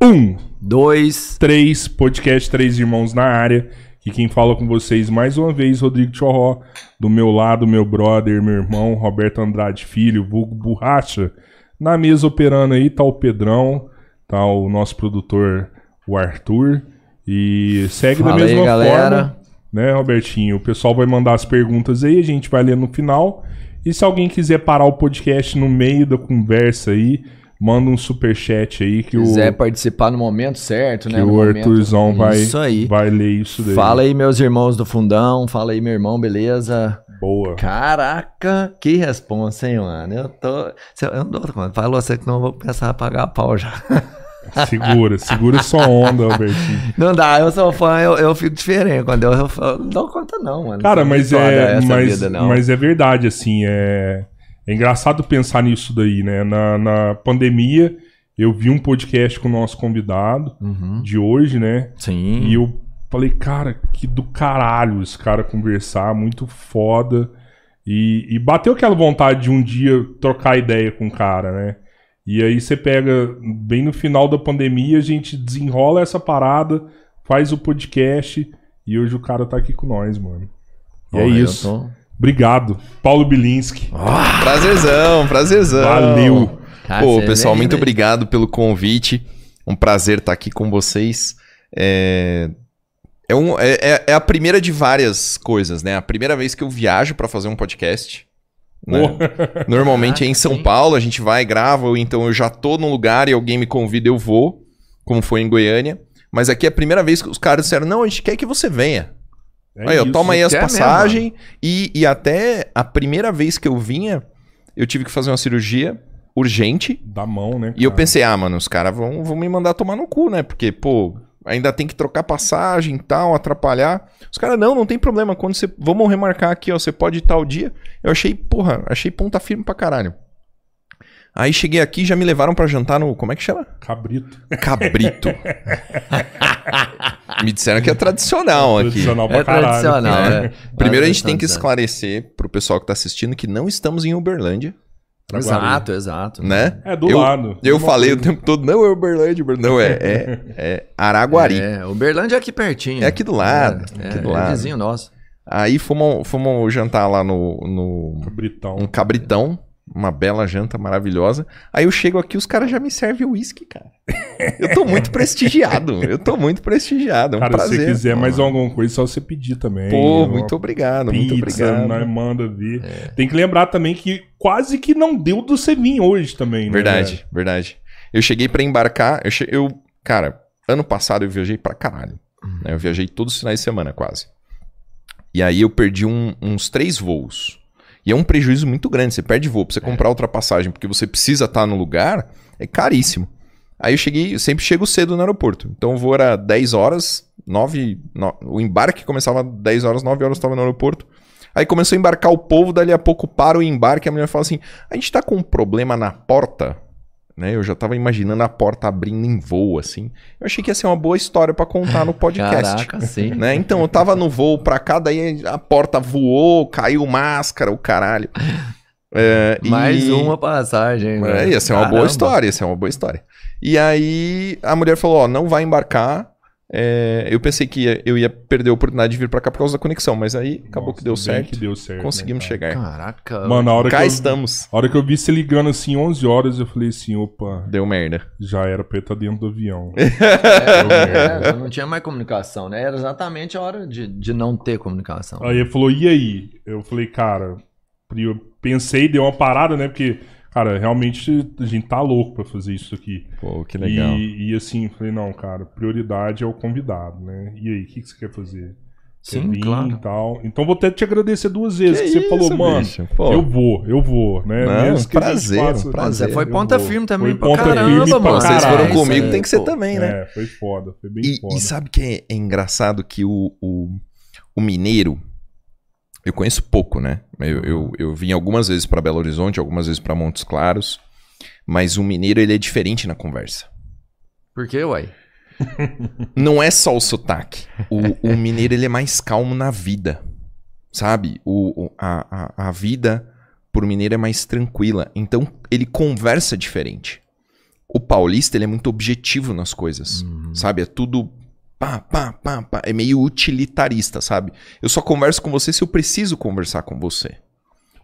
Um, Dois. três, podcast Três Irmãos na área. E quem fala com vocês mais uma vez, Rodrigo Chorró. Do meu lado, meu brother, meu irmão, Roberto Andrade Filho, vulgo Borracha. Na mesa operando aí tá o Pedrão, tá o nosso produtor, o Arthur. E segue Fala da aí, mesma galera. forma, né, Robertinho? O pessoal vai mandar as perguntas aí, a gente vai ler no final. E se alguém quiser parar o podcast no meio da conversa aí, manda um superchat aí que quiser o, participar no momento certo, que né? no o Arthurzão vai, Isso aí. vai ler isso daí. Fala aí, meus irmãos do fundão. Fala aí, meu irmão, beleza? Boa. Caraca, que responsa, hein, mano? Eu tô. se Eu não dou conta. Falou você que não vou começar a pagar pau já. Segura, segura sua onda, Albertinho. Não dá, eu sou fã, eu, eu fico diferente. Quando eu, eu, eu não dou conta, não, mano. Cara, mas é, mas, vida, não. mas é verdade, assim, é, é engraçado pensar nisso daí, né? Na, na pandemia, eu vi um podcast com o nosso convidado Uhum. de hoje, né? Sim. E eu falei, cara, que do caralho esse cara conversar, muito foda. E, e bateu aquela vontade de um dia trocar ideia com o cara, né? E aí você pega, bem no final da pandemia, a gente desenrola essa parada, faz o podcast e hoje o cara tá aqui com nós, mano. E é Ó, eu isso. tô- Obrigado. Paulo Bilinski. Prazerzão, prazerzão. Valeu. Cara, Pô, pessoal, vem, muito né? obrigado pelo convite. Um prazer estar aqui com vocês. É, é, um- é- é- é a primeira de várias coisas, né? A primeira vez que eu viajo para fazer um podcast. né? Normalmente é em São sim. Paulo, a gente vai, grava, ou então eu já tô num lugar e alguém me convida, eu vou, como foi em Goiânia. Mas aqui é a primeira vez que os caras disseram: não, a gente quer que você venha. É aí, isso. toma aí as passagens. E, e até a primeira vez que eu vinha, eu tive que fazer uma cirurgia urgente. Da mão, né? E eu cara? pensei, ah, mano, os caras vão, vão me mandar tomar no cu, né? Porque, pô, ainda tem que trocar passagem e tal, atrapalhar. Os caras, não, não tem problema. Quando você. Vamos remarcar aqui, ó. Você pode ir tal dia. Eu achei, porra, achei ponta firme pra caralho. Aí cheguei aqui já me levaram pra jantar no. Como é que chama? Cabrito. Cabrito. me disseram que é tradicional aqui. Tradicional pra É caralho. tradicional, É. né? Primeiro a É gente tem que esclarecer pro pessoal que tá assistindo que não estamos em Uberlândia, Exato, exato. né? É, do eu, lado. Eu falei o tempo todo, não é Uberlândia, Uberlândia. Não, é, é, é Araguari. É, Uberlândia é aqui pertinho. É aqui do lado, É, aqui é, do é lado. vizinho nosso. Aí fomos, fomos jantar lá no, no Cabritão. um cabritão, uma bela janta maravilhosa. Aí eu chego aqui, os caras já me servem uísque, cara. Eu tô muito prestigiado, eu tô muito prestigiado, é um Cara, prazer. se você quiser Pô, mais alguma coisa, só você pedir também. Pô, muito obrigado, muito pizza, obrigado. nós manda vir. É. Tem que lembrar também que quase que não deu do você vir hoje também, né? Verdade, verdade. Eu cheguei pra embarcar, eu, che- eu, cara, ano passado eu viajei pra caralho. né? Eu viajei todos os finais de semana, quase. E aí eu perdi um- uns três voos. E é um prejuízo muito grande. Você perde voo pra você comprar outra passagem porque você precisa estar no lugar, é caríssimo. Aí eu cheguei, eu sempre chego cedo no aeroporto. Então o voo era 10 horas, 9, no- o embarque começava 10 horas, 9 horas eu estava no aeroporto. Aí começou a embarcar o povo, dali a pouco para o embarque, a mulher fala assim: "A gente tá com um problema na porta". Né? Eu já tava imaginando a porta abrindo em voo assim. Eu achei que ia ser uma boa história para contar no podcast. Caraca, sim. Né? Então, eu tava no voo pra cá, daí a porta voou, caiu máscara, o caralho. É, e- Mais uma passagem. É, ia ser uma boa Caramba. história, ia ser uma boa história. E aí a mulher falou, ó, não vai embarcar. É, eu pensei que ia- eu ia perder a oportunidade de vir pra cá por causa da conexão, mas aí acabou Nossa, que deu certo. que deu certo, Conseguimos né, cara? chegar. Caraca. Mano, a hora, que Cá eu, estamos. a hora que eu vi você ligando assim 11 horas, eu falei assim, opa, Deu merda. já era pra eu estar dentro do avião. É, já não tinha mais comunicação, né? Era exatamente a hora de, de não ter comunicação. Aí ele falou, e aí? Eu falei, cara, eu pensei, deu uma parada, né? Porque, cara, realmente a gente tá louco pra fazer isso aqui. Pô, que legal. E, e assim, falei, não, cara, prioridade é o convidado, né? E aí, o que, que você quer fazer? Quer Sim, vir claro. e tal. Então vou até te agradecer duas vezes, que, você isso, falou, mano, eu vou, eu vou, né? Não, que gente prazer, faça- prazer. Foi ponta firme também Foi pra ponta caramba, firme pra mano. Vocês caralho. foram É comigo, aí, tem que ser pô. também, né? É, foi foda, foi bem E, foda. e sabe que é, é engraçado que o, o, o mineiro, eu conheço pouco, né? Eu, eu, eu vim algumas vezes pra Belo Horizonte, algumas vezes pra Montes Claros, mas o mineiro ele é diferente na conversa. Por quê, uai? Não é só o sotaque. O, o mineiro ele é mais calmo na vida, sabe? O, o- a, a, a vida por mineiro é mais tranquila. Então ele conversa diferente. O paulista, ele é muito objetivo nas coisas, Uhum. sabe? É tudo pá, pá, pá, pá. É meio utilitarista, sabe? Eu só converso com você se eu preciso conversar com você.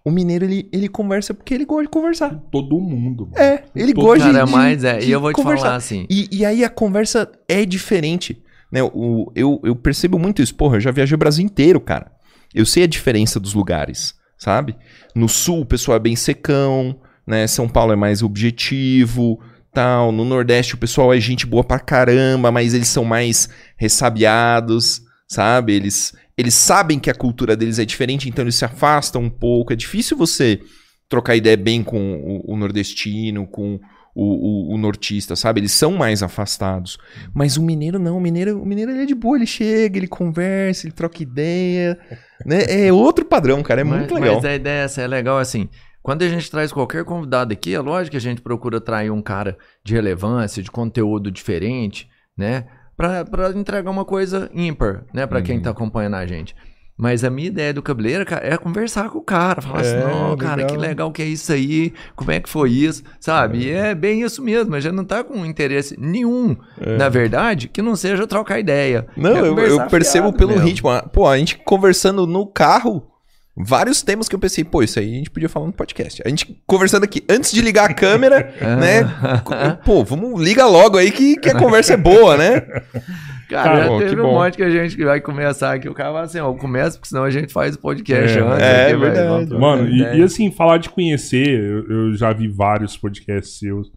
O mineiro, ele, ele conversa porque ele gosta de conversar. Todo mundo. mano. É, ele Todo- gosta de, Cara, de- mas é, de e eu vou te conversar. falar assim. E, e aí a conversa é diferente. Né? O, eu, eu percebo muito isso. Porra, eu já viajei o Brasil inteiro, cara. Eu sei a diferença dos lugares, sabe? No sul o pessoal é bem secão, né? São Paulo é mais objetivo, tal. No Nordeste o pessoal é gente boa pra caramba, mas eles são mais ressabiados, sabe? Eles, eles sabem que a cultura deles é diferente, então eles se afastam um pouco. É difícil você trocar ideia bem com o, o nordestino, com o, o- o nortista, sabe? Eles são mais afastados. Mas o mineiro não, o mineiro, o mineiro ele é de boa, ele chega, ele conversa, ele troca ideia, né? É outro padrão, cara, é mas, muito legal. Mas a ideia essa, é legal assim. Quando a gente traz qualquer convidado aqui, é lógico que a gente procura atrair um cara de relevância, de conteúdo diferente, né? Pra, pra entregar uma coisa ímpar, né? Pra Uhum. quem tá acompanhando a gente. Mas a minha ideia do cabeleiro, cara, é conversar com o cara. Falar assim, É, não, cara, legal. que legal que é isso aí. Como é que foi isso? Sabe? E é bem isso mesmo. A gente não tá com interesse nenhum, na verdade, que não seja trocar ideia. Não, É eu, eu percebo pelo mesmo. ritmo. Ah, Pô, a gente conversando no carro, vários temas que eu pensei, pô, isso aí a gente podia falar no podcast. A gente conversando aqui, antes de ligar a câmera, né? Pô, vamos, liga logo aí que, que a conversa é boa, né? Cara, Cara, já pô, teve um bom. monte que a gente vai começar aqui. O cara fala assim, ó, começa, porque senão a gente faz o podcast É, antes. é aqui, vai- verdade. trocar Mano, e, e assim, falar de conhecer, eu, eu já vi vários podcasts seus.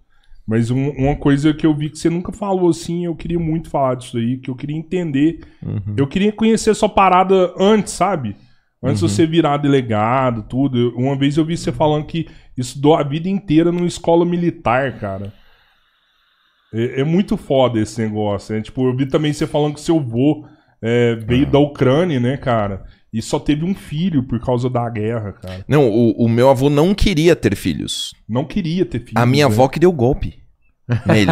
Mas um- uma coisa que eu vi que você nunca falou assim, eu queria muito falar disso aí, que eu queria entender. Uhum. Eu queria conhecer sua parada antes, sabe? Antes Uhum. de você virar delegado, tudo. Uma vez eu vi você falando que estudou a vida inteira numa escola militar, cara. É, é muito foda esse negócio, né? Tipo, eu vi também você falando que seu avô é, veio Ah. da Ucrânia, né, cara? E só teve um filho por causa da guerra, cara. Não, o, o meu avô não queria ter filhos. Não queria ter filho. A minha né? avó que deu golpe nele.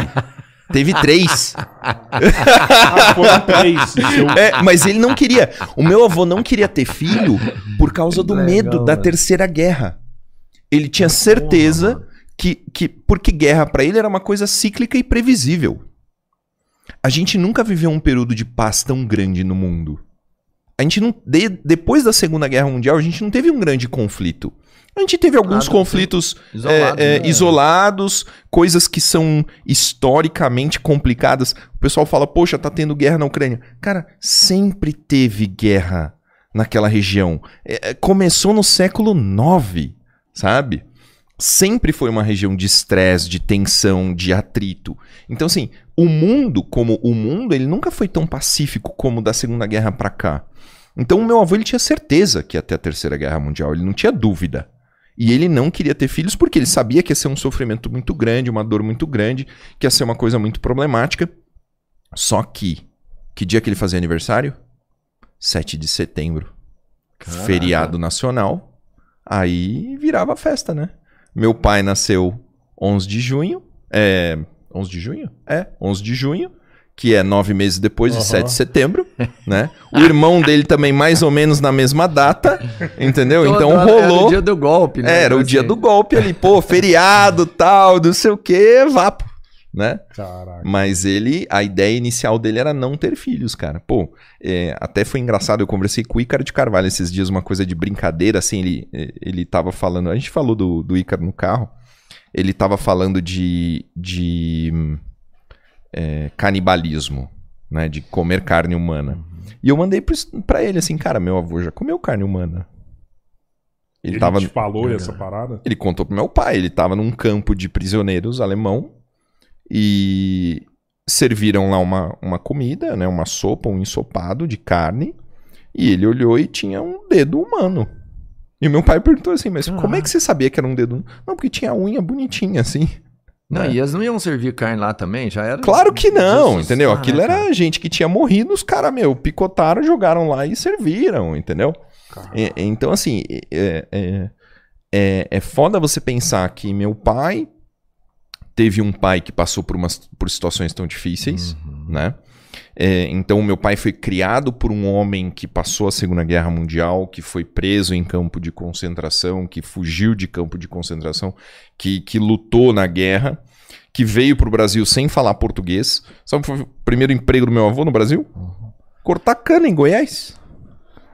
Teve três. Ah, foram três. Seu- É, mas ele não queria. O meu avô não queria ter filho por causa do Legal, medo da mano. terceira guerra. Ele tinha certeza que, que porque guerra pra ele era uma coisa cíclica e previsível. A gente nunca viveu um período de paz tão grande no mundo. A gente não de- depois da Segunda Guerra Mundial a gente não teve um grande conflito. A gente teve alguns Nada, conflitos Isolado, é, é, né? isolados, coisas que são historicamente complicadas. O pessoal fala, poxa, tá tendo guerra na Ucrânia. Cara, sempre teve guerra naquela região. É, é, começou no século IX, sabe? Sempre foi uma região de estresse, de tensão, de atrito. Então, assim, o mundo, como o mundo, ele nunca foi tão pacífico como da Segunda Guerra pra cá. Então, o meu avô ele tinha certeza que ia ter a Terceira Guerra Mundial, ele não tinha dúvida. E ele não queria ter filhos porque ele sabia que ia ser um sofrimento muito grande, uma dor muito grande, que ia ser uma coisa muito problemática. Só que, que dia que ele fazia aniversário? 7 de setembro. Caraca. Feriado nacional. Aí virava festa, né? Meu pai nasceu 11 de junho. É. 11 de junho? É, 11 de junho. Que é nove meses depois de Aham. 7 de setembro, né? O irmão dele também mais ou menos na mesma data, entendeu? Então Todo- Era rolou. o dia do golpe, né? É, era o Assim, dia do golpe ali, pô, feriado, tal, não sei o que, vapo, né? Caraca. Mas ele, a ideia inicial dele era não ter filhos, cara. Pô, é, até foi engraçado, eu conversei com o Ícaro de Carvalho esses dias, uma coisa de brincadeira, assim, ele, ele tava falando, a gente falou do, do Ícaro no carro, ele tava falando de, de hum, é, canibalismo, né, de comer carne humana. E eu mandei pra ele assim, cara, meu avô já comeu carne humana. Ele, Ele tava... te falou essa parada? Ele contou pro meu pai, ele tava num campo de prisioneiros alemão e serviram lá uma, uma comida, né, uma sopa, um ensopado de carne, e ele olhou e tinha um dedo humano. E meu pai perguntou assim, mas como é que você sabia que era um dedo? Não, porque tinha a unha bonitinha assim. Não, É. e eles não iam servir carne lá também? Já era. Claro que não, Jesus, entendeu? ah, Aquilo né, era gente que tinha morrido, os caras, meu, picotaram, jogaram lá e serviram, entendeu? É, então, assim, é, é, é, é foda você pensar que meu pai teve um pai que passou por, umas, por situações tão difíceis, Uhum. né? É, então, meu pai foi criado por um homem que passou a Segunda Guerra Mundial, que foi preso em campo de concentração, que fugiu de campo de concentração, que, que lutou na guerra, que veio pro Brasil sem falar português. Sabe foi o primeiro emprego do meu avô no Brasil? Cortar cana em Goiás.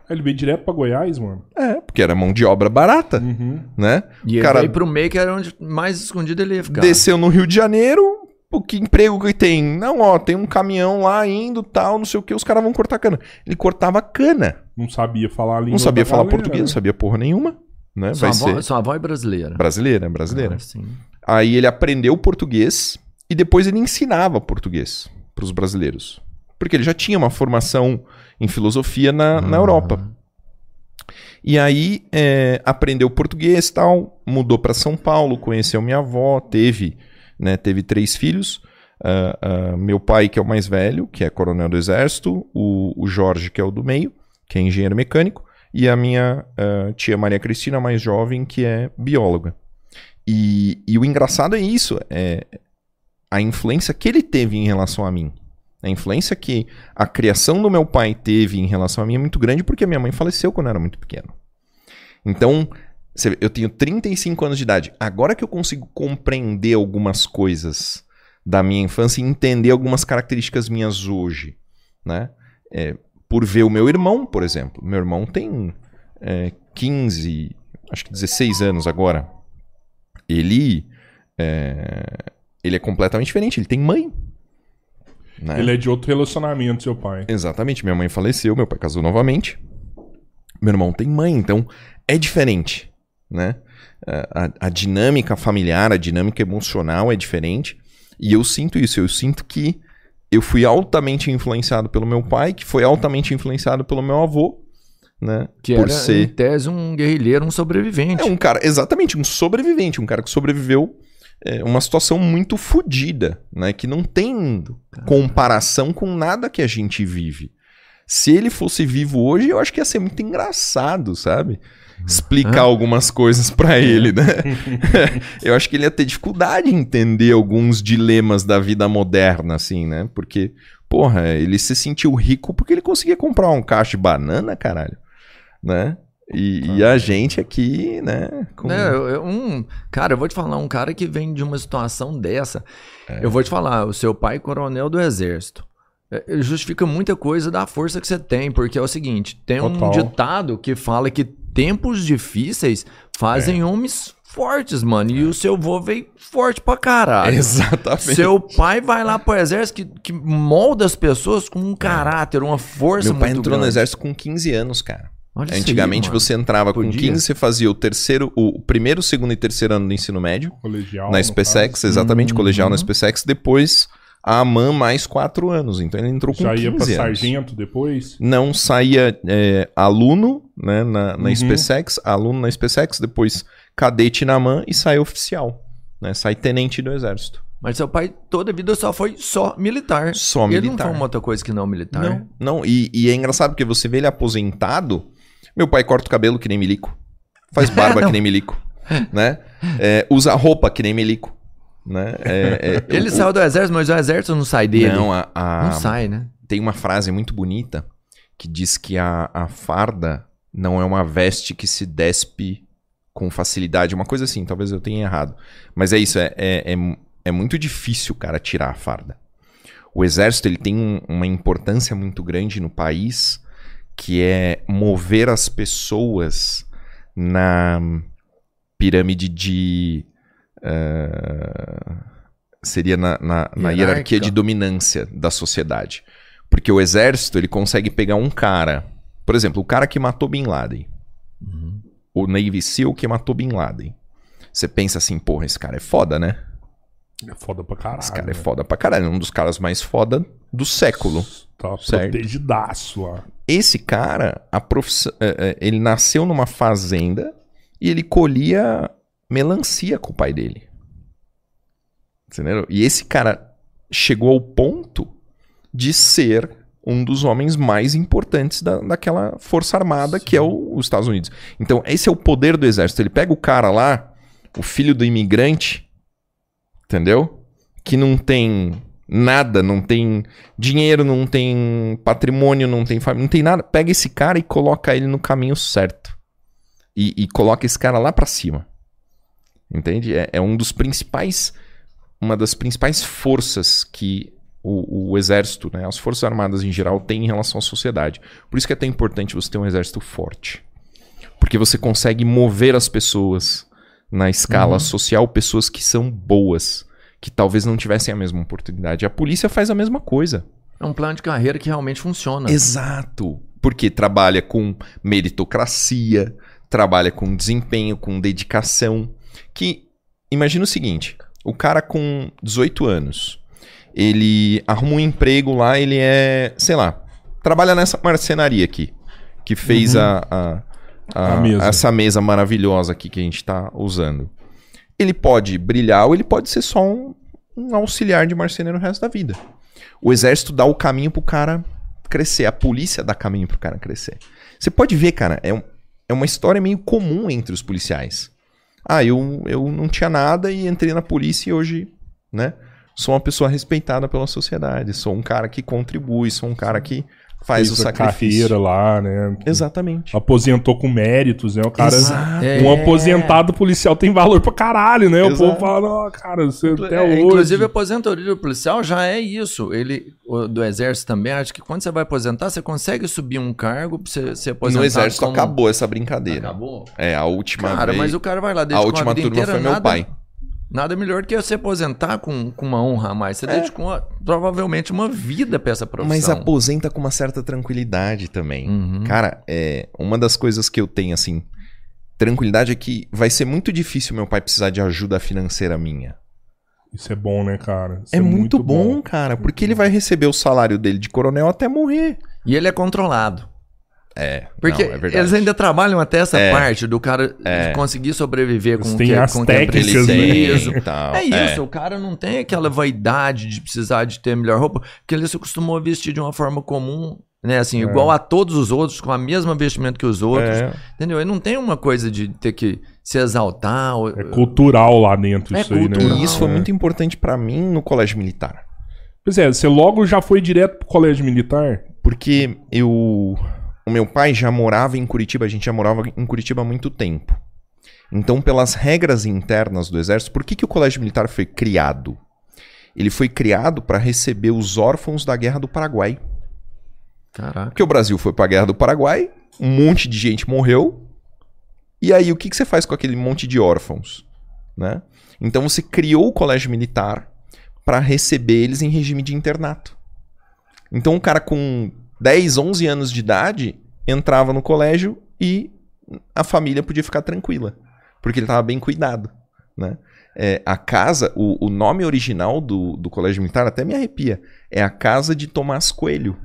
Ele veio direto pra Goiás, mano. É, porque era mão de obra barata, Uhum. né? E ele Cara- veio pro meio que era onde mais escondido ele ia ficar. Desceu no Rio de Janeiro, o que emprego que tem? Não, ó, tem um caminhão lá indo, tal, não sei o que, os caras vão cortar cana. Ele cortava cana. Não sabia falar a língua Não sabia da falar galera, português, não né? sabia porra nenhuma, né? Sua Vai avó, ser sua avó é brasileira. brasileira, brasileira. Ah, sim. Aí ele aprendeu português e depois ele ensinava português para os brasileiros. Porque ele já tinha uma formação em filosofia na, na Europa. E aí é, aprendeu português e tal, mudou para São Paulo, conheceu minha avó, teve, né, teve três filhos. Ah, ah, meu pai, que é o mais velho, que é coronel do exército, o, o Jorge, que é o do meio, que é engenheiro mecânico, e a minha ah, tia Maria Cristina, mais jovem, que é bióloga. E, e o engraçado é isso, é a influência que ele teve em relação a mim. A influência que a criação do meu pai teve em relação a mim é muito grande porque a minha mãe faleceu quando eu era muito pequeno. Então, eu tenho 35 anos de idade. Agora que eu consigo compreender algumas coisas da minha infância e entender algumas características minhas hoje, né? É, por ver o meu irmão, por exemplo. Meu irmão tem é, 15, acho que 16 anos agora. Ele é, ele é completamente diferente. Ele tem mãe. né? Ele é de outro relacionamento, seu pai. Exatamente. Minha mãe faleceu, meu pai casou novamente. Meu irmão tem mãe, então é diferente, né? A, a- a dinâmica familiar, a dinâmica emocional é diferente. E eu sinto isso. Eu sinto que eu fui altamente influenciado pelo meu pai, que foi altamente influenciado pelo meu avô, né? Que Por era, ser em tese, um guerrilheiro, um sobrevivente. é um cara, exatamente, um sobrevivente, um cara que sobreviveu é, uma situação muito fodida, né? Que não tem comparação com nada que a gente vive. Se ele fosse vivo hoje, eu acho que ia ser muito engraçado, sabe? Explicar algumas coisas pra ele, né? eu acho que ele ia ter dificuldade em entender alguns dilemas da vida moderna, assim, né? Porque, porra, ele se sentiu rico porque ele conseguia comprar um cacho de banana, caralho, né? E, e a gente aqui, né? com- Né, eu- eu- um, cara, eu vou te falar, um cara que vem de uma situação dessa, É. eu vou te falar, o seu pai é coronel do exército. É, Justifica muita coisa da força que você tem, porque é o seguinte: tem um Total. ditado que fala que tempos difíceis fazem É. homens fortes, mano. E o seu vô veio forte pra caralho. Exatamente. Seu pai vai lá pro exército que, que molda as pessoas com um caráter, uma força Meu pai entrou no grande. exército com 15 anos, cara. Olha aí, Antigamente mano. você entrava com Podia. 15, você fazia o terceiro, o primeiro, segundo e terceiro ano do ensino médio, Colegial. na no SpaceX, exatamente, colegial na Uhum. SpaceX, depois a AMAN mais quatro anos. Então ele entrou com Já 15 ia pra anos. sargento depois. Não saía é, aluno né, na, na Uhum. SpaceX, aluno na SpaceX, depois cadete na AMAN e sai oficial. Né, sai tenente do exército. Mas seu pai toda a vida só foi só militar. Só Ele não militar. foi uma outra coisa que não militar. Não, não. E, e é engraçado porque você vê ele aposentado. Meu pai corta o cabelo que nem milico. Faz barba que nem milico. Né? É, usa roupa que nem milico. Né? É, é, Ele o- saiu do exército, mas o exército não sai dele. Não, a, a- Não sai, né? tem uma frase muito bonita que diz que a, a farda não é uma veste que se despe com facilidade. Uma coisa assim, talvez eu tenha errado. Mas é isso, é, é, é, é muito difícil, cara, tirar a farda. O exército ele tem um- uma importância muito grande no país, que é mover as pessoas na pirâmide de. Eh, seria na, na- na hierarquia de dominância da sociedade. Porque o exército ele consegue pegar um cara. Por exemplo, o cara que matou Bin Laden. O Navy SEAL que matou Bin Laden. Você pensa assim, porra, esse cara é foda, né? É foda pra caralho. Esse cara é né? foda pra caralho. É um dos caras mais foda do século. Tá Certo. protegidaço lá. Esse cara, a profissão, é, é, ele nasceu numa fazenda e ele colhia melancia com o pai dele. Entendeu? E esse cara chegou ao ponto de ser um dos homens mais importantes da, daquela força armada que é o- os Estados Unidos. Então, esse é o poder do exército. Ele pega o cara lá, o filho do imigrante, entendeu? Que não tem nada, não tem dinheiro, não tem patrimônio, não tem família, não tem nada. Pega esse cara e coloca ele no caminho certo. E, e coloca esse cara lá pra cima. Entende? É, é um dos principais uma das principais forças que o, o exército, né, as forças armadas em geral, têm em relação à sociedade. Por isso que é tão importante você ter um exército forte. Porque você consegue mover as pessoas na escala social, pessoas que são boas, que talvez não tivessem a mesma oportunidade. A polícia faz a mesma coisa. É um plano de carreira que realmente funciona. Exato. Porque trabalha com meritocracia, trabalha com desempenho, com dedicação. Que imagina o seguinte: o cara com 18 anos, ele arruma um emprego lá, ele é, sei lá, trabalha nessa marcenaria aqui, que fez Uhum. a, a, a- A mesa. essa mesa maravilhosa aqui que a gente está usando. Ele pode brilhar ou ele pode ser só um, um auxiliar de marceneiro o resto da vida. O exército dá o caminho pro cara crescer, a polícia dá caminho pro cara crescer. Você pode ver, cara, é, um- é uma história meio comum entre os policiais. Ah, eu, eu não tinha nada e entrei na polícia e hoje, né? Sou uma pessoa respeitada pela sociedade. Sou um cara que contribui, sou um cara que faz o sacrifício. carreira lá, né? Exatamente. Aposentou com méritos, né? O cara. Exato. É. Um aposentado policial tem valor pra caralho, né? O Exato. povo fala, não, cara, você até É, hoje. Inclusive, a aposentadoria do policial já é isso. Ele, o do exército também, acho que quando você vai aposentar, você consegue subir um cargo pra você ser aposentado. No exército como- acabou essa brincadeira. Acabou? É, a última Cara, vez. mas o cara vai lá, a última a vida turma inteira, foi meu nada, pai. Nada melhor do que você aposentar com, com uma honra a mais. Você É. dedicou uma- provavelmente uma vida pra essa profissão. Mas aposenta com uma certa tranquilidade também. Uhum. Cara, é, uma das coisas que eu tenho, assim, tranquilidade é que vai ser muito difícil meu pai precisar de ajuda financeira minha. Isso é bom, né, cara? Isso É, muito, bom, cara, porque ele vai receber o salário dele de coronel até morrer. E ele é controlado. É, Porque não, é verdade. eles ainda trabalham até essa É. parte do cara É. conseguir sobreviver com Eles o que, as com o que é técnicas, Ele né? tal. É isso, o cara não tem aquela vaidade de precisar de ter melhor roupa, porque ele se acostumou a vestir de uma forma comum, né? Assim, É. igual a todos os outros, com a mesma vestimenta que os outros. É. Entendeu? Ele não tem uma coisa de ter que se exaltar. ou- É cultural lá dentro É isso aí, né? E isso foi É. muito importante pra mim no colégio militar. Pois é, você logo já foi direto pro colégio militar? Porque eu. O meu pai já morava em Curitiba, a gente já morava em Curitiba há muito tempo. Então, pelas regras internas do Exército, por que, que o Colégio Militar foi criado? Ele foi criado para receber os órfãos da Guerra do Paraguai. Caraca. Porque o Brasil foi para a Guerra do Paraguai, um monte de gente morreu. E aí, o que, que você faz com aquele monte de órfãos? Né? Então, você criou o Colégio Militar para receber eles em regime de internato. Então, um cara com 10, 11 anos de idade entrava no colégio e a família podia ficar tranquila, porque ele estava bem cuidado. Né? É, a casa, o, o nome original do, do Colégio Militar até me arrepia. É a Casa de Tomás Coelho.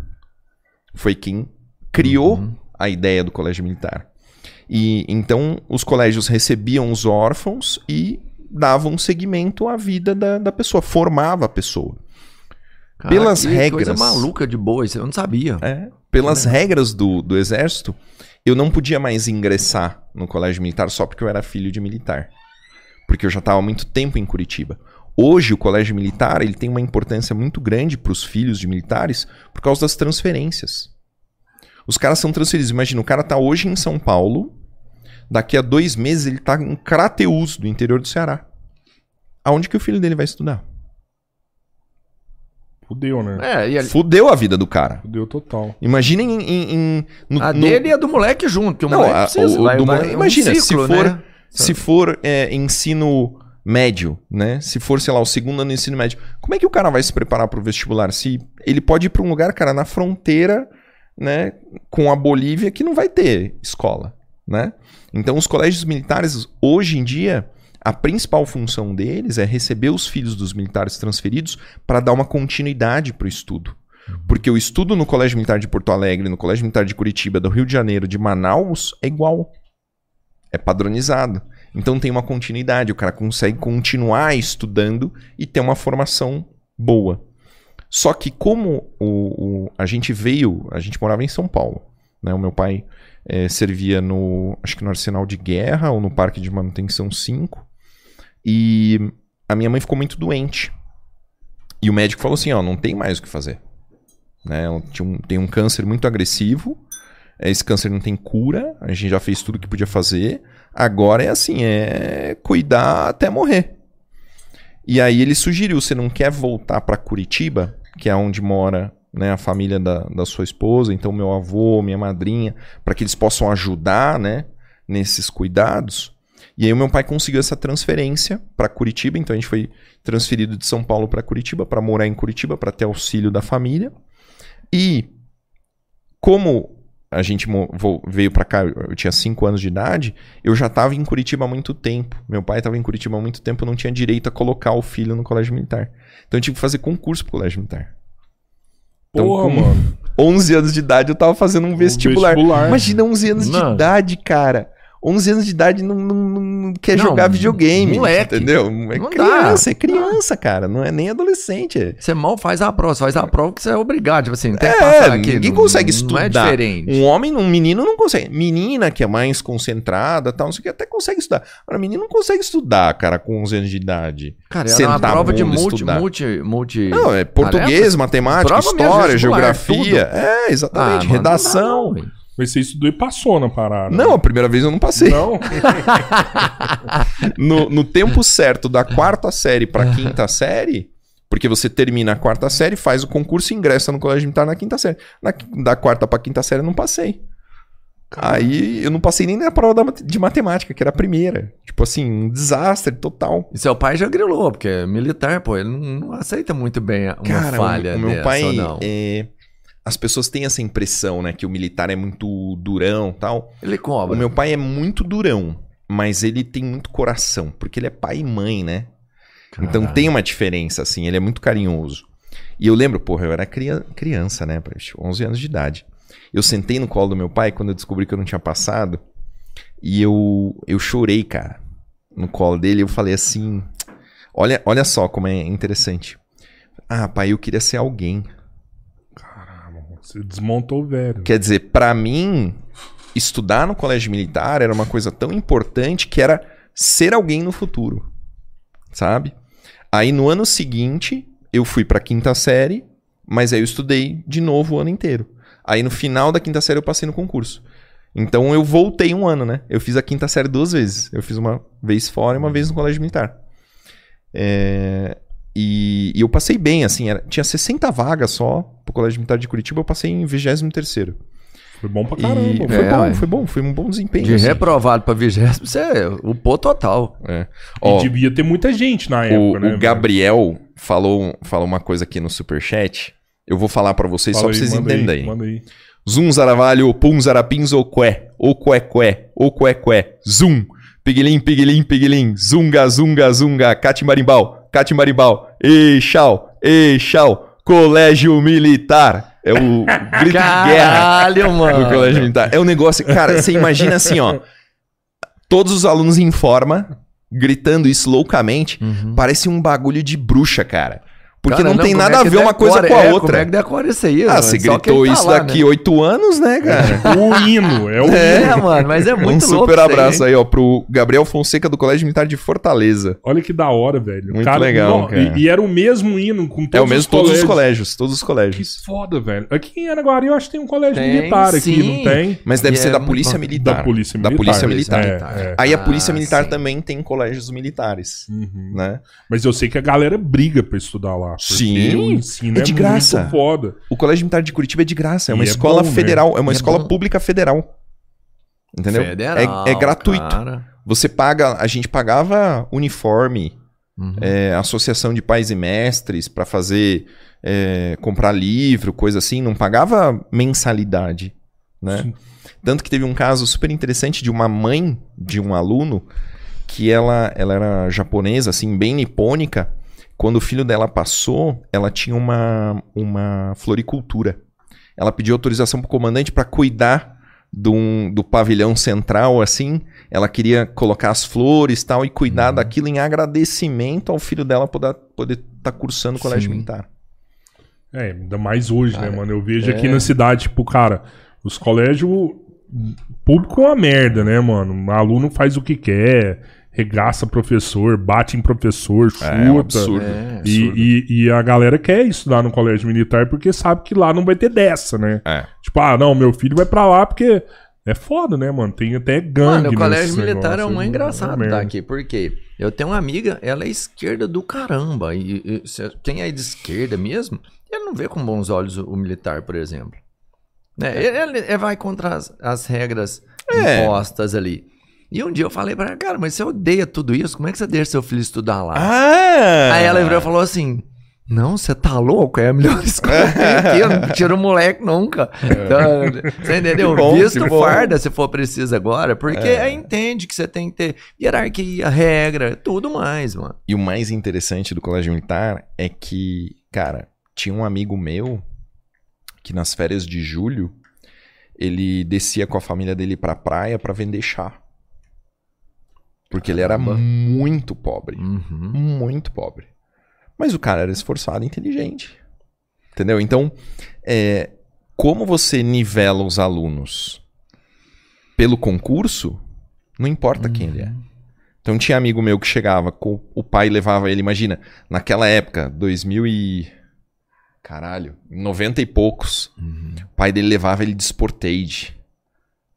Foi quem criou Uhum. a ideia do Colégio Militar. E então os colégios recebiam os órfãos e davam seguimento à vida da, da pessoa, formava a pessoa. Pelas regras. Coisa maluca de boa, isso eu não sabia. É, pelas regras do, do exército, eu não podia mais ingressar no colégio militar só porque eu era filho de militar. Porque eu já estava há muito tempo em Curitiba. Hoje, o colégio militar ele tem uma importância muito grande para os filhos de militares por causa das transferências. Os caras são transferidos. Imagina, o cara tá hoje em São Paulo, daqui a dois meses ele tá em Crateús, do interior do Ceará. Aonde que o filho dele vai estudar? Fudeu, né? É, e a, Fudeu a vida do cara. Fudeu total. Imaginem em, em- em- no- a no- dele e a do moleque junto, que o Não, moleque a- precisa. o- vai- do vai- moleque- é um imagina, se ciclo, for- né? Se for é, ensino médio, né? Se for, sei lá, o segundo ano do ensino médio, como é que o cara vai se preparar para o vestibular? Se ele pode ir para um lugar, cara, na fronteira, né, com a Bolívia, que não vai ter escola, né? Então, os colégios militares, hoje em dia, a principal função deles é receber os filhos dos militares transferidos para dar uma continuidade para o estudo. Porque o estudo no Colégio Militar de Porto Alegre, no Colégio Militar de Curitiba, do Rio de Janeiro, de Manaus, é igual. É padronizado. Então tem uma continuidade, o cara consegue continuar estudando e ter uma formação boa. Só que como o, o- a gente veio, a gente morava em São Paulo, né? O meu pai eh, servia no, acho que no Arsenal de Guerra ou no Parque de Manutenção 5. E a minha mãe ficou muito doente. E o médico falou assim, ó, não tem mais o que fazer. Né? Ela um- tem um câncer muito agressivo. Esse câncer não tem cura. A gente já fez tudo que podia fazer. Agora é assim, é cuidar até morrer. E aí ele sugeriu: você não quer voltar para Curitiba, que é onde mora né, a família da, da sua esposa, então meu avô, minha madrinha, para que eles possam ajudar né, nesses cuidados. E aí o meu pai conseguiu essa transferência para Curitiba, então a gente foi transferido de São Paulo para Curitiba para morar em Curitiba para ter auxílio da família. E como a gente veio para cá, eu tinha 5 anos de idade, eu já estava em Curitiba há muito tempo. Meu pai estava em Curitiba há muito tempo, eu não tinha direito a colocar o filho no colégio militar. Então eu tive que fazer concurso pro colégio militar. Então, Porra, com mano. 11 anos de idade, eu tava fazendo um vestibular. vestibular. Imagina 11 anos de idade, cara. 11 anos de idade não, não, não quer Não, jogar videogame. moleque. Entendeu? É Não criança, é criança, cara. Não é nem adolescente. Você mal faz a prova, você faz a prova que você é obrigado. Tipo assim, tem que É, passar aqui. ninguém não- consegue Não estudar. é diferente. Um homem, um menino não consegue. Menina, que é mais concentrada tal, não sei o que, até consegue estudar. Agora, menino não consegue estudar, cara, com 11 anos de idade. Cara, sentar uma prova de multi, multi, multi... Não, é português, tarefas? matemática, Prova história, vestibular, geografia. É, Ah, exatamente. mano, redação. não dá, não, Mas você estudou e passou na parada. Não, a primeira vez eu não passei. Não? No, no tempo certo da quarta série pra quinta série, porque você termina a quarta série, faz o concurso e ingressa no colégio militar na quinta série. Na, da quarta pra quinta série eu não passei. Aí eu não passei nem na prova de matemática, que era a primeira. Tipo assim, um desastre total. E seu pai já grilou, porque é militar, pô, ele não, não aceita muito bem uma Cara, falha o, meu dessa, pai. ou não. é, as pessoas têm essa impressão, né? Que o militar é muito durão tal. Ele cobra. O meu pai é muito durão, mas ele tem muito coração, porque ele é pai e mãe, né? Então Caralho. tem uma diferença, assim, ele é muito carinhoso. E eu lembro, porra, eu era cria- criança, né? poxa, 11 anos de idade. Eu sentei no colo do meu pai quando eu descobri que eu não tinha passado. E eu, eu chorei, cara, no colo dele. Eu falei assim: olha, olha só como é interessante. Ah, pai, eu queria ser alguém. Você desmontou o velho. Quer dizer, pra mim, estudar no colégio militar era uma coisa tão importante que era ser alguém no futuro. Sabe? Aí no ano seguinte, eu fui pra quinta série, mas aí eu estudei de novo o ano inteiro. Aí no final da quinta série eu passei no concurso. Então eu voltei um ano, né? Eu fiz a quinta série duas vezes. Eu fiz uma vez fora e uma vez no colégio militar. É, E, e eu passei bem, assim, era- tinha 60 vagas só pro colégio militar de Curitiba, eu passei em 23º. Foi bom pra E caramba. foi É, bom, foi bom, foi um bom desempenho. De assim. reprovado pra vigésimo, você é o pô total. É. E Ó, devia ter muita gente na o, época, né? o Gabriel falou, falou uma coisa aqui no superchat. Eu vou falar pra vocês Fala só pra aí, vocês manda aí, entenderem. Manda aí. Zum zaravalho, pum zarapins ou qué, ou qué qué, ou qué qué, zum, piguilim, piguilim, piguilim, zunga, zunga, zunga, catimbarimbau, catimbarimbau, ei, chau, ei, chau, colégio militar. É o grito de guerra Caralho, do mano. colégio militar. É um negócio, cara, você imagina assim, ó, todos os alunos em forma, gritando isso loucamente, Uhum. parece um bagulho de bruxa, cara. Porque Cara, não, tem como nada é a que ver uma coisa com a é, outra. Como é que decora isso aí? Ah, mano? você gritou tá isso lá, daqui né? oito anos, né, cara? O hino, é o hino. É, mano, mas é um muito louco. super isso aí, abraço hein? aí, ó, pro Gabriel Fonseca do Colégio Militar de Fortaleza. Olha que da hora, velho. Muito legal, não, cara. E, e era o mesmo hino com todos é o mesmo os todos os colégios. colégios, todos os Que colégios. foda, velho. Aqui em Araguari eu acho que tem um colégio Tem, militar aqui, sim. não tem? Mas deve E ser é da Polícia. Militar. Da Polícia Da Militar. Polícia Militar. É, é. Aí a Ah, Polícia Militar sim. também tem colégios militares, Uhum. né? Mas eu sei que a galera briga pra estudar lá. Sim. o ensino É é, de graça. muito foda. O Colégio Militar de Curitiba é de graça, é uma E é escola bom, né? federal, é uma E é escola bom. pública federal. Entendeu? Federal, é, é gratuito. cara. Você paga, a gente pagava uniforme, Uhum. é, associação de pais e mestres para fazer é, comprar livro, coisa assim, não pagava mensalidade, né? Sim. Tanto que teve um caso super interessante de uma mãe de um aluno que ela, ela era japonesa, assim, bem nipônica. Quando o filho dela passou, ela tinha uma, uma floricultura. Ela pediu autorização pro comandante para cuidar um- do pavilhão central, assim. Ela queria colocar as flores tal e cuidar daquilo em agradecimento ao filho dela poder estar poder tá cursando o colégio Sim. militar. É, ainda mais hoje, Cara, né, mano? Eu vejo é. aqui na cidade, tipo, cara, os colégios público é uma merda, né, mano? O aluno faz o que quer, regaça professor, bate em professor, chuta. É um absurdo. É, E, e, e a galera quer estudar no colégio militar porque sabe que lá não vai ter dessa, né? É. Tipo, ah, não, meu filho vai pra lá porque É foda, né, mano? Tem até gangue. Mano, o colégio nesse militar é negócio, um né? engraçado merda. tá aqui, porque eu tenho uma amiga, ela é esquerda do caramba. E, e quem é de esquerda mesmo, ele não vê com bons olhos o, o militar, por exemplo. Né? Ele, ele- ele vai contra as, as regras É. impostas ali. E um dia eu falei pra ela, cara, mas você odeia tudo isso? Como é que você deixa seu filho estudar lá? Ah! Aí ela virou e falou assim: Não, você tá louco? É a melhor escola que. Eu não tiro o moleque nunca. Então, você entendeu? Que bom, Visto farda se for preciso agora, porque aí entende que você tem que ter hierarquia, regra, tudo mais, mano. E o mais interessante do colégio militar é que, cara, tinha um amigo meu que nas férias de julho ele descia com a família dele pra praia pra vender chá. Porque ele era muito pobre. Uhum. Muito pobre. Mas o cara era esforçado e inteligente. Entendeu? Então, é, como você nivela os alunos pelo concurso, não importa quem ele é. Então tinha amigo meu que chegava, com, o pai levava ele, imagina, naquela época, 2000 e... Caralho, 90 e poucos. O pai dele levava ele de Sportage,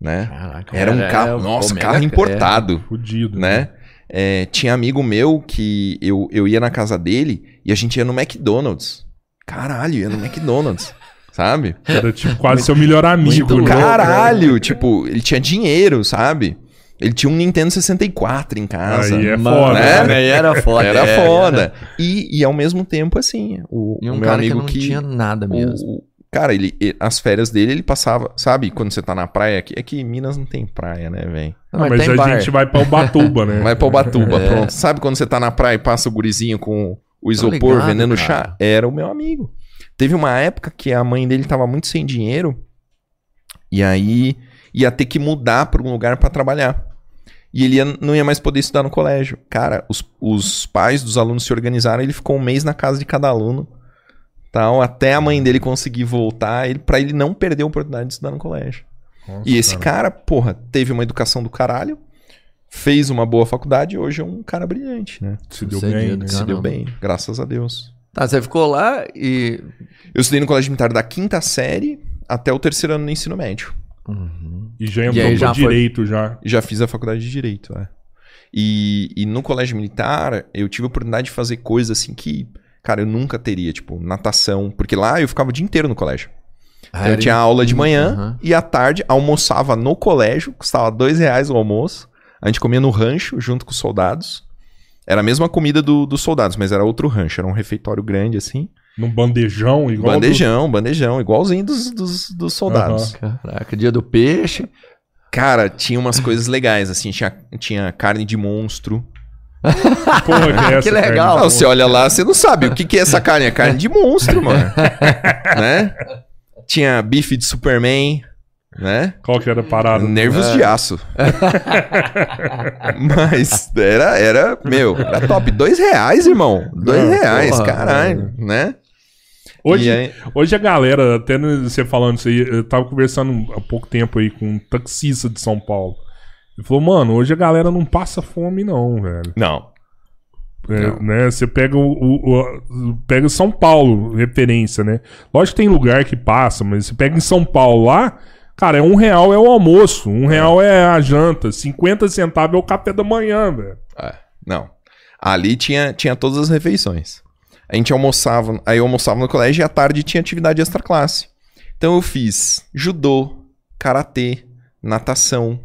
né? Caraca, Era um é, carro, é, nossa, Omega- carro importado Fudido. né? É, tinha amigo meu que eu, eu ia na casa dele e a gente ia no McDonald's. Caralho, ia no McDonald's, sabe? Era tipo quase seu melhor amigo. Muito né? Caralho, tipo, ele tinha dinheiro, sabe? Ele tinha um Nintendo 64 em casa. Aí é Mano, foda. né? também era foda. Era é, foda. E, e ao mesmo tempo, assim, o, E o um meu cara que amigo não que. tinha nada mesmo. o- o- cara, ele, e- as férias dele, ele passava. Sabe quando você tá na praia? aqui- É que Minas não tem praia, né, velho? Não, mas tem a bar. gente vai pra Ubatuba, né? Vai pra Ubatuba, É. pronto. Sabe quando você tá na praia e passa o gurizinho com o isopor ligado, vendendo cara. chá? Era o meu amigo. Teve uma época que a mãe dele tava muito sem dinheiro e aí ia ter que mudar pra um lugar pra trabalhar. E ele ia- não ia mais poder estudar no colégio. Cara, os, os pais dos alunos se organizaram, ele ficou um mês na casa de cada aluno. Tal, até a mãe dele conseguir voltar, ele, pra ele não perder a oportunidade de estudar no colégio. Nossa, E esse cara, porra, teve uma educação do caralho, fez uma boa faculdade e hoje é um cara brilhante, né? se deu bem, né? cara. Se deu bem, graças a Deus. Tá, você ficou lá e. Eu estudei no colégio militar da quinta série até o terceiro ano do ensino médio. Uhum. E já E entrou pro já foi- direito já. E já fiz a faculdade de Direito, é. E, e no colégio militar, eu tive a oportunidade de fazer coisas assim que, cara, eu nunca teria, tipo, natação. Porque lá eu ficava o dia inteiro no colégio. Então, eu tinha aula de manhã Uhum. e à tarde almoçava no colégio, custava dois reais o almoço. A gente comia no rancho junto com os soldados. Era a mesma comida do- dos soldados, mas era outro rancho. Era um refeitório grande, assim. Num bandejão, igual. bandejão, bandejão, igualzinho dos, dos, dos soldados. Caraca, dia do peixe. Cara, tinha umas coisas legais, assim. Tinha, tinha carne de monstro. Porra, que, é essa, Que legal. Não, você olha lá, você não sabe o que, que é essa carne. É carne de monstro, mano. né? Tinha bife de Superman, né? Qual que era a parada? Nervos de aço. Mas era, era, meu, era top. Dois reais, irmão. Dois Não, reais, porra, caralho, né? Hoje, aí- hoje a galera, até você falando isso aí, eu tava conversando há pouco tempo aí com um taxista de São Paulo. Ele falou, mano, hoje a galera não passa fome, não, velho. Não. É, né? Você pega o, o- o- pega São Paulo, referência, né? Lógico que tem lugar que passa, mas você pega em São Paulo lá, cara, é um real é o almoço, um real é a janta, 50 centavos é o café da manhã, velho. É, não. Ali tinha, tinha todas as refeições. A gente almoçava, aí eu almoçava no colégio e à tarde tinha atividade extra classe. Então eu fiz judô, karatê, natação,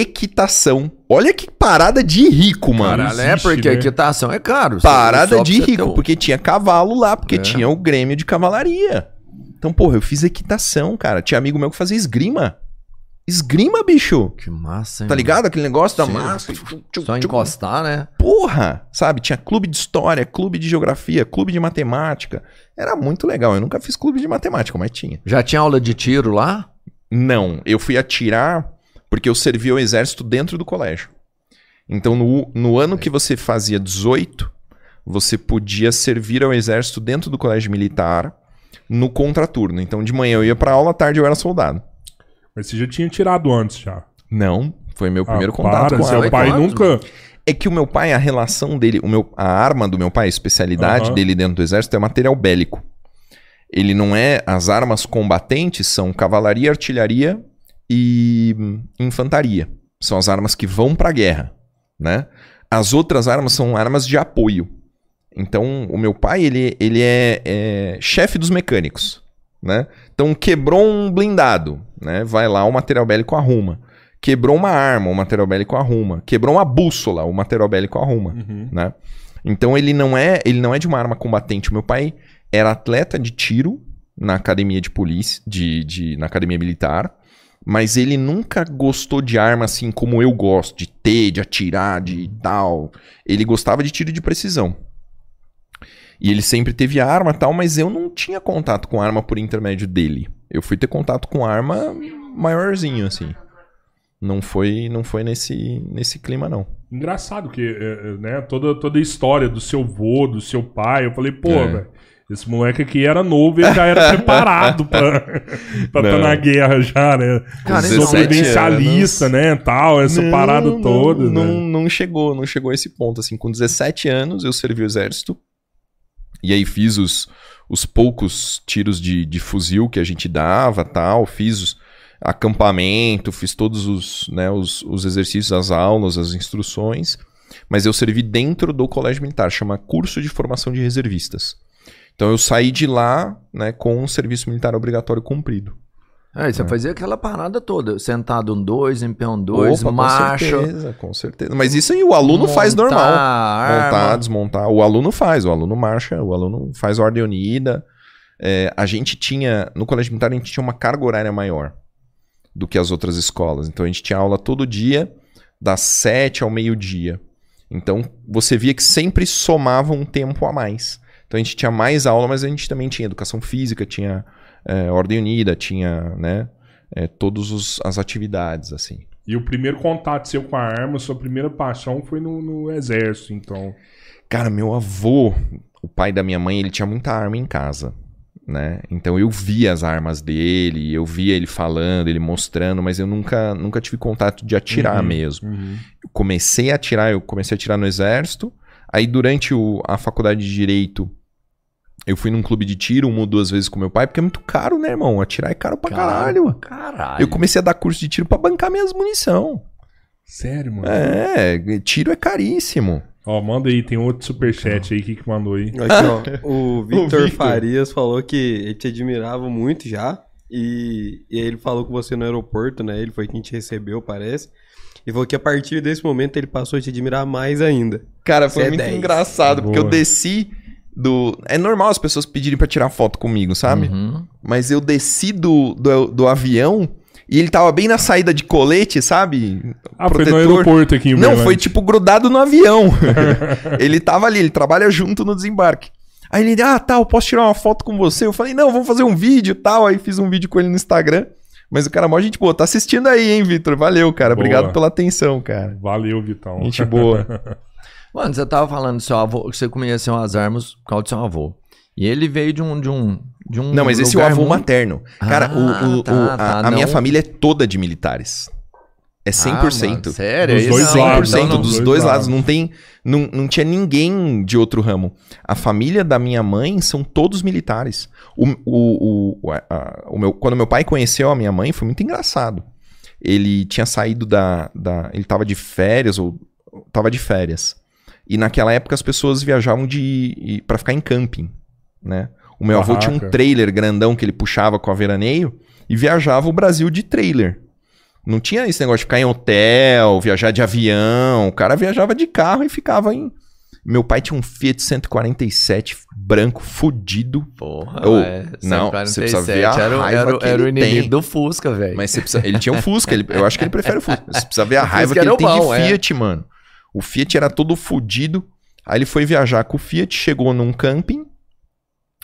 equitação. Olha que parada de rico, mano. Caralho, é porque né? equitação é caro. Parada de rico, um- porque tinha cavalo lá, porque É. tinha o Grêmio de cavalaria. Então, porra, eu fiz equitação, cara. Tinha amigo meu que fazia esgrima. Esgrima, bicho. Que massa, hein? Tá mano? ligado? Aquele negócio da Sim. massa. Só encostar, né? Porra, sabe? Tinha clube de história, clube de geografia, clube de matemática. Era muito legal. Eu nunca fiz clube de matemática, mas tinha. Já tinha aula de tiro lá? Não, eu fui atirar porque eu servi ao exército dentro do colégio. Então, no, no ano que você fazia 18, você podia servir ao exército dentro do colégio militar no contraturno. Então, de manhã eu ia pra aula, à tarde eu era soldado. Mas você já tinha tirado antes já. Não, foi meu primeiro Ah, contato para, com seu pai nunca... É que o meu pai, a relação dele, o meu, a arma do meu pai, a especialidade dele dentro do exército é material bélico. Ele não é. As armas combatentes são cavalaria, artilharia e hum, infantaria. São as armas que vão pra guerra, né? As outras armas são armas de apoio. Então, o meu pai, ele, ele é, é chefe dos mecânicos, né? Então, quebrou um blindado, né? Vai lá, o material bélico arruma. Quebrou uma arma, o material bélico arruma. Quebrou uma bússola, o material bélico arruma, Uhum. né? Então, ele não é, ele não é de uma arma combatente. O meu pai era atleta de tiro na academia de polícia, de, de, na academia militar, mas ele nunca gostou de arma assim como eu gosto, de ter, de atirar, de tal. Ele gostava de tiro de precisão. E ele sempre teve arma e tal, mas eu não tinha contato com arma por intermédio dele. Eu fui ter contato com arma maiorzinho, assim. Não foi, não foi nesse, nesse clima, não. Engraçado que, é, é, né, toda, toda a história do seu vô, do seu pai, eu falei, pô, É. velho, esse moleque aqui era novo e ele já era preparado pra estar Não. na guerra já, né? Cara, então, Sobrevivencialista, né, tal, essa Não, parada não, toda, Não, né? não chegou, não chegou a esse ponto. Assim, com 17 anos eu servi o exército. E aí fiz os, os poucos tiros de, de fuzil que a gente dava, tal. Fiz os acampamento, fiz todos os, né, os, os exercícios, as aulas, as instruções. Mas eu servi dentro do colégio militar, chama Curso de Formação de Reservistas. Então eu saí de lá, né, com um serviço militar obrigatório cumprido. Aí você fazia aquela parada toda, sentado um dois, em pé um dois, Opa, marcha. Com certeza, com certeza. Mas isso aí o aluno faz montar normal. arma. Montar, desmontar. O aluno faz, o aluno marcha, o aluno faz ordem unida. É, a gente tinha, no colégio militar, a gente tinha uma carga horária maior do que as outras escolas. Então a gente tinha aula todo dia, das sete ao meio-dia. Então você via que sempre somava um tempo a mais. Então a gente tinha mais aula, mas a gente também tinha educação física, tinha é, ordem unida, tinha, né, é, todas as atividades, assim. E o primeiro contato seu com a arma, sua primeira paixão foi no, no exército, então. Cara, meu avô, o pai da minha mãe, ele tinha muita arma em casa, né? Então eu via as armas dele, eu via ele falando, ele mostrando, mas eu nunca, nunca tive contato de atirar Uhum, mesmo. uhum. Eu comecei a atirar, eu comecei a atirar no exército, aí durante o- a faculdade de direito eu fui num clube de tiro uma ou duas vezes com meu pai, porque é muito caro, né, irmão? Atirar é caro pra caralho. Caralho. Eu comecei a dar curso de tiro pra bancar minhas munição. Sério, mano? É, tiro é caríssimo. Ó, manda aí, tem outro superchat aí que, que mandou aí. Aqui, ó, o Victor Victor. Farias falou que ele te admirava muito já. E, e ele falou com você no aeroporto, né? Ele foi quem te recebeu, parece. E falou que a partir desse momento ele passou a te admirar mais ainda. Cara, foi é muito 10. engraçado, porque Boa. eu desci do. É normal as pessoas pedirem pra tirar foto comigo, sabe? Uhum. Mas eu desci do, do, do avião e ele tava bem na saída de colete, sabe? Ah, foi no Protetor. aeroporto aqui em Não, foi tipo grudado no avião. ele tava ali, ele trabalha junto no desembarque. Aí ele, ah, tá, eu posso tirar uma foto com você? Eu falei, não, vamos fazer um vídeo e tal. Aí fiz um vídeo com ele no Instagram. Mas o cara, mó gente boa, tá assistindo aí, hein, Vitor? Valeu, cara. Boa. Obrigado pela atenção, cara. Valeu, Vitão. Gente boa. Mano, você tava falando do seu avô, que você conheceu as armas por causa do seu avô. E ele veio de um. De um, de um Não, mas esse é o avô muito- materno. Cara, o- Ah, o- o- tá, a, tá, a minha família é toda de militares. É 100%. Ah, mano, sério? Dos dois não, lados, 100% não- dos dois dois lados. lados. Não tem. Não, não tinha ninguém de outro ramo. A família da minha mãe são todos militares. O, o, o, a- o meu, quando meu pai conheceu a minha mãe, foi muito engraçado. Ele tinha saído da. da ele tava de férias, ou tava de férias. E naquela época as pessoas viajavam de para ficar em camping, né? O meu avô tinha um Barraca. trailer grandão que ele puxava com a veraneio e viajava o Brasil de trailer. Não tinha esse negócio de ficar em hotel, viajar de avião. O cara viajava de carro e ficava em. Meu pai tinha um Fiat 147 branco, fudido. Porra, Ô, é, não, 147 você precisa ver a era, o- raiva era, o- que era o ele inimigo tem. do Fusca, velho. Mas você precisa. Ele tinha um Fusca, ele- eu acho que ele prefere o Fusca. Você precisa ver a O raiva que ele tem bom, de é. Fiat, mano. O Fiat era todo fudido. Aí ele foi viajar com o Fiat, chegou num camping.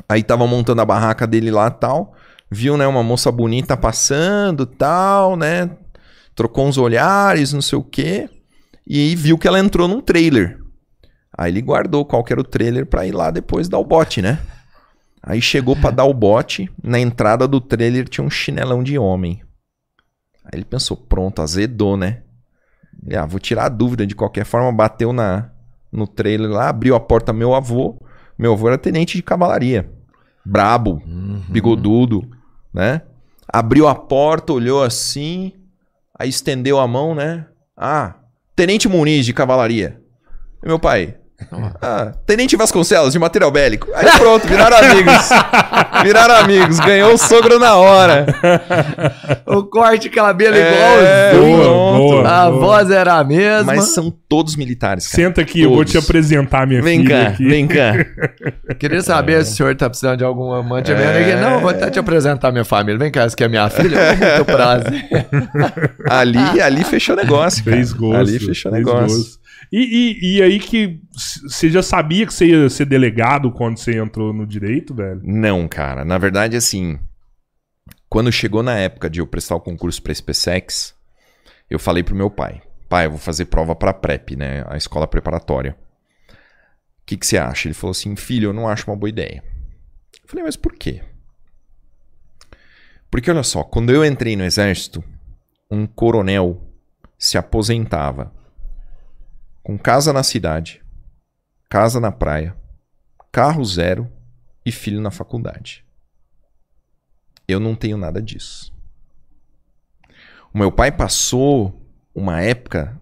Aí tava montando a barraca dele lá tal. Viu, né, uma moça bonita passando tal, né? Trocou uns olhares, não sei o quê. E viu que ela entrou num trailer. Aí ele guardou qual era o trailer pra ir lá depois dar o bote, né? Aí chegou pra dar o bote, na entrada do trailer tinha um chinelão de homem. Aí ele pensou, pronto, azedou, né? Ele, ah, vou tirar a dúvida de qualquer forma, bateu na no trailer lá, abriu a porta meu avô. Meu avô era tenente de cavalaria. Brabo, Uhum. bigodudo, né? Abriu a porta, olhou assim, aí estendeu a mão, né? Ah, Tenente Muniz de cavalaria. Meu pai, ah, Tenente Vasconcelos, de material bélico. Aí pronto, viraram amigos. Viraram amigos. Ganhou o sogro na hora. O corte de cabelo É, igualzinho. boa, boa. A voz era a mesma. Mas são todos militares, cara. Senta aqui, eu vou te Todos. apresentar minha Vem filha cá, aqui. vem cá. Queria saber se o senhor tá precisando de algum amante. É. Não, vou até te apresentar minha família. Vem cá, essa aqui é minha filha. Muito prazer. Ali, ali fechou negócio, cara. Fez gosto. Ali fechou fez negócio. gosto. E, e, e aí que você já sabia que você ia ser delegado quando você entrou no direito, velho? Não, cara. Na verdade, assim, quando chegou na época de eu prestar o concurso pra SpaceX, eu falei pro meu pai: pai, eu vou fazer prova pra PrEP, né? A escola preparatória. O que, que você acha? Ele falou assim: filho, eu não acho uma boa ideia. Eu falei, mas por quê? Porque olha só, quando eu entrei no exército, um coronel se aposentava com casa na cidade, casa na praia, carro zero e filho na faculdade. Eu não tenho nada disso. O meu pai passou uma época,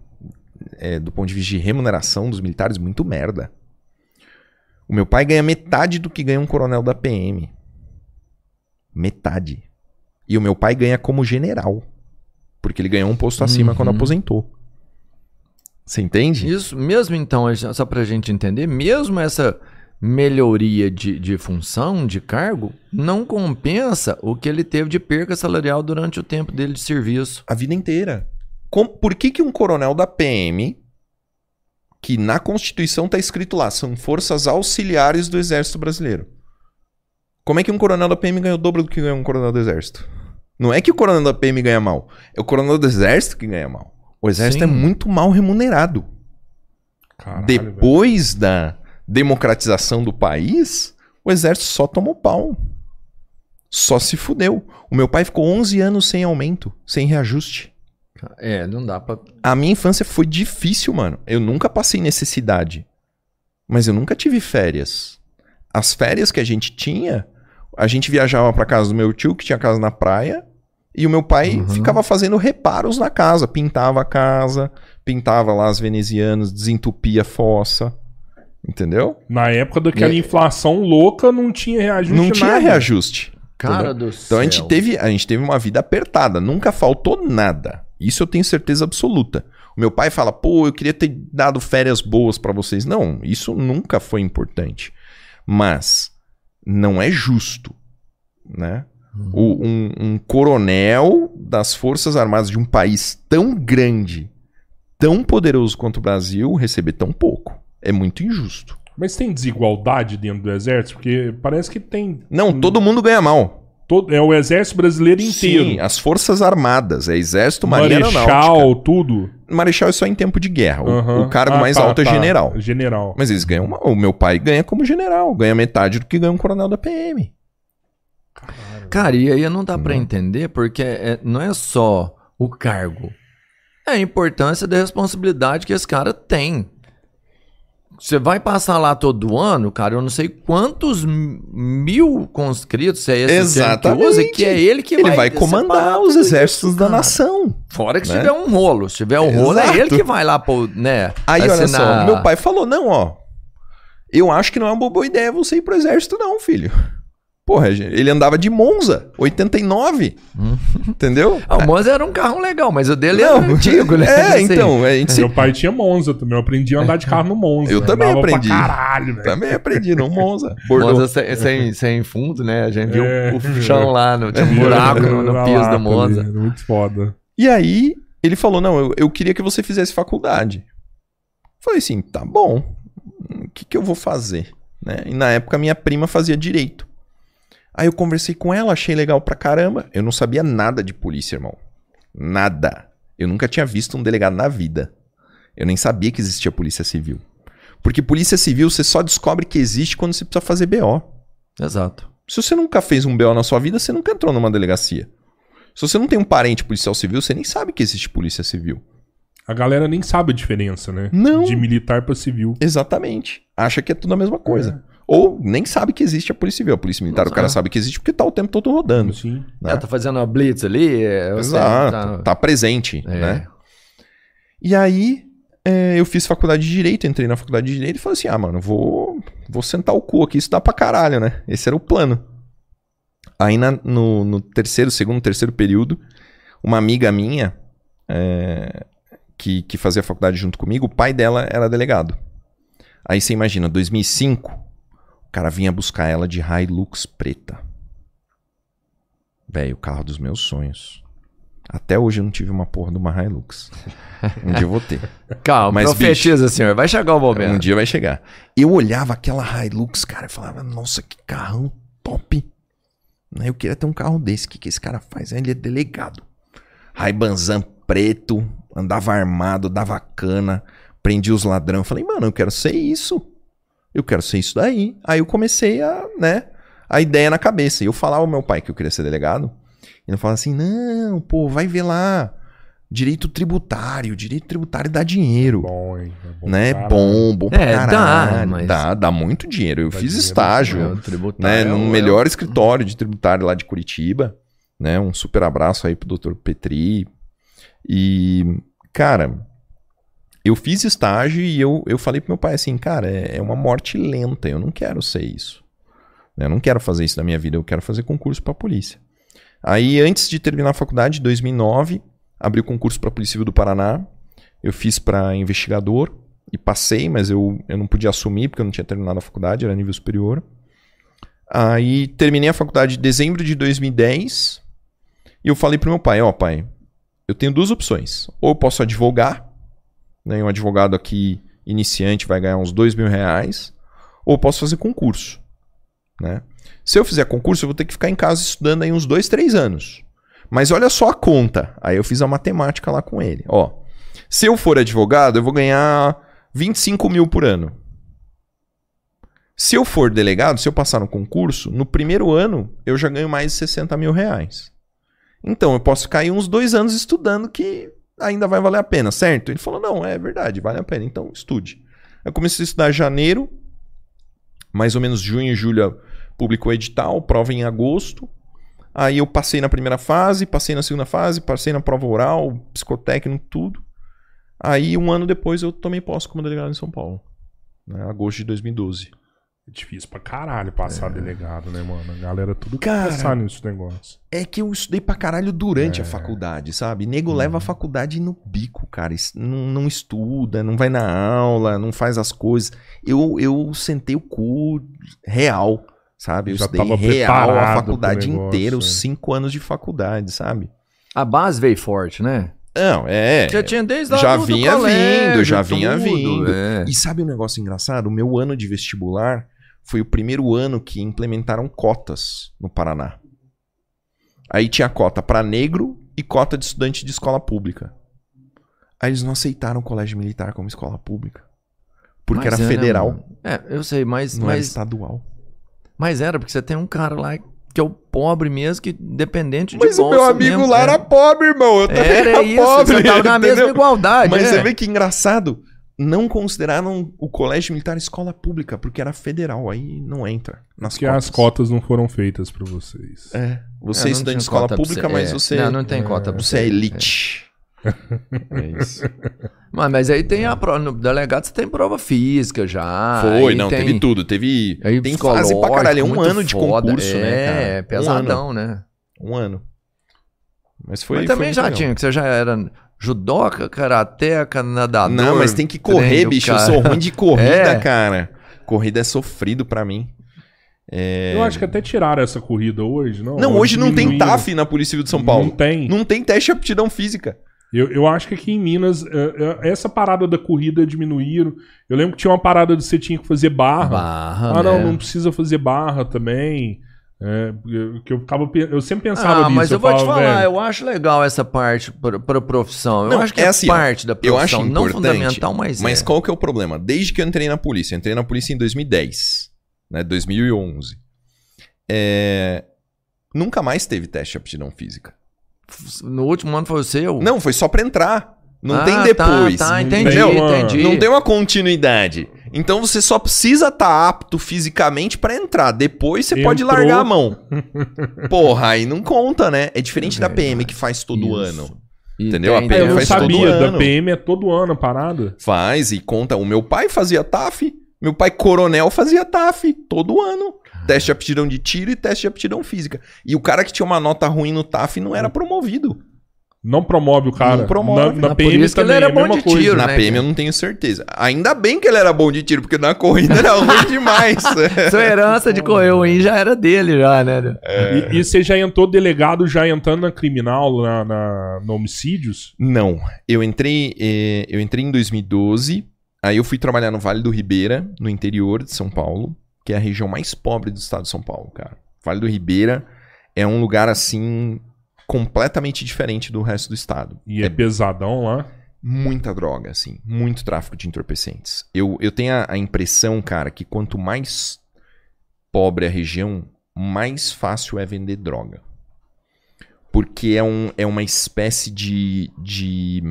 é, do ponto de vista de remuneração dos militares, muito merda. O meu pai ganha metade do que ganha um coronel da PM. Metade. E o meu pai ganha como general. Porque ele ganhou um posto acima Uhum. quando aposentou. Você entende? Isso, mesmo então, só pra gente entender, mesmo essa melhoria de, de função, de cargo, não compensa o que ele teve de perca salarial durante o tempo dele de serviço. A vida inteira. Com- por que, que um coronel da PM, que na Constituição está escrito lá, são forças auxiliares do Exército Brasileiro. Como é que um coronel da PM ganha o dobro do que ganha um coronel do Exército? Não é que o coronel da PM ganha mal, é o coronel do Exército que ganha mal. O Exército Sim. é muito mal remunerado. Caralho, velho. Depois da democratização do país, o Exército só tomou pau. Só se fudeu. O meu pai ficou 11 anos sem aumento, sem reajuste. É, não dá pra. A minha infância foi difícil, mano. Eu nunca passei necessidade. Mas eu nunca tive férias. As férias que a gente tinha, a gente viajava pra casa do meu tio, que tinha casa na praia, e o meu pai Uhum. ficava fazendo reparos na casa. Pintava a casa, pintava lá as venezianas, desentupia a fossa. Entendeu? Na época daquela E- inflação louca, não tinha reajuste Não tinha nada. reajuste. Cara do céu. Então a gente, teve, a gente teve uma vida apertada, nunca faltou nada. Isso eu tenho certeza absoluta. O meu pai fala, pô, eu queria ter dado férias boas pra vocês. Não, isso nunca foi importante. Mas não é justo, né? O- um, um coronel das Forças Armadas de um país tão grande, tão poderoso quanto o Brasil, receber tão pouco. É muito injusto. Mas tem desigualdade dentro do exército? Porque parece que tem. Não, todo mundo ganha mal. Todo, é o exército brasileiro inteiro. Sim, as Forças Armadas, é Exército, Marinha. Marechal, tudo. Marechal é só em tempo de guerra. O, Aham. o cargo Ah, mais tá, alto é tá. general. General. Mas eles ganham. uma- o meu pai ganha como general, ganha metade do que ganha um coronel da PM. Cara, e aí não dá pra Uhum. entender porque é- não é só o cargo. É a importância da responsabilidade que esse cara tem. Você vai passar lá todo ano, cara, eu não sei quantos mil conscritos é esse termo que Exatamente. usa, que é ele que Ele vai, vai comandar os exércitos isso, da nação. Fora que se né? tiver um rolo. Se tiver um rolo, é Exato. ele que vai lá, pô, né? Aí, olha só, assinar- meu pai falou: não, ó. Eu acho que não é uma boa ideia você ir pro exército, não, filho. Porra, ele andava de Monza, 89. Entendeu? Ah, o Monza era um carro legal, mas o dele Não, era antigo, né? É, Assim, então, a gente Meu pai tinha Monza também. Eu aprendi a andar de carro no Monza. Eu também Andava pra aprendi. caralho, velho. também aprendi no Monza. Bordeaux. Monza sem, sem, sem fundo, né? A gente viu É. o chão lá, no, tinha um buraco no, no Na piso lata do Monza. ali, Muito foda. E aí, ele falou: Não, eu, eu queria que você fizesse faculdade. Falei assim: Tá bom, o que, que eu vou fazer? Né? E na época, minha prima fazia direito. Aí eu conversei com ela, achei legal pra caramba. Eu não sabia nada de polícia, irmão. Nada. Eu nunca tinha visto um delegado na vida. Eu nem sabia que existia polícia civil. Porque polícia civil você só descobre que existe quando você precisa fazer BO. Exato. Se você nunca fez um BO na sua vida, você nunca entrou numa delegacia. Se você não tem um parente policial civil, você nem sabe que existe polícia civil. A galera nem sabe a diferença, né? Não. De militar pra civil. Exatamente. Acha que é tudo a mesma coisa. Ou nem sabe que existe a Polícia Civil. A Polícia Militar, Não o cara sabe. sabe que existe porque tá o tempo todo rodando. Sim. né? É, tá fazendo uma blitz ali. é, Exato, tá- tá presente, É. né? E aí, é, eu fiz faculdade de Direito, entrei na faculdade de Direito e falei assim, ah, mano, vou, vou sentar o cu aqui, isso dá pra caralho, né? Esse era o plano. Aí na- no, no terceiro, segundo, terceiro período, uma amiga minha, é, que, que fazia faculdade junto comigo, o pai dela era delegado. Aí você imagina, 2005, o cara vinha buscar ela de Hilux preta. Velho, o carro dos meus sonhos. Até hoje eu não tive uma porra de uma Hilux. Um dia eu vou ter. Calma, Mas, profetiza, senhor. Vai chegar o momento. Um dia vai chegar. Eu olhava aquela Hilux, cara, e falava, nossa, que carrão top. Né, Eu queria ter um carro desse. O que, que esse cara faz? Ele é delegado. Raibanzan preto, andava armado, dava cana, prendia os ladrão. Falei, mano, eu quero ser isso. Eu quero ser isso daí. Aí eu comecei a, né, a ideia na cabeça. E eu falava ao meu pai que eu queria ser delegado. E ele falava assim: não, pô, vai ver lá. Direito tributário. Direito tributário dá dinheiro Bom, hein? É bom né? pra Bom, bom pra É, dá, caralho. mas- Dá, dá muito dinheiro. Eu Dá fiz dinheiro, estágio, É, né? Num é melhor escritório de tributário lá de Curitiba, né? Um super abraço aí pro Dr. Petri. E, cara, eu fiz estágio e eu, eu falei pro meu pai assim, cara, é, é uma morte lenta, eu não quero ser isso. né? Eu não quero fazer isso na minha vida, eu quero fazer concurso pra polícia. Aí, antes de terminar a faculdade, em 2009, abri o concurso pra Polícia Civil do Paraná. Eu fiz pra investigador e passei, mas eu, eu não podia assumir porque eu não tinha terminado a faculdade, era nível superior. Aí terminei a faculdade em dezembro de 2010 e eu falei pro meu pai, ó pai, eu tenho duas opções. Ou eu posso advogar, né, um advogado aqui iniciante vai ganhar uns dois mil reais, ou posso fazer concurso. Né? Se eu fizer concurso, eu vou ter que ficar em casa estudando aí uns dois, três anos. Mas olha só a conta. Aí eu fiz a matemática lá com ele. Ó, se eu for advogado, eu vou ganhar 25 mil por ano. Se eu for delegado, se eu passar no concurso, no primeiro ano eu já ganho mais de 60 mil reais. Então eu posso ficar aí uns dois anos estudando que ainda vai valer a pena, certo? Ele falou: não, é verdade, vale a pena, então estude. Eu comecei a estudar em janeiro, mais ou menos junho e julho publicou o edital, prova em agosto. Aí eu passei na primeira fase, passei na segunda fase, passei na prova oral, psicotécnico, tudo. Aí um ano depois eu tomei posse como delegado em São Paulo. Né, agosto de 2012. É difícil pra caralho passar delegado, né, mano? A galera tudo Cara, passar nisso negócio. É que eu estudei pra caralho durante É. a faculdade, sabe? Nego leva a faculdade no bico, cara. Não, não estuda, não vai na aula, não faz as coisas. Eu, eu sentei o cu real, sabe? Eu Já estudei real a faculdade negócio, inteira, é. os cinco anos de faculdade, sabe? A base veio forte, né? Não, é. Já tinha desde a já do- do vinha colégio, vindo, já vinha tudo, vindo. é. E sabe um negócio engraçado? O meu ano de vestibular foi o primeiro ano que implementaram cotas no Paraná. Aí tinha cota para negro e cota de estudante de escola pública. Aí eles não aceitaram o colégio militar como escola pública. Porque Mas era federal? É, eu sei, mas, não era mas, estadual. mas era, porque você tem um cara lá que é o pobre mesmo, que dependente de Mas o meu amigo mesmo, lá é. era pobre, irmão. Eu também Era era isso, pobre. você tava na mesma igualdade. Mas é. você vê que engraçado. Não consideraram o colégio militar escola pública, porque era federal. Aí não entra nas Porque cotas. as cotas não foram feitas pra vocês. É. Você É, é estudante de escola cota pública, você- mas é. você, Não, não tem cota pra você é elite. É isso. Mas, mas aí tem a prova. No delegado você tem prova física já. Foi, não, tem, teve tudo. Teve. Aí tem fase pra caralho. É um ano de foda. concurso, né, cara? É, Um pesadão, né? Um ano. Mas foi. mas foi também muito já legal. tinha, que você já era judoca, karateca, nadador. Não, mas tem que correr, treino, bicho. Eu cara. sou ruim de corrida, É. cara. Corrida é sofrido pra mim. É... Eu acho que até tiraram essa corrida hoje, não? Não, hoje não tem. TAF na Polícia Civil de São Paulo. Não tem. Não tem teste de aptidão física. Eu, eu acho que aqui em Minas, é, é, essa parada da corrida diminuíram. Eu lembro que tinha uma parada de você tinha que fazer barra. Barra, ah, não, né? não precisa fazer barra também. É, eu- que eu, pe- eu sempre pensava Ah, nisso. mas eu, vou te falar, velho, eu acho legal essa parte para a profissão. Eu Não, acho que é é, assim, parte da Eu acho profissão, não fundamental, mas, Mas é. qual que é o problema? Desde que eu entrei na polícia, eu entrei na polícia em 2010, né? 2011. É, Nunca mais teve teste de aptidão física. No último ano foi o seu? Não, foi só pra entrar. Não Ah, tem tá, depois. Tá, Não entendi, entendi. Não tem uma continuidade. Então você só precisa estar apto fisicamente pra entrar. Depois você pode Entrou. largar a mão. Porra, aí não conta, né? É diferente da Verdade. PM que faz todo Isso. ano. Entendeu? A É, PM eu faz todo sabia, da ano. PM é todo ano a parada. Faz e conta. O meu pai fazia TAF. Meu pai, coronel, fazia TAF todo ano. Teste de aptidão de tiro e teste de aptidão física. E o cara que tinha uma nota ruim no TAF não era promovido. Não promove o cara. Não promove. Na, na por PM isso que ele também, era é bom de coisa. tiro, Na né, PM eu não tenho certeza. Ainda bem que ele era bom de tiro, porque na corrida era ruim demais. Sua herança de correr ruim já era dele, já, né? E, e você já entrou delegado, já entrando na criminal, na, na, no homicídios? Não, eu entrei, eh, eu entrei em 2012, aí eu fui trabalhar no Vale do Ribeira, no interior de São Paulo, que é a região mais pobre do estado de São Paulo, cara. Vale do Ribeira é um lugar assim completamente diferente do resto do estado. E é, pesadão lá. muita droga, assim, muito tráfico de entorpecentes. Eu, eu tenho a, a impressão, cara, que quanto mais pobre a região, mais fácil é vender droga. Porque é, um, é uma espécie de, de.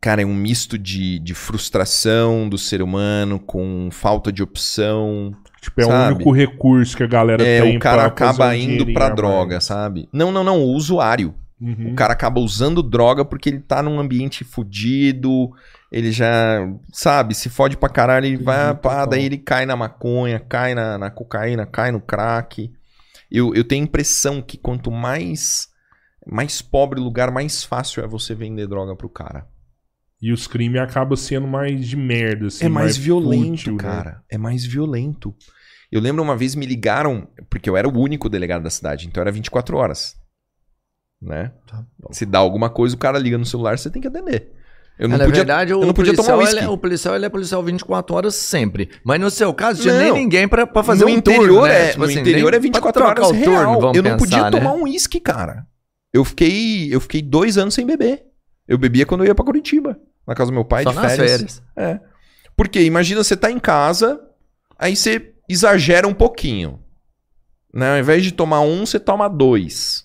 Cara, é um misto de, de frustração do ser humano com falta de opção. Tipo, é o Sabe? único recurso que a galera É, tem o cara acaba um indo pra a mais. droga, sabe? Não, não, não, o usuário. Uhum. O cara acaba usando droga porque ele tá num ambiente fudido, ele já, sabe, se fode pra caralho, ele vai, Entendi, pá, daí ele cai na maconha, cai na, na cocaína, cai no crack. Eu, eu tenho a impressão que quanto mais, mais pobre o lugar, mais fácil é você vender droga pro cara. E os crimes acabam sendo mais de merda, assim. é mais, violento, fútil, né? cara. É mais violento. Eu lembro uma vez me ligaram, porque eu era o único delegado da cidade, então era 24 horas. Né? Tá Se dá alguma coisa, o cara liga no celular, você tem que atender. Eu não Na podia, verdade, o, eu não podia policial, tomar ele é, o policial ele é policial 24 horas sempre. Mas no seu caso, tinha nem ninguém pra, pra fazer no um interior turno, né? é, Tipo no assim, interior é 24 pra trocar horas o turno, real. eu não podia pensar, né? tomar um uísque, cara. Eu fiquei, eu fiquei dois anos sem beber. Eu bebia quando eu ia pra Curitiba, na casa do meu pai Só de férias. férias. É. Porque imagina você tá em casa, aí você exagera um pouquinho. Né? Ao invés de tomar um, você toma dois.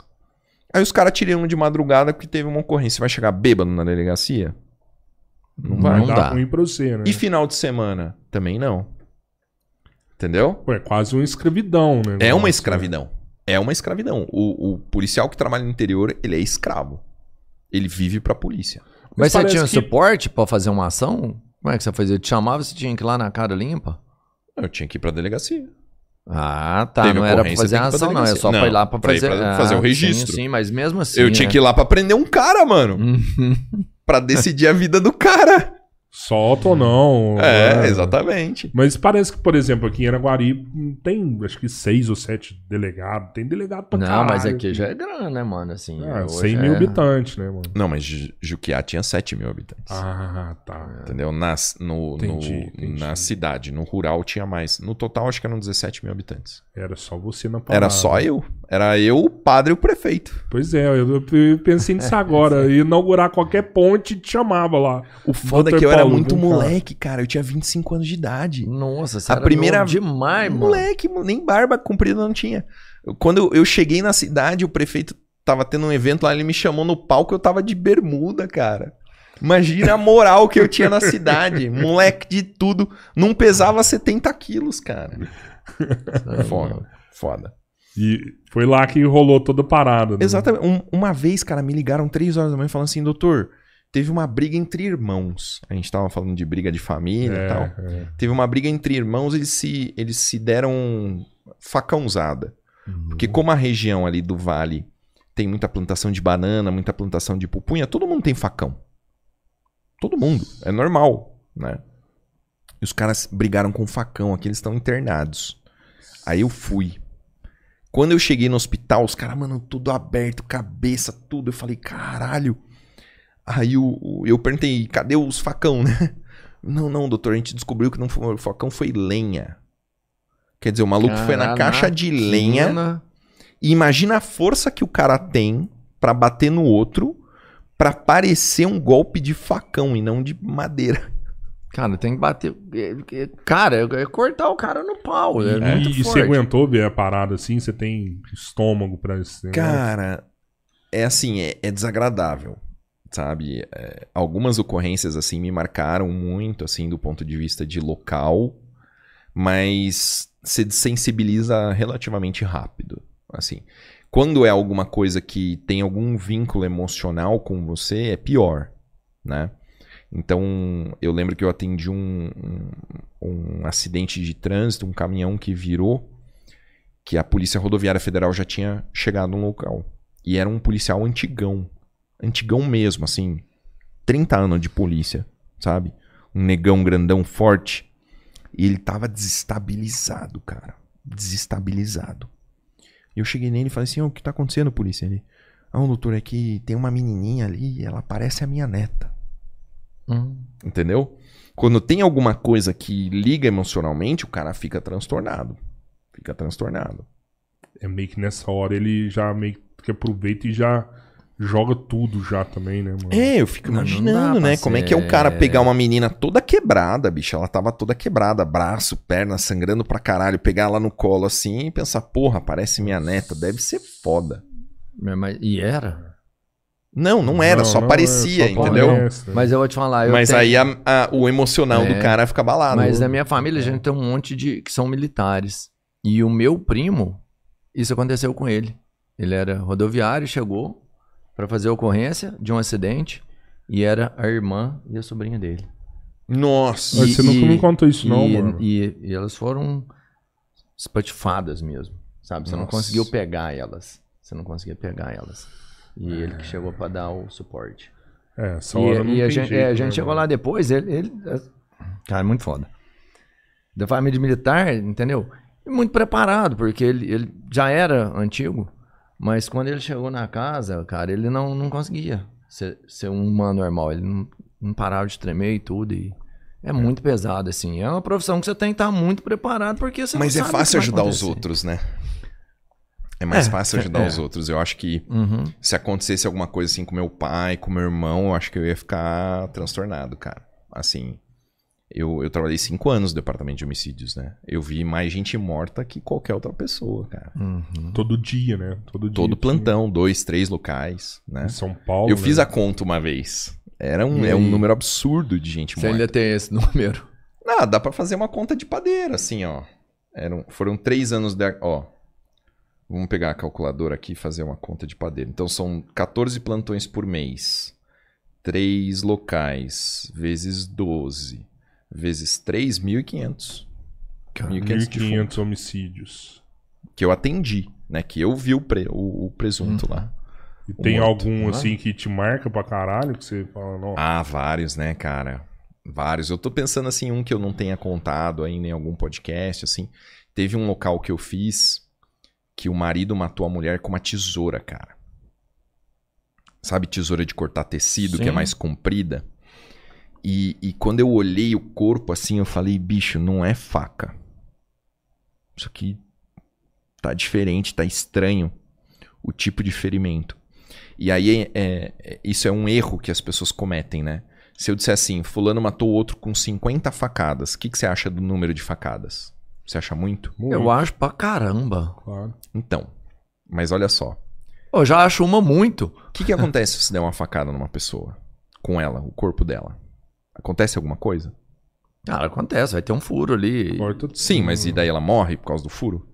Aí os caras tiram de madrugada porque teve uma ocorrência. Você vai chegar bêbado na delegacia? Não vai. Vai Não dar dá. ruim pra você, né? E final de semana? Também não. Entendeu? Pô, é quase uma escravidão, né? É uma escravidão. É uma escravidão. O, o policial que trabalha no interior, ele é escravo. Ele vive pra polícia. Mas, você parece tinha um que- suporte pra fazer uma ação? Como é que você fazia? Te chamava, você tinha que ir lá na cara limpa? Eu tinha que ir pra delegacia. Ah, tá. Teve não era pra fazer a ação, não. É só pra ir Não, lá pra fazer, pra fazer o Ah, registro. Sim, sim, mas mesmo assim. eu tinha né? que ir lá pra prender um cara, mano. Uhum. Pra decidir a vida do cara. Solta ou não. É, né? exatamente. Mas parece que, por exemplo, aqui em Araguari hum, tem acho que seis ou sete delegados. Tem delegado pra Não, caralho. mas aqui já é grana, né, mano? Assim, Ah, hoje 100 mil é- habitantes, né, mano? Não, mas Ju- Juquiá tinha 7 mil habitantes. Ah, tá. Entendeu? Nas, no, Entendi, no- entendi. Na cidade. No rural tinha mais. No total, acho que eram 17 mil habitantes. Era só você na parada. Era só eu. Era eu, o padre e o prefeito. Pois é, eu, eu pensei nisso agora. Inaugurar qualquer ponte te chamava lá. O foda é que eu era Paulo, muito vem cá. moleque, cara. Eu tinha 25 anos de idade. Nossa, você A era primeira- demais, mano. Moleque, nem barba comprida não tinha. Quando eu- eu cheguei na cidade, o prefeito tava tendo um evento lá, ele me chamou no palco, eu tava de bermuda, cara. Imagina a moral que eu tinha na cidade. Moleque de tudo. Não pesava 70 quilos, cara. Foda. Foda. E foi lá que rolou toda a parada. Né? Exatamente. Um- uma vez, cara, me ligaram três horas da manhã falando assim, doutor, teve uma briga entre irmãos. A gente tava falando de briga de família e tal. É, é. Teve uma briga entre irmãos, eles se, eles se deram facãozada. Porque como a região ali do vale tem muita plantação de banana, muita plantação de pupunha, todo mundo tem facão. Todo mundo. É normal, né? E os caras brigaram com facão aqui, eles estão internados. Aí eu fui. Quando eu cheguei no hospital, os caras, mano, tudo aberto, cabeça, tudo. Eu falei, caralho. Aí o- eu perguntei, cadê os facão, né? Não, não, doutor, a gente descobriu que não foi, o facão foi lenha. Quer dizer, o maluco foi na caixa de lenha. E imagina a força que o cara tem pra bater no outro pra parecer um golpe de facão e não de madeira. Cara, tem que bater. é- é- Cara, é é cortar o cara no pau. É, E, muito e você forte. aguentou ver a parada assim? Você tem estômago pra isso? Cara, é assim, é, é desagradável. sabe? É, algumas ocorrências, assim, me marcaram muito, assim, do ponto de vista de local, mas se desensibiliza relativamente rápido, assim. Quando é alguma coisa que tem algum vínculo emocional com você, é pior, né? Então, eu lembro que eu atendi um, um, um acidente de trânsito, um caminhão que virou, que a Polícia Rodoviária Federal já tinha chegado no local. E era um policial antigão. Antigão mesmo, assim. 30 anos de polícia, sabe? Um negão grandão, forte. E ele tava desestabilizado, cara. Desestabilizado. E eu cheguei nele e falei assim: o que tá acontecendo, polícia? Ele. Ah, doutor, é que tem uma menininha ali, ela parece a minha neta. Hum. Entendeu? Quando tem alguma coisa que liga emocionalmente, o cara fica transtornado. Fica transtornado. É meio que nessa hora ele já meio que aproveita e já joga tudo já também, né, mano? É, eu fico imaginando, dá né? Como é que é o cara pegar uma menina toda quebrada, bicho? Ela tava toda quebrada, braço, perna sangrando pra caralho, pegar ela no colo assim e pensar, porra, parece minha neta, deve ser foda. Mas- e era? Não, não era, só não, parecia, é, só entendeu? parece? Mas eu vou te falar, eu Mas tenho- aí a- a- o emocional do É, cara fica abalado. Mas na minha família a gente tem um monte de que são militares. E o meu primo, isso aconteceu com ele. Ele era rodoviário, chegou pra fazer a ocorrência de um acidente e era a irmã e a sobrinha dele. Nossa. Mas E- você nunca e- me contou isso, não, e, mano. E, e elas foram espatifadas mesmo, sabe? Você não Nossa. conseguiu pegar elas. Você não conseguia pegar elas. E ele que chegou pra dar o suporte. É, essa E, hora não e a gente, jeito, é, a né, gente chegou mano? lá depois, ele, ele- Cara, muito foda. Da família militar, entendeu? E muito preparado, porque ele, ele já era antigo, mas quando ele chegou na casa, cara, ele não, não conseguia ser, ser um humano normal. Ele não, não parava de tremer e tudo. E é muito pesado, assim. É uma profissão que você tem que estar muito preparado, porque você Mas é fácil ajudar os outros, né? É mais É, fácil ajudar é. os outros. Eu acho que Uhum. se acontecesse alguma coisa assim com meu pai, com meu irmão, eu acho que eu ia ficar transtornado, cara. Assim, eu, eu trabalhei cinco anos no departamento de homicídios, né? Eu vi mais gente morta que qualquer outra pessoa, cara. Uhum. Todo dia, né? Todo dia. Todo tinha- plantão, dois, três locais, né? Em São Paulo. Eu né? fiz a conta uma vez. Era um, é um número absurdo de gente Você morta. ainda tem esse número. Não, dá pra fazer uma conta de padeiro, assim, ó. Eram, foram três anos de. Ó. Vamos pegar a calculadora aqui e fazer uma conta de padeiro. Então são 14 plantões por mês. Três locais, vezes 12. Vezes 3.500. 1.500 de 1.500 homicídios. Que eu atendi, né? Que eu vi o, pre- o, o presunto lá. E O tem morto, algum, né? assim, que te marca pra caralho? Que você fala, não. Ah, vários, né, cara? Vários. Eu tô pensando assim, um que eu não tenha contado ainda em algum podcast, assim. Teve um local que eu fiz que o marido matou a mulher com uma tesoura, cara. Sabe, tesoura de cortar tecido, que é Sim. mais comprida? E, e quando eu olhei o corpo assim, eu falei, bicho, não é faca. Isso aqui tá diferente, tá estranho o tipo de ferimento. E aí, é, é- isso é um erro que as pessoas cometem, né? Se eu disser assim, fulano matou o outro com 50 facadas, o que, que você acha do número de facadas? Você acha muito? Muito, Eu acho pra caramba. Claro. Então, mas olha só. Eu já acho uma muito. O que, que acontece se você der uma facada numa pessoa? Com ela, o corpo dela? Acontece alguma coisa? Cara, acontece, vai ter um furo ali. Sim, mas e daí ela morre por causa do furo?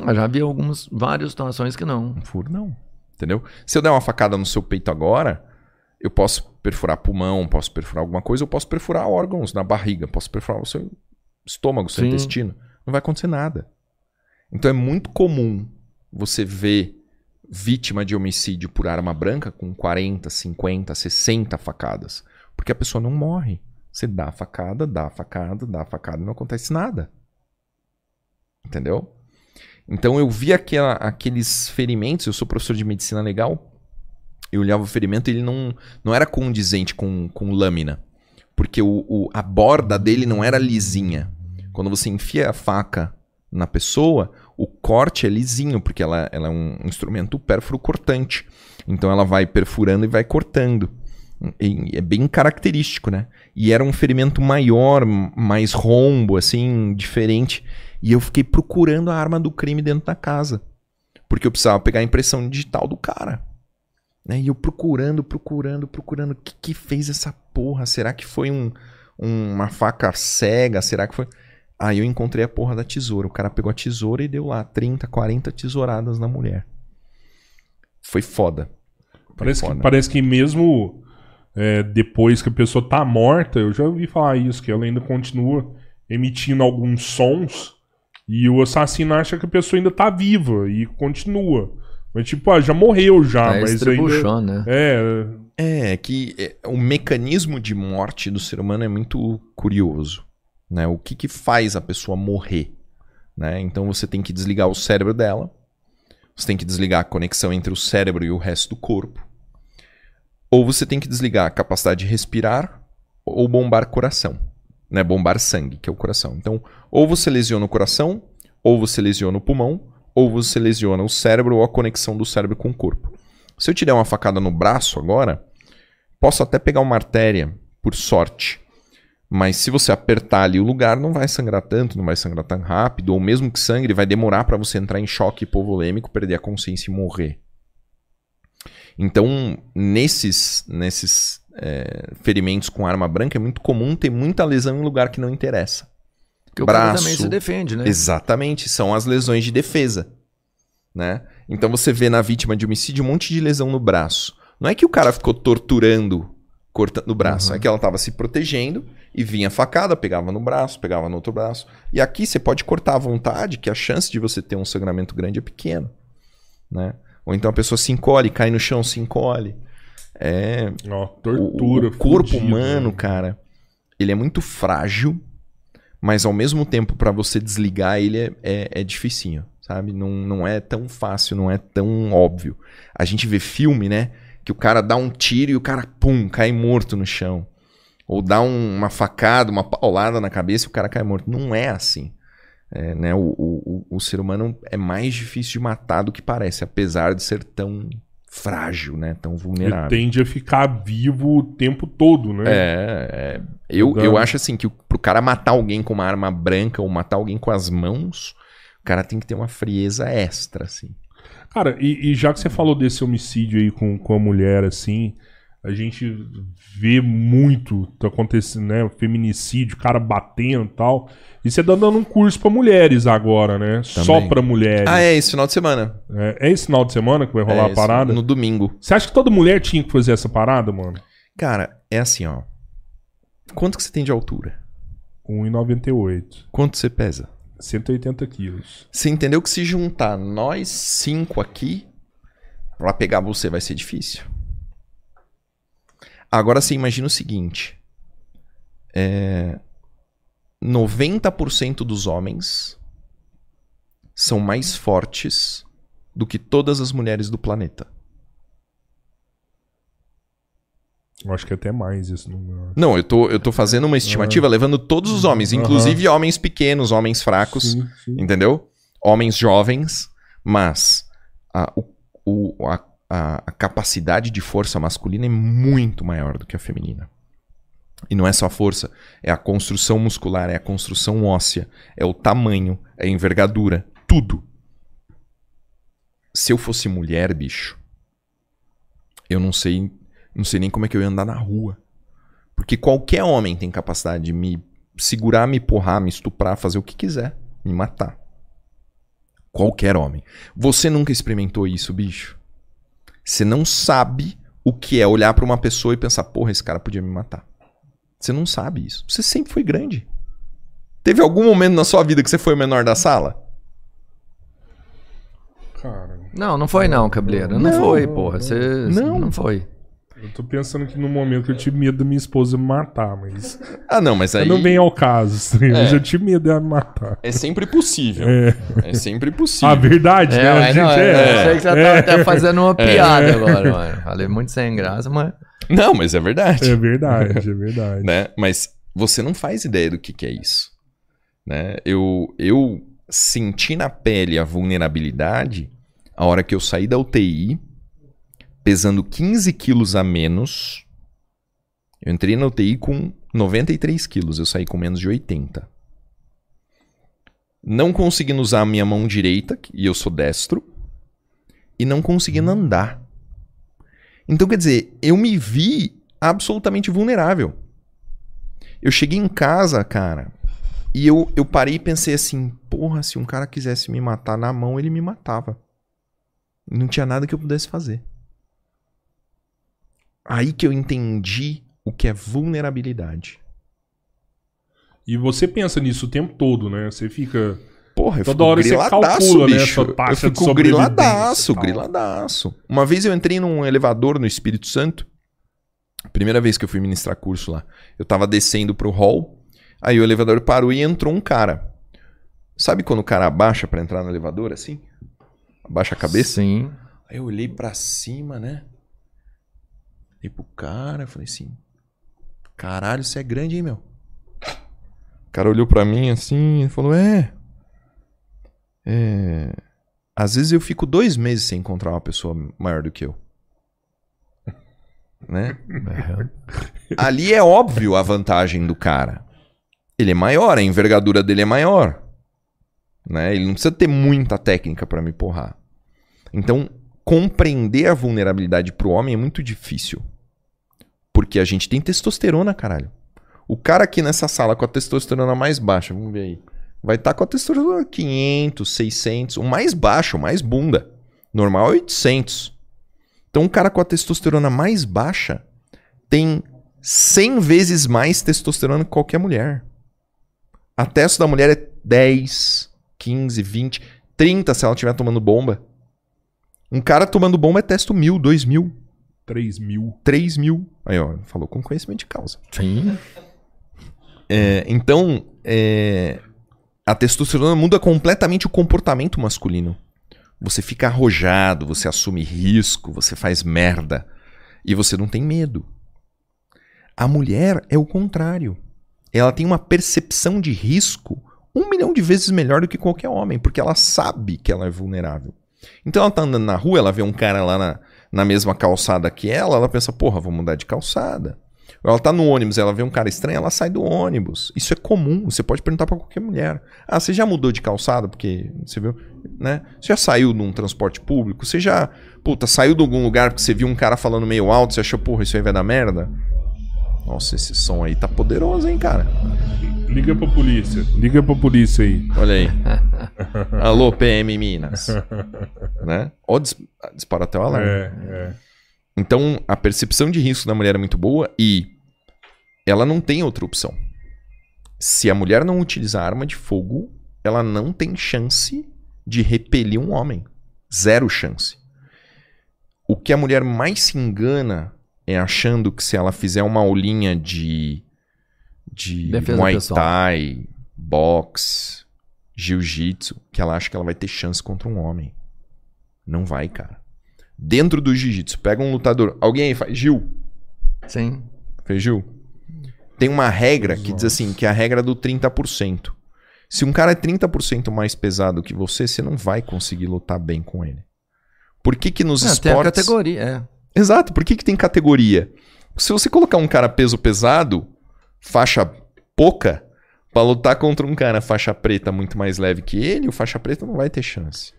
Eu já vi algumas, várias situações que não. Um furo não. Entendeu? Se eu der uma facada no seu peito agora, eu posso perfurar pulmão, posso perfurar alguma coisa, eu posso perfurar órgãos na barriga, posso perfurar o seu estômago, o seu Sim. intestino. Não vai acontecer nada. Então é muito comum você ver vítima de homicídio por arma branca com 40, 50, 60 facadas. Porque a pessoa não morre. Você dá facada, dá facada, dá facada e não acontece nada. Entendeu? Então eu vi aquela- aqueles ferimentos, eu sou professor de medicina legal, eu olhava o ferimento e ele não, não era condizente com, com lâmina. Porque o, o- a borda dele não era lisinha. Quando você enfia a faca na pessoa, o corte é lisinho, porque ela, ela é um instrumento pérfuro cortante. Então ela vai perfurando e vai cortando. E é bem característico, né? E era um ferimento maior, mais rombo, assim, diferente. E eu fiquei procurando a arma do crime dentro da casa. Porque eu precisava pegar a impressão digital do cara. Né? E eu procurando, procurando, procurando. O que, que fez essa porra? Será que foi um, um- uma faca cega? Será que foi. Aí eu encontrei a porra da tesoura. O cara pegou a tesoura e deu lá 30, 40 tesouradas na mulher. Foi foda. Foi Parece que, foda. parece que mesmo é, depois que a pessoa tá morta, eu já ouvi falar isso, que ela ainda continua emitindo alguns sons e o assassino acha que a pessoa ainda tá viva e continua. Mas tipo, ah, já morreu já, é mas ainda... né? É, É, que é, o mecanismo de morte do ser humano é muito curioso. Né? O que, que faz a pessoa morrer? Né? Então você tem que desligar o cérebro dela, você tem que desligar a conexão entre o cérebro e o resto do corpo, ou você tem que desligar a capacidade de respirar ou bombar coração. Né? Bombar sangue, que é o coração. Então, ou você lesiona o coração, ou você lesiona o pulmão, ou você lesiona o cérebro ou a conexão do cérebro com o corpo. Se eu te der uma facada no braço agora, posso até pegar uma artéria, por sorte. Mas se você apertar ali o lugar, não vai sangrar tanto, não vai sangrar tão rápido, ou mesmo que sangre, vai demorar para você entrar em choque hipovolêmico, perder a consciência e morrer. Então, nesses, nesses é, ferimentos com arma branca, é muito comum ter muita lesão em lugar que não interessa. Porque o braço. também se defende, né? Exatamente, são as lesões de defesa. Né? Então você vê na vítima de homicídio um monte de lesão no braço. Não é que o cara ficou torturando, cortando o braço, é que ela estava se protegendo e vinha a facada, pegava no braço, pegava no outro braço. E aqui você pode cortar à vontade, que a chance de você ter um sangramento grande é pequeno. Né? Ou então a pessoa se encolhe, cai no chão, se encolhe. É, ó, o- tortura. o, corpo fudido, humano, né? cara, ele é muito frágil, mas ao mesmo tempo, pra você desligar ele é, é, é dificinho, sabe? Não, não é tão fácil, não é tão óbvio. A gente vê filme, né? Que o cara dá um tiro e o cara, pum, cai morto no chão. Ou dá um- uma facada, uma paulada na cabeça e o cara cai morto. Não é assim. É, né? o, o, o, o ser humano é mais difícil de matar do que parece, apesar de ser tão frágil, né? Tão Ele vulnerável. tende a ficar vivo o tempo todo, né? É, é. Eu, eu acho assim que o- pro cara matar alguém com uma arma branca ou matar alguém com as mãos, o cara tem que ter uma frieza extra, assim. Cara, e, e já que você falou desse homicídio aí com, com a mulher, assim, a gente vê muito tá acontecendo, né? Feminicídio, cara batendo e tal. E você tá dando um curso pra mulheres agora, né? Só Também. pra mulheres. Ah, é esse final de semana. É, é esse final de semana que vai rolar É a parada? No domingo. Você acha que toda mulher tinha que fazer essa parada, mano? Cara, é assim, ó. Quanto que você tem de altura? 1,98. Quanto você pesa? 180 quilos. Você entendeu que se juntar nós cinco aqui, pra pegar você vai ser difícil. Agora você imagina o seguinte: é, 90% dos homens são mais fortes do que todas as mulheres do planeta. Eu acho que é até mais isso. Não... Não, eu tô, eu tô fazendo uma estimativa levando todos os homens, inclusive homens pequenos, homens fracos. Sim, sim. entendeu? Homens jovens, mas a, o- a, a- a capacidade de força masculina é muito maior do que a feminina. E não é só a força, é a construção muscular, é a construção óssea, é o tamanho, é a envergadura, tudo. Se eu fosse mulher, bicho, eu não sei, não sei nem como é que eu ia andar na rua. Porque qualquer homem tem capacidade de me segurar, me porrar, me estuprar, fazer o que quiser, me matar. Qualquer homem. Você nunca experimentou isso, bicho? Você não sabe o que é olhar pra uma pessoa e pensar, porra, esse cara podia me matar. Você não sabe isso. Você sempre foi grande. Teve algum momento na sua vida que você foi o menor da sala? Cara, Não, não foi não, cabeleira. Não, Não, foi, porra. Você não. não foi. Eu tô pensando que no momento eu tive medo da minha esposa me matar, mas. Ah, não, mas aí. Não vem ao caso. assim, Eu É. já tive medo dela me matar. É sempre possível. É. É sempre possível. A verdade, né? A mas gente não, é. eu achei que você tava até fazendo uma piada agora, mano. Falei muito sem graça, mas. Não, mas é verdade. É verdade, é verdade. né? Mas você não faz ideia do que, que é isso. Né? Eu, eu senti na pele a vulnerabilidade a hora que eu saí da UTI, pesando 15 quilos a menos. Eu entrei na UTI com 93 quilos, eu saí com menos de 80. Não conseguindo usar a minha mão direita, e eu sou destro, e não conseguindo andar. Então, quer dizer, eu me vi absolutamente vulnerável. Eu cheguei em casa, cara, e eu, eu parei e pensei assim: porra, se um cara quisesse me matar na mão, ele me matava. Não tinha nada que eu pudesse fazer. Aí que eu entendi o que é vulnerabilidade. E você pensa nisso o tempo todo, né? Você fica. Porra, eu Toda fico hora você griladaço, calcula, né, bicho. taxa eu fico griladaço, griladaço. Uma vez eu entrei num elevador no Espírito Santo. Primeira vez que eu fui ministrar curso lá. Eu tava descendo pro hall. Aí o elevador parou e entrou um cara. Sabe quando o cara abaixa pra entrar no elevador assim? Abaixa a cabeça? Sim. Aí eu olhei pra cima, né? Olhei pro cara, falei assim: Caralho, você é grande, hein, meu? O cara olhou pra mim assim e falou: É. É. Às vezes eu fico dois meses sem encontrar uma pessoa maior do que eu. Né? Ali é óbvio a vantagem do cara. Ele é maior, a envergadura dele é maior. Né? Ele não precisa ter muita técnica pra me porrar. Então, compreender a vulnerabilidade pro homem é muito difícil. Porque a gente tem testosterona, caralho. O cara aqui nessa sala com a testosterona mais baixa, vamos ver aí. Vai estar com a testosterona 500, 600, o mais baixo, o mais bunda. Normal é 800. Então, um cara com a testosterona mais baixa tem 100 vezes mais testosterona que qualquer mulher. A testo da mulher é 10, 15, 20, 30 se ela estiver tomando bomba. Um cara tomando bomba é testo mil, dois mil, 3 mil. três mil. Aí, ó, falou com conhecimento de causa. Sim. É, então, é, a testosterona muda completamente o comportamento masculino. Você fica arrojado, você assume risco, você faz merda. E você não tem medo. A mulher é o contrário. Ela tem uma percepção de risco um milhão de vezes melhor do que qualquer homem, porque ela sabe que ela é vulnerável. Então ela tá andando na rua, ela vê um cara lá na, na mesma calçada que ela, ela pensa, porra, vou mudar de calçada. Ela tá no ônibus, ela vê um cara estranho, ela sai do ônibus. Isso é comum, você pode perguntar pra qualquer mulher. Ah, você já mudou de calçada? Porque você viu, né? Você já saiu num transporte público? Você já, puta, saiu de algum lugar porque você viu um cara falando meio alto, você achou, porra, isso aí vai dar merda? Nossa, esse som aí tá poderoso, hein, cara? Liga pra polícia. Liga pra polícia aí. Olha aí. Alô, PM Minas. né? Ó, dis dispara até o alarme. É, é. Então, a percepção de risco da mulher é muito boa e ela não tem outra opção. Se a mulher não utilizar arma de fogo, ela não tem chance de repelir um homem. Zero chance. O que a mulher mais se engana é achando que se ela fizer uma aulinha de, de Defesa Muay pessoal. Thai, boxe, jiu-jitsu, que ela acha que ela vai ter chance contra um homem. Não vai, cara. Dentro do jiu-jitsu, pega um lutador. Alguém aí faz Gil. Sim. Fez Gil? Tem uma regra que diz assim, que é a regra do 30%. Se um cara é 30% mais pesado que você, você não vai conseguir lutar bem com ele. Por que que nos É, tem a esportes... categoria, é. Exato, por que, que tem categoria? Se você colocar um cara peso pesado, faixa pouca, pra lutar contra um cara faixa preta muito mais leve que ele, o faixa preta não vai ter chance.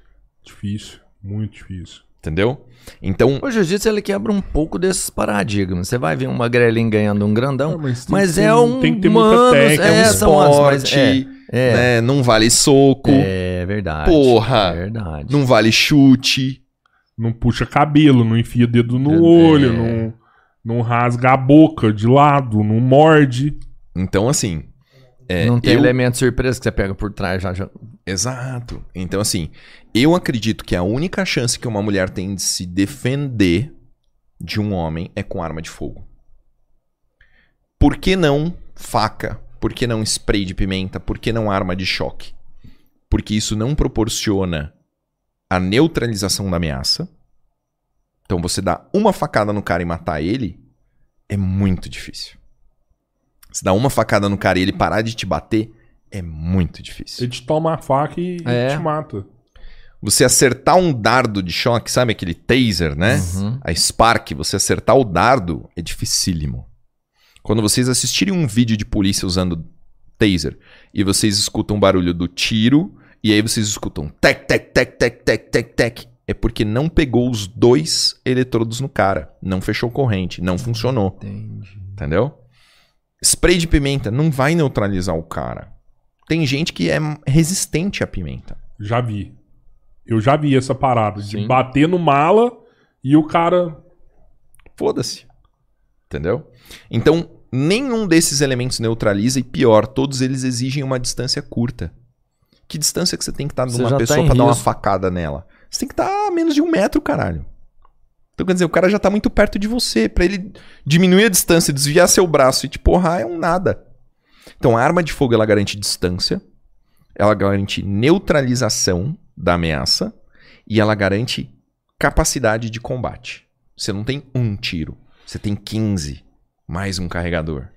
Difícil. Muito difícil. Entendeu? Então, O jiu-jitsu ele quebra um pouco desses paradigmas. Você vai ver um magrelinho ganhando um grandão, Ah, mas mas, que é um tem que ter muita técnica, é um é, anos, mas esporte, é, né, não vale soco, é, é verdade. Porra. É verdade. não vale chute. Não puxa cabelo, não enfia dedo no É. olho, não, não rasga a boca de lado, não morde. Então, assim. é, não tem eu- elemento surpresa que você pega por trás já. já. Exato. Então, assim, eu acredito que a única chance que uma mulher tem de se defender de um homem é com arma de fogo. Por que não faca? Por que não spray de pimenta? Por que não arma de choque? Porque isso não proporciona a neutralização da ameaça. Então, você dá uma facada no cara e matar ele é muito difícil. Se dá uma facada no cara e ele parar de te bater, é muito difícil. Ele te toma a faca e, e É. te mata. Você acertar um dardo de choque, sabe aquele taser, né? Uhum. A Spark, você acertar o dardo é dificílimo. Quando vocês assistirem um vídeo de polícia usando taser e vocês escutam o barulho do tiro e aí vocês escutam tec, tec, tec, tec, tec, tec, tec, é porque não pegou os dois eletrodos no cara. Não fechou corrente, não funcionou. Entendi. Entendeu? Spray de pimenta não vai neutralizar o cara. Tem gente que é resistente à pimenta. Já vi. Eu já vi essa parada de Sim. bater no mala e o cara. Foda-se. Entendeu? Então, nenhum desses elementos neutraliza e pior, todos eles exigem uma distância curta. Que distância que você tem que estar de uma tá pessoa em pra dar uma facada nela? Você tem que estar a menos de um metro, caralho. Então, quer dizer, o cara já tá muito perto de você. Pra ele diminuir a distância, desviar seu braço e te porrar é um nada. Então, a arma de fogo, ela garante distância, ela garante neutralização da ameaça e ela garante capacidade de combate. Você não tem um tiro, você tem 15 mais um carregador.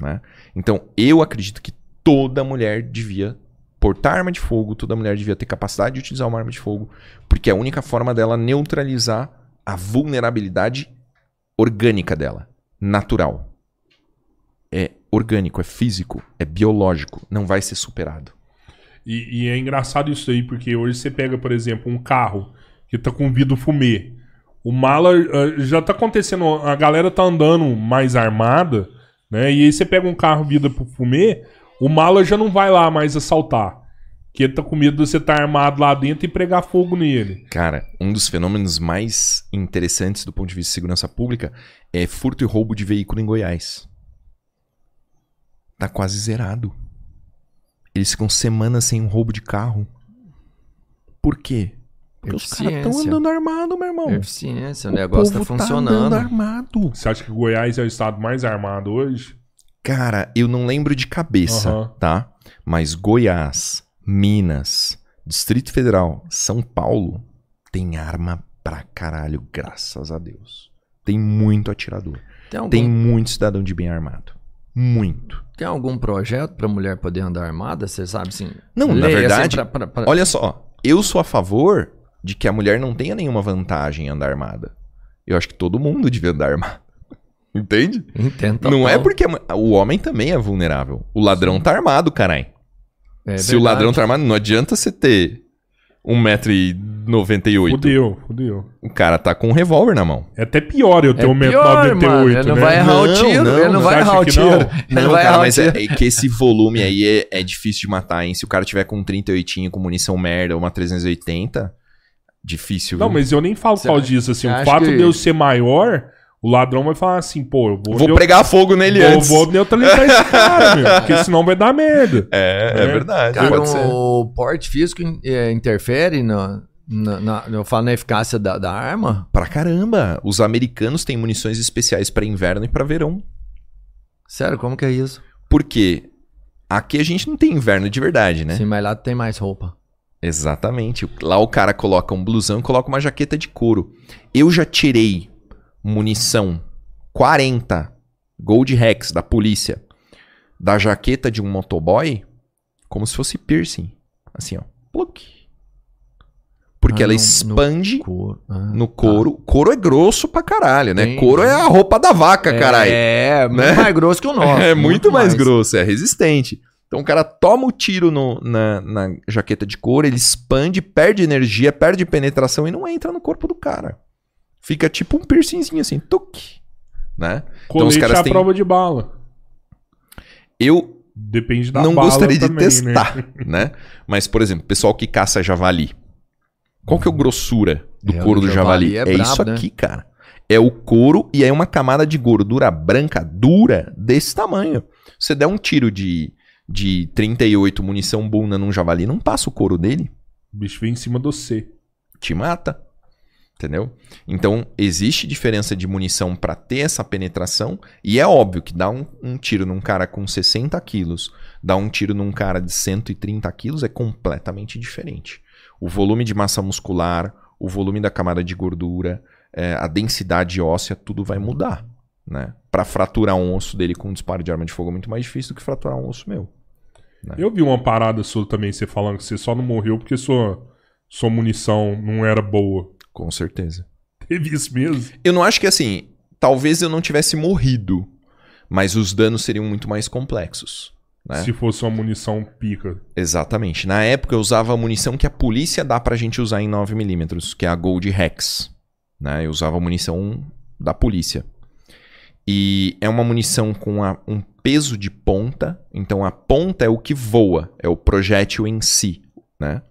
Né? Então, eu acredito que toda mulher devia portar arma de fogo, toda mulher devia ter capacidade de utilizar uma arma de fogo, porque é a única forma dela neutralizar a vulnerabilidade orgânica dela, natural. É orgânico, é físico, é biológico, não vai ser superado. E, e é engraçado isso aí, porque hoje você pega, por exemplo, um carro que tá com vidro fumê. O mala ah, já tá acontecendo, a galera tá andando mais armada, né? E aí você pega um carro vidro pro fumê, o mala já não vai lá mais assaltar. Que ele tá com medo de você estar armado lá dentro e pregar fogo nele. Cara, um dos fenômenos mais interessantes do ponto de vista de segurança pública é furto e roubo de veículo em Goiás. Tá quase zerado. Eles ficam semanas sem um roubo de carro. Por quê? Porque os caras estão andando armado, meu irmão. Eficiência, o negócio tá povo funcionando. andando armado. Você acha que Goiás é o estado mais armado hoje? Cara, eu não lembro de cabeça, Aham. tá? Mas Goiás, Minas, Distrito Federal, São Paulo tem arma pra caralho, graças a Deus. Tem muito atirador. Tem algum, Tem tem... muito cidadão de bem armado. Muito. algum projeto pra mulher poder andar armada? Você sabe, assim... Não, na assim, verdade, pra- pra- pra- Olha só, eu sou a favor de que a mulher não tenha nenhuma vantagem em andar armada. Eu acho que todo mundo devia andar armado. Entende? Entendo Não é porque o homem também é vulnerável. O ladrão tá armado, caralho. É Se o verdade. ladrão tá armado, não adianta você ter 1,98m. Fudeu, fudeu. O cara tá com um revólver na mão. É até pior eu ter É 1,98m, pior, mano. Ele não né? vai errar o Não, tiro. não, ele não vai você errar o tiro. não? Não, não vai cara, errar mas o é, é que esse volume aí é, é difícil de matar, hein? Se o cara tiver com um 38 com munição merda ou uma 380, difícil, Não, viu? mas eu nem falo acha- disso. Assim, o fato que- de eu ser maior, o ladrão vai falar assim, pô, eu vou, Vou pregar fogo nele vou, antes. vou neutralizar esse cara, meu. Porque senão vai dar merda. É, é, É. verdade. Cara, pode ser. o porte físico é, interfere na, na, na- eu falo na eficácia da, da arma? Pra caramba. Os americanos têm munições especiais pra inverno e pra verão. Sério, como que é isso? Porque aqui a gente não tem inverno de verdade, né? Sim, mas lá tem mais roupa. Exatamente. Lá o cara coloca um blusão e coloca uma jaqueta de couro. Eu já tirei munição 40 Gold Rex da polícia da jaqueta de um motoboy como se fosse piercing. Assim, ó. Pluc. Porque Ah, ela no- no expande Couro. Ah, no couro. Couro é grosso pra caralho, né? Tem- Couro é a roupa da vaca, tá. caralho. É, muito Né? mais grosso que o nosso. é muito, mais, grosso, é resistente. Então o cara toma o tiro no- na, na jaqueta de couro, ele expande, perde energia, perde penetração e não entra no corpo do cara. Fica tipo um piercingzinho assim, tuc. Né? Colete os caras é a têm- prova de bala. Eu Depende da não bala gostaria de também, testar, Né? né? Mas, por exemplo, pessoal que caça javali. Qual que é a grossura do É, couro do javali? javali É, é brabo, isso né? aqui, cara. É o couro e aí uma camada de gordura branca dura desse tamanho. Você der um tiro de, de 38 munição bunda num javali, não passa o couro dele, O bicho vem em cima do C. te mata. Entendeu? Então, existe diferença de munição para ter essa penetração. E é óbvio que dar um, um tiro num cara com 60 quilos, dar um tiro num cara de 130 quilos é completamente diferente. O volume de massa muscular, o volume da camada de gordura, é, a densidade óssea, tudo vai mudar. Né? Para fraturar um osso dele com um disparo de arma de fogo é muito mais difícil do que fraturar um osso meu. Eu vi uma parada sua também, você falando que você só não morreu porque sua, sua munição não era boa. Com certeza. Teve isso mesmo? Eu não acho que assim, talvez eu não tivesse morrido, mas os danos seriam muito mais complexos. né? Se fosse uma munição pica. Exatamente. Na época eu usava a munição que a polícia dá pra gente usar em 9mm, que é a Gold Rex. Né? Eu usava a munição da polícia. E é uma munição com a- um peso de ponta. Então a ponta é o que voa, é o projétil em si. Né?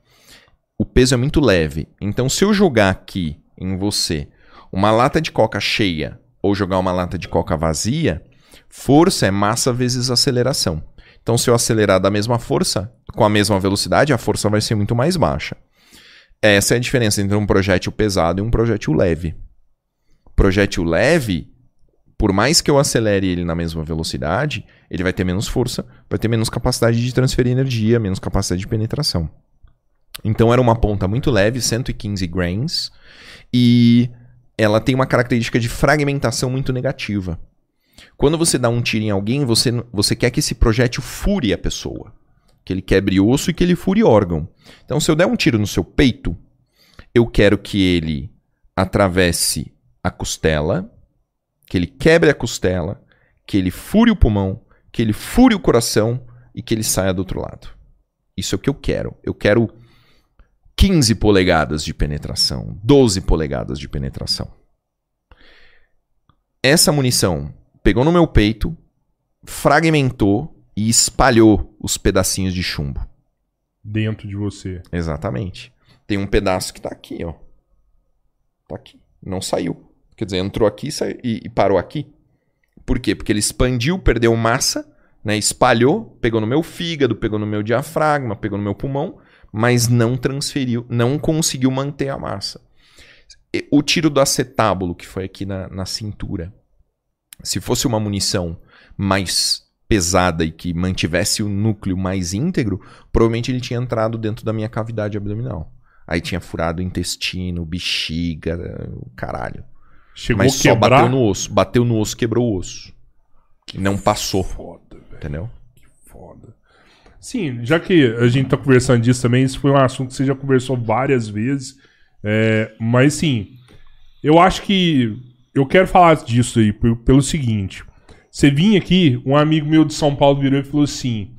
O peso é muito leve. Então se eu jogar aqui em você uma lata de coca cheia ou jogar uma lata de coca vazia, força é massa vezes aceleração. Então, se eu acelerar da mesma força, com a mesma velocidade, a força vai ser muito mais baixa. Essa é a diferença entre um projétil pesado e um projétil leve. Projétil leve, por mais que eu acelere ele na mesma velocidade, ele vai ter menos força, vai ter menos capacidade de transferir energia, menos capacidade de penetração. Então era uma ponta muito leve, 115 grains, e ela tem uma característica de fragmentação muito negativa. Quando você dá um tiro em alguém, você, você quer que esse projétil fure a pessoa. Que ele quebre osso e que ele fure órgão. Então, se eu der um tiro no seu peito, eu quero que ele atravesse a costela, que ele quebre a costela, que ele fure o pulmão, que ele fure o coração e que ele saia do outro lado. Isso é o que eu quero. Eu quero 15 polegadas de penetração, 12 polegadas de penetração. Essa munição pegou no meu peito, fragmentou e espalhou os pedacinhos de chumbo. Dentro de você. Exatamente. Tem um pedaço que tá aqui, ó. Tá aqui. Não saiu. Quer dizer, entrou aqui e saiu- e, e parou aqui. Por quê? Porque ele expandiu, perdeu massa, né? Espalhou, pegou no meu fígado, pegou no meu diafragma, pegou no meu pulmão, mas não transferiu, não conseguiu manter a massa. O tiro do acetábulo, que foi aqui na, na cintura, se fosse uma munição mais pesada e que mantivesse o núcleo mais íntegro, provavelmente ele tinha entrado dentro da minha cavidade abdominal. Aí tinha furado o intestino, bexiga, o caralho. Chegou Mas só quebrar. bateu no osso. Bateu no osso, quebrou o osso. E não passou, Foda, velho. entendeu? Foda. Sim, já que a gente tá conversando disso também, isso foi um assunto que você já conversou várias vezes. É, mas sim, eu acho que eu quero falar disso aí pe- pelo seguinte. Você vinha aqui, um amigo meu de São Paulo virou e falou assim: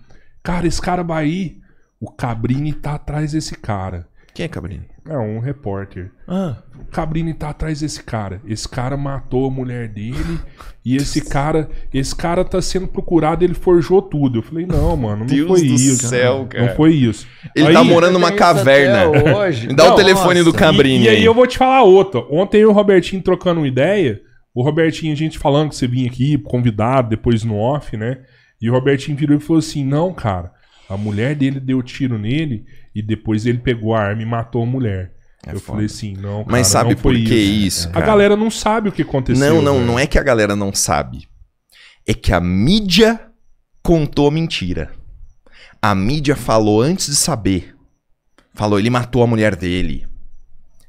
Cara, esse cara Bahia, o Cabrini tá atrás desse cara. Quem é Cabrini? É um repórter. Ah, O Cabrini tá atrás desse cara. Esse cara matou a mulher dele e esse cara, esse cara tá sendo procurado, ele forjou tudo. Eu falei: "Não, mano, não Deus foi do isso. céu, cara. Não foi isso". ele Aí- tá morando numa caverna. hoje. Me dá o Não, telefone do nossa. Cabrini. E, e aí eu vou te falar outra. Ontem eu e o Robertinho trocando uma ideia. O Robertinho, a gente falando que você vinha aqui, convidado, depois no off, né? E o Robertinho virou e falou assim: Não, cara, a mulher dele deu tiro nele e depois ele pegou a arma e matou a mulher. É eu foda. falei assim: Não, cara, Mas sabe não por que isso. isso, A galera não sabe o que aconteceu. Não, não, velho. não é que a galera não sabe. É que a mídia contou a mentira. A mídia falou antes de saber. Falou, ele matou a mulher dele.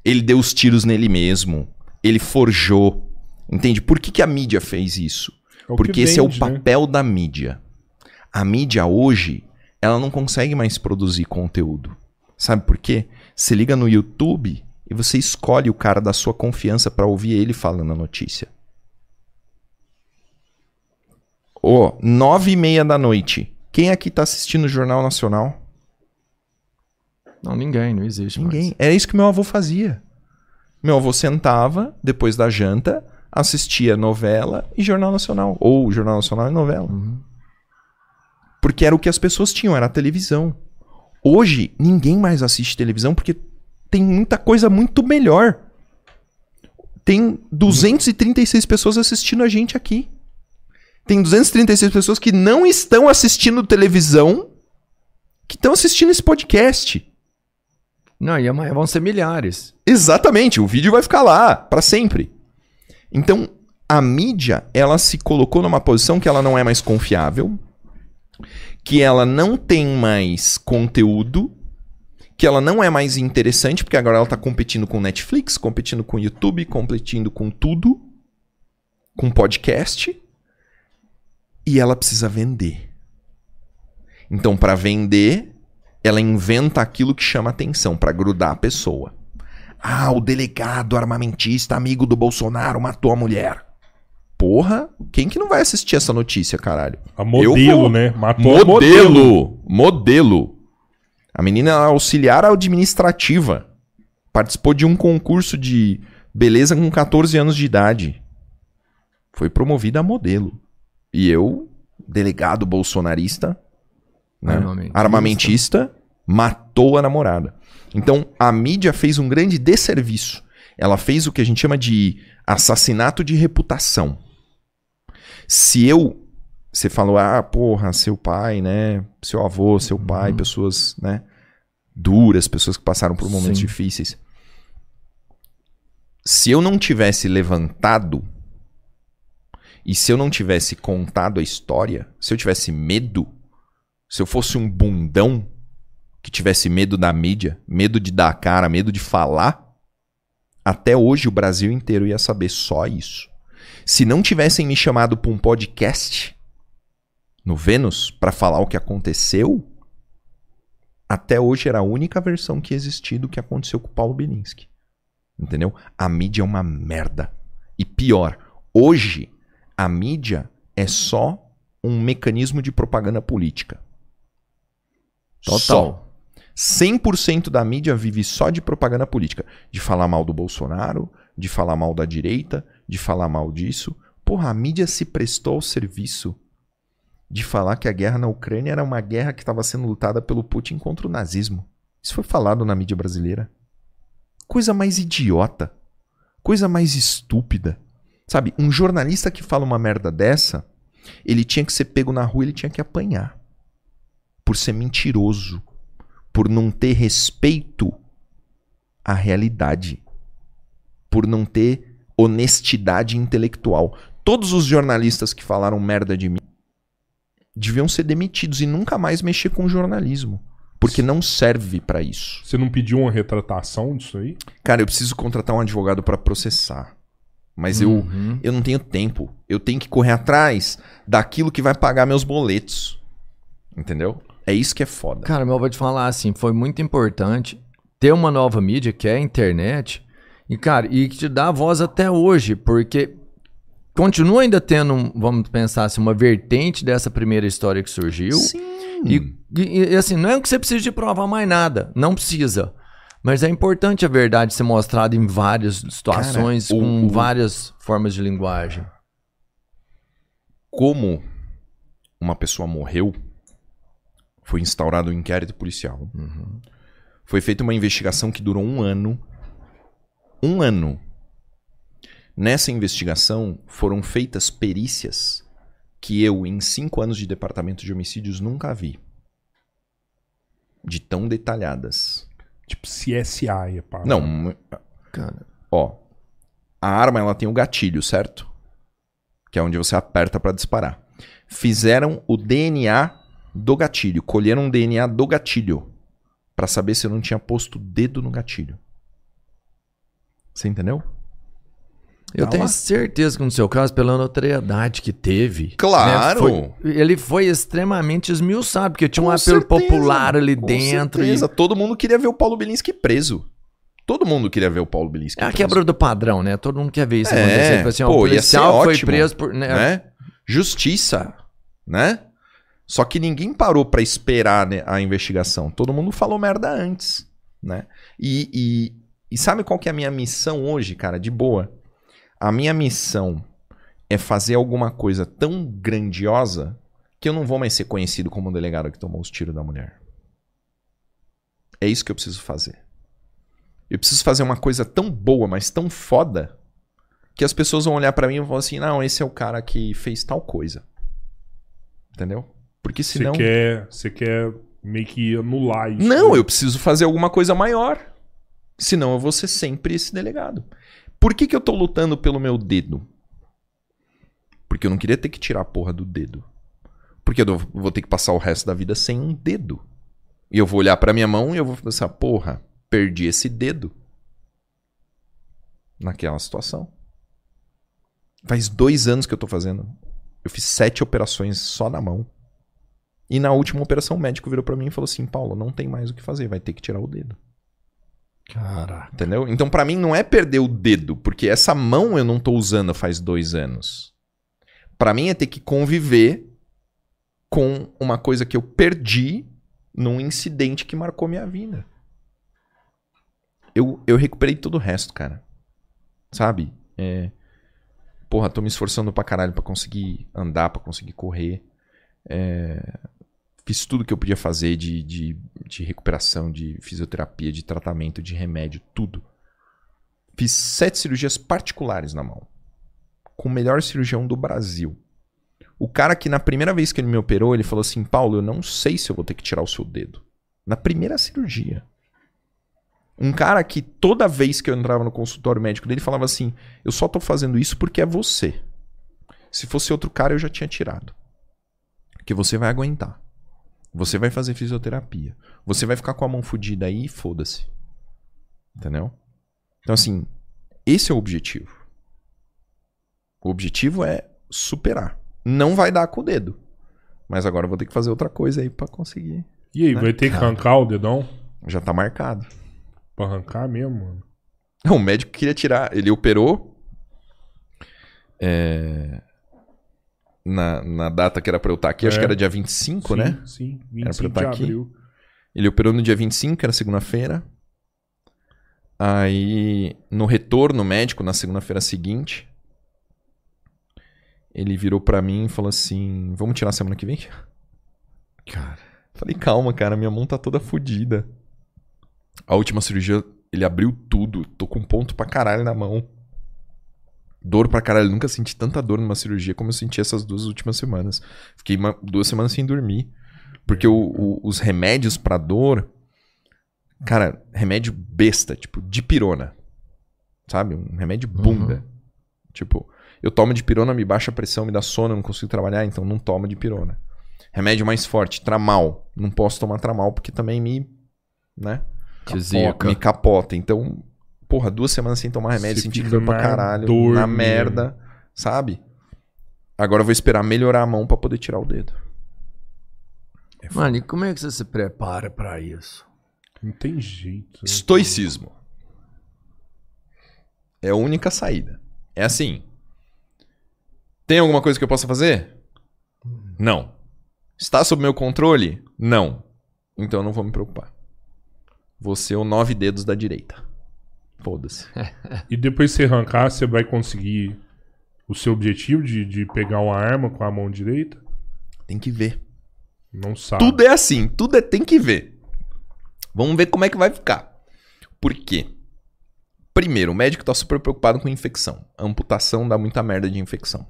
Ele deu os tiros nele mesmo. Ele forjou. Entende? Por que, que a mídia fez isso? É Porque esse é o vende, né? papel da mídia. A mídia hoje, ela não consegue mais produzir conteúdo. Sabe por quê? Você liga no YouTube e você escolhe o cara da sua confiança pra ouvir ele falando a notícia. Ô, nove e meia da noite. Quem aqui tá assistindo o Jornal Nacional? Não, ninguém, não existe Ninguém. mais. Era isso que meu avô fazia. Meu avô sentava, depois da janta, assistia novela e Jornal Nacional. Ou Jornal Nacional e novela. Uhum. Porque era o que as pessoas tinham, era a televisão. Hoje, ninguém mais assiste televisão porque tem muita coisa muito melhor. Tem 236 pessoas assistindo a gente aqui. Tem 236 pessoas que não estão assistindo televisão, que estão assistindo esse podcast. Não, e amanhã vão ser milhares. Exatamente, o vídeo vai ficar lá para sempre. Então, a mídia, ela se colocou numa posição que ela não é mais confiável, que ela não tem mais conteúdo, que ela não é mais interessante, porque agora ela tá competindo com Netflix, competindo com YouTube, competindo com tudo, com podcast, e ela precisa vender. Então, para vender, ela inventa aquilo que chama atenção para grudar a pessoa. Ah, o delegado armamentista amigo do Bolsonaro matou a mulher. Porra, quem que não vai assistir essa notícia, caralho? A modelo, vou. né? Matou a Modelo! Modelo! A menina é auxiliar administrativa. Participou de um concurso de beleza com 14 anos de idade. Foi promovida a modelo. E eu, delegado bolsonarista, né, Armamentista. armamentista, matou a namorada. Então, a mídia fez um grande desserviço. Ela fez o que a gente chama de assassinato de reputação. Se eu. Você falou, ah, porra, seu pai, né? Seu avô, seu pai, pessoas, né? Duras, pessoas que passaram por momentos Sim. difíceis. Se eu não tivesse levantado e se eu não tivesse contado a história, se eu tivesse medo, se eu fosse um bundão que tivesse medo da mídia, medo de dar a cara, medo de falar, até hoje o Brasil inteiro ia saber só isso. Se não tivessem me chamado para um podcast no Vênus para falar o que aconteceu, até hoje era a única versão que existia do que aconteceu com o Paulo Bilinski. Entendeu? A mídia é uma merda. E pior, hoje a mídia é só um mecanismo de propaganda política. Total. Só. 100% da mídia vive só de propaganda política. De falar mal do Bolsonaro, de falar mal da direita, de falar mal disso. Porra, a mídia se prestou ao serviço de falar que a guerra na Ucrânia era uma guerra que estava sendo lutada pelo Putin contra o nazismo. Isso foi falado na mídia brasileira. Coisa mais idiota. Coisa mais estúpida. Sabe, um jornalista que fala uma merda dessa, ele tinha que ser pego na rua, ele tinha que apanhar. Por ser mentiroso. Por não ter respeito à realidade. Por não ter honestidade intelectual. Todos os jornalistas que falaram merda de mim deviam ser demitidos e nunca mais mexer com jornalismo. Porque não serve pra isso. Você não pediu uma retratação disso aí? Cara, eu preciso contratar um advogado pra processar. Mas eu, eu não tenho tempo. Eu tenho que correr atrás daquilo que vai pagar meus boletos. Entendeu? É isso que é foda. Cara, mas eu vou te falar assim, foi muito importante ter uma nova mídia, que é a internet, e, cara, e que te dá voz até hoje, porque continua ainda tendo, vamos pensar assim, uma vertente dessa primeira história que surgiu. Sim. E, e- e, assim, não é que você precisa de provar mais nada, não precisa. Mas é importante a verdade ser mostrada em várias situações, Cara, o- com o- várias formas de linguagem. Como uma pessoa morreu, foi instaurado um inquérito policial. Foi feita uma investigação que durou um ano. Um ano. Nessa investigação foram feitas perícias que eu, em cinco anos de departamento de homicídios, nunca vi. De tão detalhadas. Tipo CSI, é pá. Não, Cara, Ó, a arma ela tem o gatilho, certo? Que é onde você aperta pra disparar. Fizeram o DNA do gatilho, colheram o DNA do gatilho Pra saber se eu não tinha posto o dedo no gatilho. Você entendeu? eu Tá tenho certeza que no seu caso, pela notoriedade que teve. Claro. né, foi- ele foi extremamente esmiuçado, porque tinha um Com apelo certeza, popular ali com dentro. e- certeza. Todo mundo queria ver o Paulo Bilinski preso. Todo mundo queria ver o Paulo Bilinski É a quebra do padrão, né? Todo mundo quer ver isso É, acontecer. Tipo assim, pô, o policial foi ótimo, preso por. Né? né? Justiça, né? Só que ninguém parou pra esperar né, a investigação. Todo mundo falou merda antes, né? E, e, sabe qual que é a minha missão hoje, cara? De boa. A minha missão é fazer alguma coisa tão grandiosa que eu não vou mais ser conhecido como o delegado que tomou os tiros da mulher. É isso que eu preciso fazer. Eu preciso fazer uma coisa tão boa, mas tão foda, que as pessoas vão olhar pra mim e vão falar assim: não, esse é o cara que fez tal coisa. Entendeu? Porque Você senão. quer, você quer meio que anular isso. Não, né? eu preciso fazer alguma coisa maior. Senão eu vou ser sempre esse delegado. Por que, que eu tô lutando pelo meu dedo? Porque eu não queria ter que tirar a porra do dedo. Porque eu vou ter que passar o resto da vida sem um dedo. E eu vou olhar pra minha mão e eu vou pensar, porra, perdi esse dedo. Naquela situação. Faz dois anos que eu tô fazendo. Eu fiz sete operações só na mão. E na última operação, o médico virou pra mim e falou assim: Paulo, não tem mais o que fazer, vai ter que tirar o dedo. Caraca. Entendeu? Então, pra mim, não é perder o dedo, porque essa mão eu não tô usando faz dois anos. Pra mim é ter que conviver com uma coisa que eu perdi num incidente que marcou minha vida. Eu, eu recuperei todo o resto, cara. Sabe? É, porra, tô me esforçando pra caralho pra conseguir andar, pra conseguir correr. É, fiz tudo que eu podia fazer de, de, de recuperação, de fisioterapia, de tratamento, de remédio, tudo. Fiz sete cirurgias particulares na mão. Com o melhor cirurgião do Brasil. O cara que na primeira vez que ele me operou, ele falou assim: Paulo, eu não sei se eu vou ter que tirar o seu dedo. Na primeira cirurgia. Um cara que toda vez que eu entrava no consultório médico dele falava assim: Eu só tô fazendo isso porque é você. Se fosse outro cara, eu já tinha tirado. Que você vai aguentar. Você vai fazer fisioterapia. Você vai ficar com a mão fodida aí e foda-se. Entendeu? Então, assim, esse é o objetivo. O objetivo é superar. Não vai dar com o dedo. Mas agora eu vou ter que fazer outra coisa aí pra conseguir. E aí, vai ter que arrancar o dedão? Já tá marcado. Pra arrancar mesmo, mano. Não, o médico queria tirar. Ele operou. é, Na, na data que era pra eu estar aqui, acho É. que era dia 25, sim, né? Sim, Era pra 25 eu tá de aqui? abril. Ele operou no dia 25, que era segunda-feira. Aí, no retorno médico, na segunda-feira seguinte, ele virou pra mim e falou assim: Vamos tirar semana que vem? Cara. Falei, calma, cara, minha mão tá toda fodida. A última cirurgia, ele abriu tudo. Tô com ponto pra caralho na mão. Dor pra caralho. Nunca senti tanta dor numa cirurgia como eu senti essas duas últimas semanas. Fiquei uma- duas semanas sem dormir. Porque o- o- os remédios pra dor. Cara, remédio besta, tipo, dipirona. Sabe? Um remédio bunda. Tipo, eu tomo dipirona, me baixa a pressão, me dá sono, eu não consigo trabalhar, então não tomo dipirona. Remédio mais forte, tramal. Não posso tomar tramal porque também me. Né? Zica. Me capota. Então, porra, duas semanas sem tomar remédio, Você senti fica dor pra caralho, dor na mesmo. merda, sabe? Agora eu vou esperar melhorar a mão pra poder tirar o dedo. Mano, e como é que você se prepara pra isso? Não tem jeito. né? Estoicismo. É a única saída. É assim. Tem alguma coisa que eu possa fazer? Não. Está sob meu controle? Não. Então eu não vou me preocupar. Vou ser o nove dedos da direita. Foda-se. E depois você arrancar, você vai conseguir o seu objetivo de, de pegar uma arma com a mão direita? Tem que ver. Não sabe. Tudo é assim, tudo é tem que ver. Vamos ver como é que vai ficar. Por quê? Primeiro, o médico tá super preocupado com infecção. A amputação dá muita merda de infecção.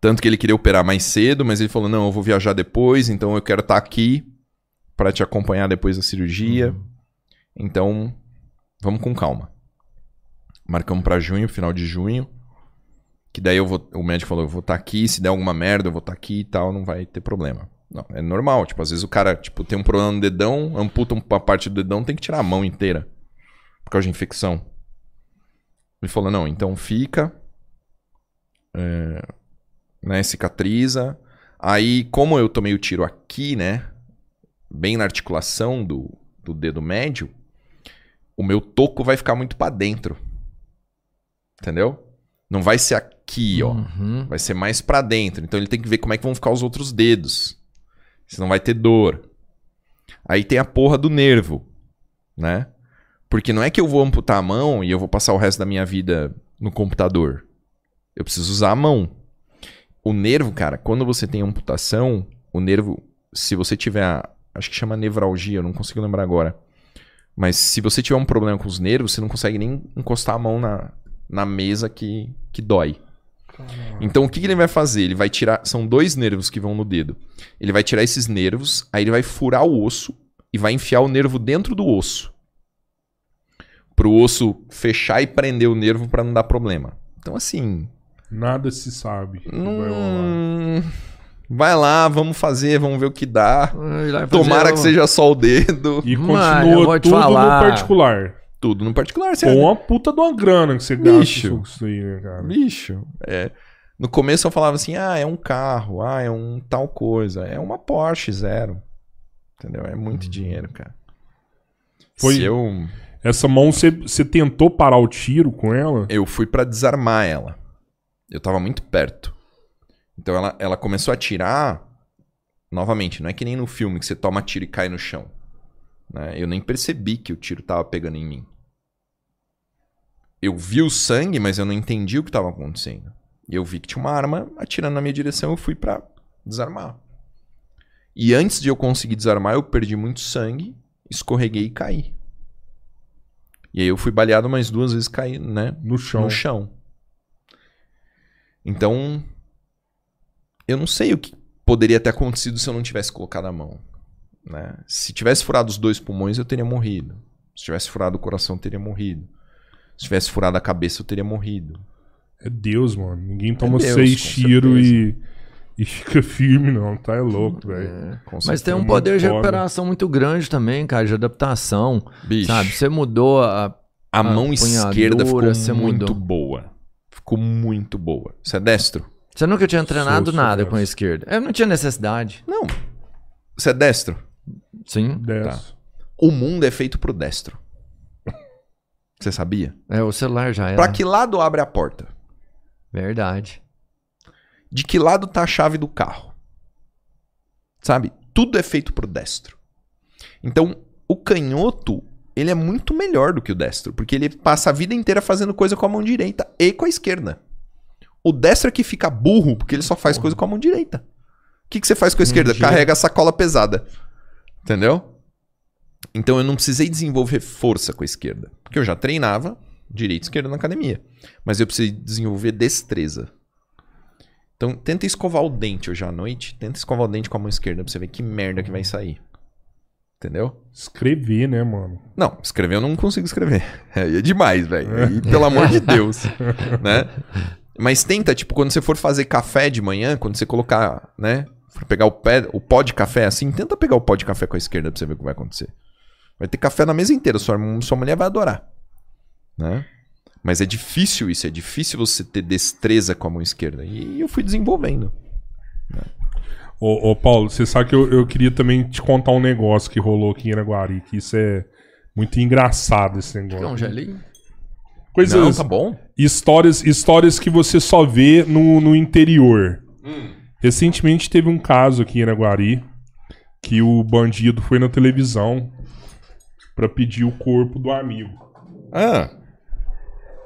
Tanto que ele queria operar mais cedo, mas ele falou: não, eu vou viajar depois, então eu quero estar aqui para te acompanhar depois da cirurgia. Então, vamos com calma. Marcamos para junho, final de junho. Que daí eu vou, o médico falou, eu vou estar aqui, se der alguma merda, eu vou estar aqui e tal, não vai ter problema. Não, é normal, tipo, às vezes o cara, tipo, tem um problema no dedão, amputa uma parte do dedão, tem que tirar a mão inteira por causa de infecção. Ele falou, não, então fica, é, né, cicatriza. Aí, como eu tomei o tiro aqui, né, bem na articulação do, do dedo médio, o meu toco vai ficar muito pra dentro. Entendeu? Não vai ser aqui, ó. Uhum. Vai ser mais pra dentro. Então ele tem que ver como é que vão ficar os outros dedos. Senão vai ter dor. Aí tem a porra do nervo, né? Porque não é que eu vou amputar a mão e eu vou passar o resto da minha vida no computador. Eu preciso usar a mão. O nervo, cara, quando você tem amputação, o nervo, se você tiver, acho que chama nevralgia, eu não consigo lembrar agora. Mas se você tiver um problema com os nervos, você não consegue nem encostar a mão na, na mesa que, que dói. Então o que, que ele vai fazer? Ele vai tirar. São dois nervos que vão no dedo. Ele vai tirar esses nervos, aí ele vai furar o osso e vai enfiar o nervo dentro do osso. Pro osso fechar e prender o nervo pra não dar problema. Então assim. Nada se sabe. Não... vai lá, vamos fazer, vamos ver o que dá. Fazer Tomara que seja só o dedo. E Mano, continua tudo falar. no particular. Tudo no particular, você Com uma puta de uma grana que você gasta Bicho. isso aí, né, cara? Bicho, é. No começo eu falava assim: ah, é um carro, ah, é um tal coisa. É uma Porsche zero. Entendeu? É muito dinheiro, cara. Foi- Se eu, Essa mão, você, você tentou parar o tiro com ela? eu fui pra desarmar ela. Eu tava muito perto. Então ela, ela começou a atirar. Novamente, não é que nem no filme que você toma tiro e cai no chão. né? Eu nem percebi que o tiro tava pegando em mim. Eu vi o sangue, mas eu não entendi o que tava acontecendo. E eu vi que tinha uma arma atirando na minha direção, eu fui pra desarmar. E antes de eu conseguir desarmar, eu perdi muito sangue, escorreguei e caí. E aí eu fui baleado mais duas vezes caí, né? No chão. no chão. Então, eu não sei o que poderia ter acontecido se eu não tivesse colocado a mão. Né? Se tivesse furado os dois pulmões, eu teria morrido. Se tivesse furado o coração, eu teria morrido. Se tivesse furado a cabeça, eu teria morrido. É Deus, mano. Ninguém toma Deus, seis tiros e, e fica firme, não. Tá é louco, velho. É. Mas tem um poder de recuperação muito grande também, cara, de adaptação. Bicho, Sabe? Você mudou a. a a mão esquerda ficou muito mudou. boa. Ficou muito boa. Você é destro? Você nunca tinha treinado Sou, sou nada destro. com a esquerda. Eu não tinha necessidade. Não. Você é destro? Sim. Dez. O mundo é feito pro destro. Você sabia? É, o celular já era. Pra que lado abre a porta? Verdade. De que lado tá a chave do carro? Sabe? Tudo é feito pro destro. Então, o canhoto, ele é muito melhor do que o destro, porque ele passa a vida inteira fazendo coisa com a mão direita e com a esquerda. O destro é que fica burro, porque ele só faz coisa com a mão direita. O que, que você faz com a esquerda? Entendi. Carrega a sacola pesada. Entendeu? Então eu não precisei desenvolver força com a esquerda. Porque eu já treinava direita e esquerda na academia. Mas eu precisei desenvolver destreza. Então tenta escovar o dente hoje à noite. Tenta escovar o dente com a mão esquerda pra você ver que merda que vai sair. Entendeu? Escrever, né, mano? Não, escrever eu não consigo escrever. Aí é demais, velho. Aí, Pelo amor de Deus. né? Mas tenta, tipo, quando você for fazer café de manhã, quando você colocar, né? For pegar o, pé, o pó de café assim, tenta pegar o pó de café com a esquerda pra você ver o que vai acontecer. Vai ter café na mesa inteira, sua, sua mulher vai adorar. Né? Mas é difícil isso, é difícil você ter destreza com a mão esquerda. E eu fui desenvolvendo. Ô, ô, Paulo, você sabe que eu, eu queria também te contar um negócio que rolou aqui em Araguari, que isso é muito engraçado esse negócio. Quer um gelinho? Coisas, Não, tá bom. Histórias, histórias que você só vê no, no interior. Recentemente teve um caso aqui em Araguari que o bandido foi na televisão pra pedir o corpo do amigo. Ah,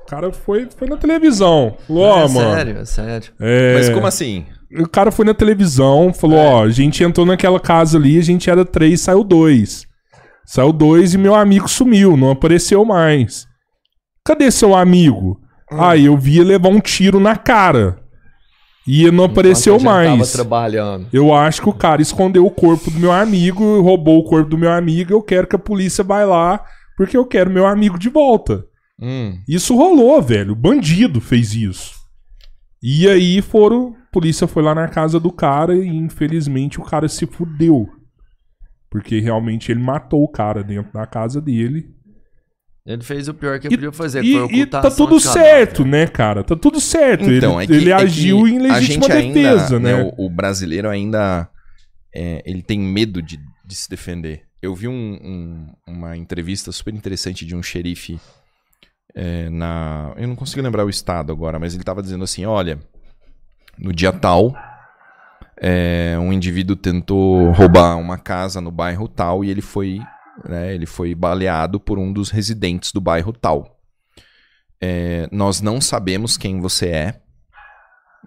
O cara foi, foi na televisão. Falou, ó, é mano. sério, é sério. é- mas como assim? O cara foi na televisão, falou, ó, a gente entrou naquela casa ali, a gente era três, saiu dois. Saiu dois e meu amigo sumiu, não apareceu mais. Cadê seu amigo? Aí eu via levar um tiro na cara. E não apareceu Enquanto a gente mais. Eu acho que o cara escondeu o corpo do meu amigo, roubou o corpo do meu amigo, eu quero que a polícia vá lá, porque eu quero meu amigo de volta. Hum, Isso rolou, velho. O bandido fez isso. E aí foram. A polícia foi lá na casa do cara e infelizmente o cara se fudeu. Porque realmente ele matou o cara dentro da casa dele. Ele fez o pior que ele podia fazer, e- foi e tá tudo certo, né, cara? Tá tudo certo. Então, ele é que, ele é que- agiu é em legítima gente ainda, defesa, né? O, o brasileiro ainda é, ele tem medo de, de se defender. Eu vi um- um- uma entrevista super interessante de um xerife é, na. Eu não consigo lembrar o estado agora, mas ele tava dizendo assim: olha, no dia tal, é, um indivíduo tentou roubar uma casa no bairro tal e ele foi, né, ele foi baleado por um dos residentes do bairro tal. É, nós não sabemos quem você é,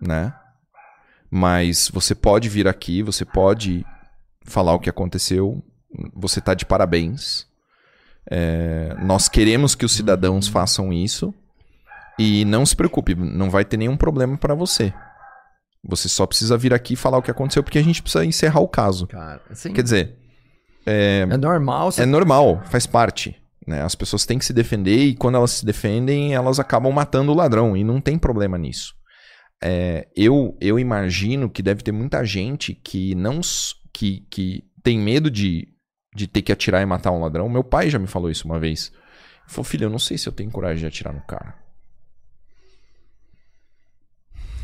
né? Mas você pode vir aqui, você pode falar o que aconteceu, você tá de parabéns. É, nós queremos que os cidadãos façam isso e não se preocupe, não vai ter nenhum problema para você. Você só precisa vir aqui e falar o que aconteceu porque a gente precisa encerrar o caso. Cara, assim, Quer dizer, é normal você é normal, faz parte. Né? As pessoas têm que se defender e quando elas se defendem, elas acabam matando o ladrão e não tem problema nisso. É, eu, eu imagino que deve ter muita gente que não que, que tem medo de, de ter que atirar e matar um ladrão. Meu pai já me falou isso uma vez. Ele falou, filho, eu não sei se eu tenho coragem de atirar no cara.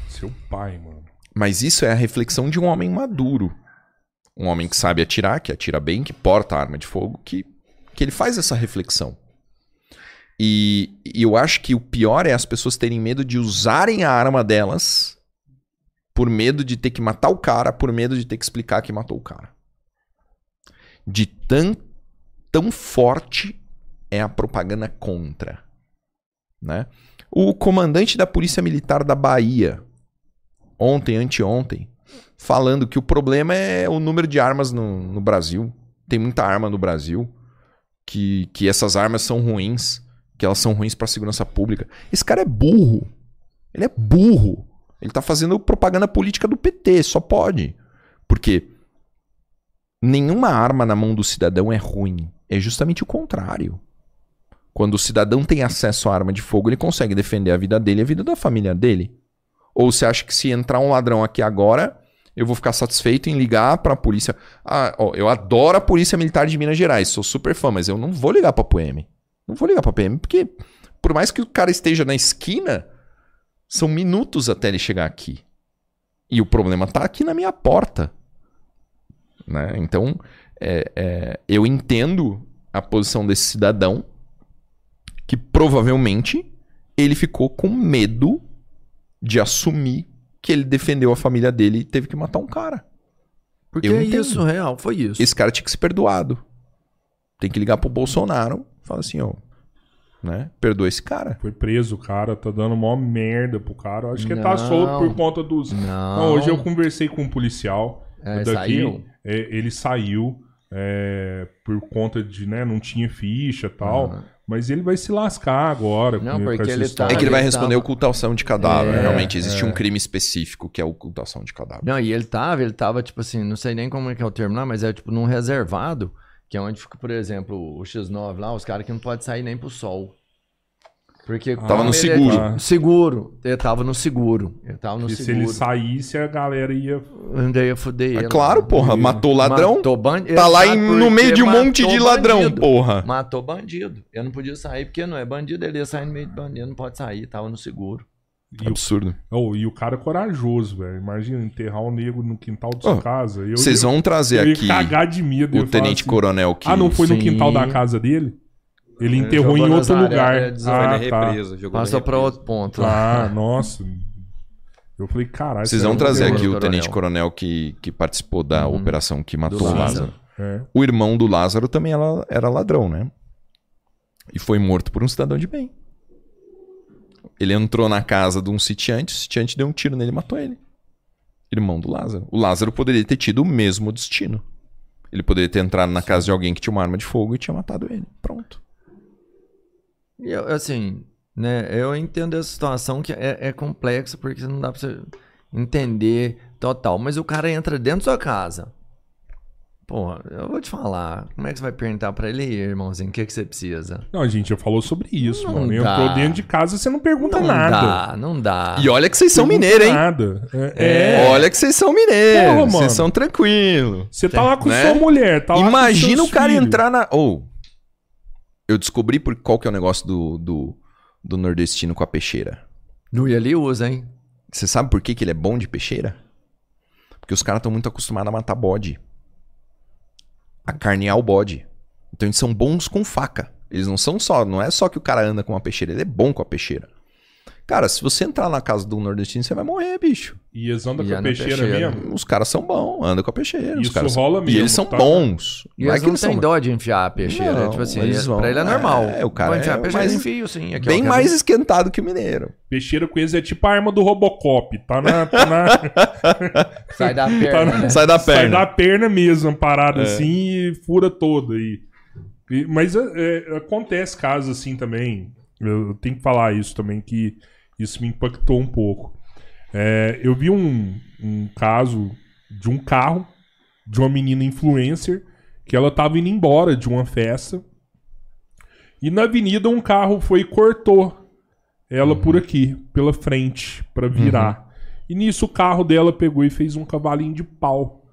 Seu pai, mano. Mas isso é a reflexão de um homem maduro. Um homem que sabe atirar, que atira bem, que porta arma de fogo, que, que ele faz essa reflexão. E, e eu acho que o pior é as pessoas terem medo de usarem a arma delas por medo de ter que matar o cara, por medo de ter que explicar que matou o cara. De tão, tão forte é a propaganda contra. Né? O comandante da Polícia Militar da Bahia, ontem, anteontem, falando que o problema é o número de armas no, no Brasil. Tem muita arma no Brasil, que, que essas armas são ruins, que elas são ruins para a segurança pública. Esse cara é burro. Ele é burro. Ele tá fazendo propaganda política do PT, só pode. Porque nenhuma arma na mão do cidadão é ruim. É justamente o contrário. Quando o cidadão tem acesso à arma de fogo, ele consegue defender a vida dele e a vida da família dele. Ou você acha que se entrar um ladrão aqui agora, eu vou ficar satisfeito em ligar para a polícia? Ah, ó, eu adoro a Polícia Militar de Minas Gerais, sou super fã, mas eu não vou ligar para a PM. Não vou ligar para a PM, porque por mais que o cara esteja na esquina, são minutos até ele chegar aqui. E o problema tá aqui na minha porta. Né? Então, é, é, eu entendo a posição desse cidadão que provavelmente ele ficou com medo de assumir que ele defendeu a família dele e teve que matar um cara. Porque Eu é entendo. isso, real, foi isso. Esse cara tinha que ser perdoado. Tem que ligar pro Bolsonaro e falar assim, ó, né? Perdoa esse cara. Foi preso o cara, tá dando mó merda pro cara. Eu Acho que ele tá Não. solto por conta dos. Não. Não, hoje eu conversei com um policial É, daqui. saiu? é, ele saiu é, por conta de, né, não tinha ficha e tal. Aham. Mas ele vai se lascar agora. Não, com, porque ele tá-. É que ele vai ele responder tava- ocultação de cadáver. É, Realmente, existe é. um crime específico que é ocultação de cadáver. Não, e ele tava, ele tava, tipo assim, não sei nem como é que é o termo lá, mas é tipo num reservado, que é onde fica, por exemplo, o X9 lá, os caras que não podem sair nem pro sol. Porque Tava no ele é seguro. tipo- seguro. Ele tava no seguro. Ele tava no E se seguro. ele saísse, a galera ia. Ainda ia fuder É ele. claro, porra, matou ladrão. Matou bandido. Tá lá em- no meio de um monte de ladrão, porra. Matou bandido. Eu não podia sair porque não é bandido, ele ia sair no meio de bandido, não pode sair, tava no seguro. E o, Absurdo. oh, e o cara é corajoso, velho. Imagina enterrar um negro no quintal de sua Oh, casa. Eu Vocês vão trazer eu ia aqui cagar de medo. eu o tenente assim, coronel que... Ah, não foi no Sim. quintal da casa dele? Ele Ele enterrou em outro lugar. é, ah, tá. represa. Na pra outro ponto. Ah, nossa. Eu falei, caralho. Vocês vão é trazer aqui o coronel. tenente coronel que, que participou da Uhum. operação que matou o Lázaro. Lázaro. É. O irmão do Lázaro também era, era ladrão, né? E foi morto por um cidadão de bem. Ele entrou na casa de um sitiante, o sitiante deu um tiro nele e matou ele. Irmão do Lázaro. O Lázaro poderia ter tido o mesmo destino. Ele poderia ter entrado na casa de alguém que tinha uma arma de fogo e tinha matado ele. Pronto. E eu, assim, né, eu entendo essa situação que é, é complexa porque não dá pra você entender total. Mas o cara entra dentro da sua casa. Porra, eu vou te falar. Como é que você vai perguntar pra ele, "E aí, irmãozinho, o que, que você precisa? Não, a gente já falou sobre isso, Não mano. dá. Entrou dentro de casa, você não pergunta não nada. dá, não dá. E olha que vocês são mineiros, hein? Nada. É. É, Olha que vocês são mineiros. Porra, mano. Vocês são tranquilos. Você tá lá com Né? sua mulher, tá lá com Imagina o cara filhos. entrar na. Ou. Eu descobri por qual que é o negócio do, do, do nordestino com a peixeira. No ali usa, hein? Você sabe por que, que ele é bom de peixeira? Porque os caras estão muito acostumados a matar bode. A carnear o bode. Então eles são bons com faca. Eles não são só. Não é só que o cara anda com uma peixeira, ele é bom com a peixeira. Cara, se você entrar na casa do nordestino, você vai morrer, bicho. E eles andam E com a é peixeira, peixeira. mesmo? Os caras são bons, andam com a peixeira. os Isso caras são- rola E mesmo, eles são tá? bons. E Não é eles que não têm são dó de enfiar a peixeira. Não, tipo assim, eles ele- vão. pra ele é normal. É, o cara enfiar é a peixeira, mais- enfio, sim. Aqui, bem quer mais esquentado que o mineiro. Peixeira com eles é tipo a arma do Robocop. Tá na. Tá na Sai da tá perna, na- né? Sai da Sai perna. da perna mesmo, parada É. assim e fura toda. E, e- mas é, é, acontece casos assim também. Eu tenho que falar isso também, que isso me impactou um pouco. É, eu vi um, um caso de um carro de uma menina influencer que ela tava indo embora de uma festa. E na avenida um carro foi e cortou ela por aqui, pela frente, pra virar. E nisso o carro dela pegou e fez um cavalinho de pau.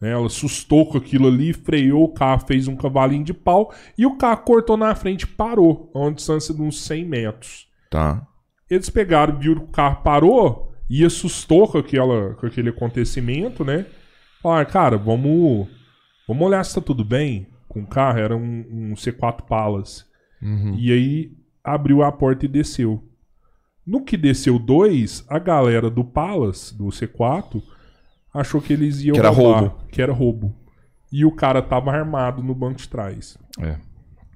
né? Ela assustou com aquilo ali, freou o carro, fez um cavalinho de pau e o carro cortou na frente e parou, a uma distância de uns 100 metros. Tá. Eles pegaram, viram que o carro parou e assustou com, aquela, com aquele acontecimento, né? Falaram, cara, vamos, vamos olhar se tá tudo bem com o carro. Era um, um C4 Palas. E aí abriu a porta e desceu. No que desceu dois, a galera do Palace, do C4, achou que eles iam Que era roubar, roubo. Que era roubo. E o cara tava armado no banco de trás. É.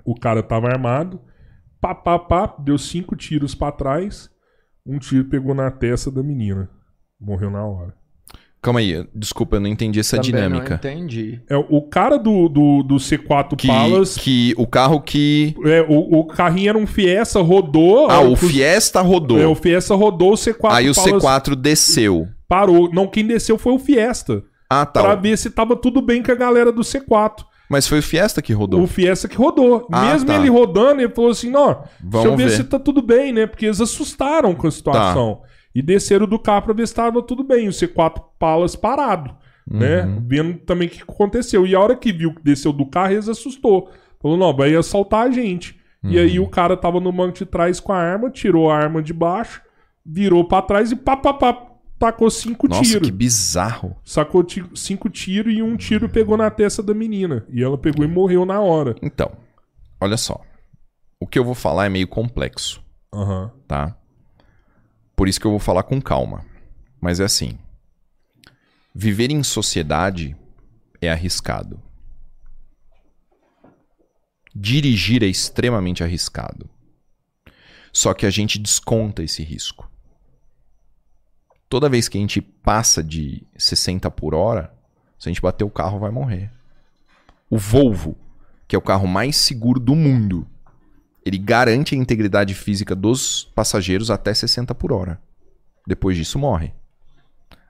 O cara tava armado, pá, pá, pá, deu cinco tiros pra trás. Um tiro pegou na testa da menina. Morreu na hora. Calma aí, desculpa, eu não entendi essa Também dinâmica. Não entendi. É, o cara do, do, do C4 Que, Palace. que o carro que. É, o, o carrinho era um Fiesta, rodou. Ah, ó, o Fiesta rodou. É, o Fiesta rodou, o C4 Aí o Palace C4 desceu. parou. Não, quem desceu foi o Fiesta. Ah, tá. Pra ver se tava tudo bem com a galera do C4. Mas foi o Fiesta que rodou. O Fiesta que rodou. Ah, Mesmo tá. ele rodando, ele falou assim: não, deixa eu ver, ver. se tá tudo bem, né? Porque eles assustaram com a situação. Tá. E desceram do carro pra ver se tava tudo bem. O C4 Palas parado, né? Uhum. Vendo também o que aconteceu. E a hora que viu que desceu do carro, eles assustou. Falou: não, vai assaltar a gente. E aí Uhum. o cara tava no banco de trás com a arma, tirou a arma de baixo, virou pra trás e pá, pá, pá, tacou cinco Nossa, tiros. que bizarro. Sacou cinco tiros e um tiro pegou na testa da menina. E ela pegou e morreu na hora. Então, olha só. O que eu vou falar é meio complexo, Aham. tá? Por isso que eu vou falar com calma. Mas é assim. Viver em sociedade é arriscado. Dirigir é extremamente arriscado. Só que a gente desconta esse risco. Toda vez que a gente passa de 60 por hora, se a gente bater o carro, vai morrer. O Volvo, que é o carro mais seguro do mundo, ele garante a integridade física dos passageiros até 60 por hora. Depois disso, morre.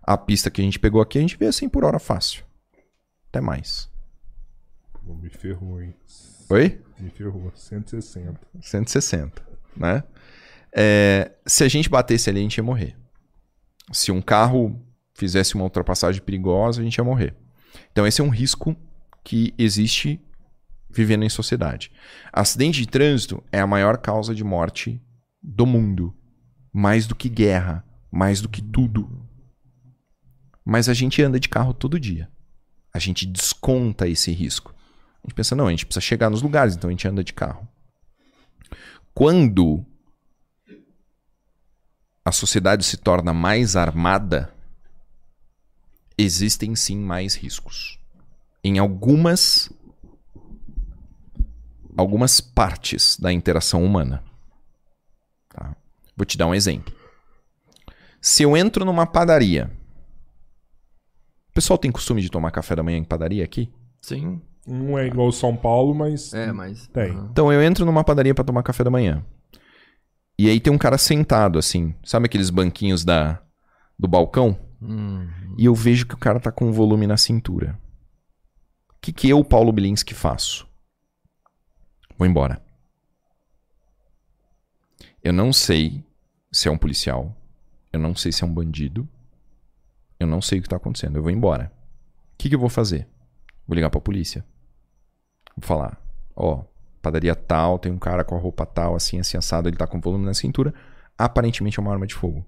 A pista que a gente pegou aqui, a gente vê a 100 por hora fácil. Até mais. Pô, Me ferrou, hein? Oi? Me ferrou. 160. 160, né? É, se a gente batesse ali, a gente ia morrer. Se um carro fizesse uma ultrapassagem perigosa, a gente ia morrer. Então esse é um risco que existe vivendo em sociedade. Acidente de trânsito é a maior causa de morte do mundo. Mais do que guerra, mais do que tudo. Mas a gente anda de carro todo dia. A gente desconta esse risco. A gente pensa, não, a gente precisa chegar nos lugares, então a gente anda de carro. Quando a sociedade se torna mais armada, existem sim mais riscos. Em algumas algumas partes da interação humana. Tá? Vou te dar um exemplo. Se eu entro numa padaria, o pessoal tem costume de tomar café da manhã em padaria aqui? Sim. Não é igual São Paulo, mas. É, mas. Tem. Aham. Então eu entro numa padaria pra tomar café da manhã. E aí tem um cara sentado assim, sabe aqueles banquinhos da do balcão? Hum. E eu vejo que o cara tá com um volume na cintura. O que que eu, Paulo Bilinski, faço? Vou embora. Eu não sei se é um policial. Eu não sei se é um bandido. Eu não sei o que tá acontecendo. Eu vou embora. O que que eu vou fazer? Vou ligar pra polícia. Vou falar, ó, padaria tal, tem um cara com a roupa tal, assim, assim, assado, ele tá com volume na cintura. Aparentemente é uma arma de fogo.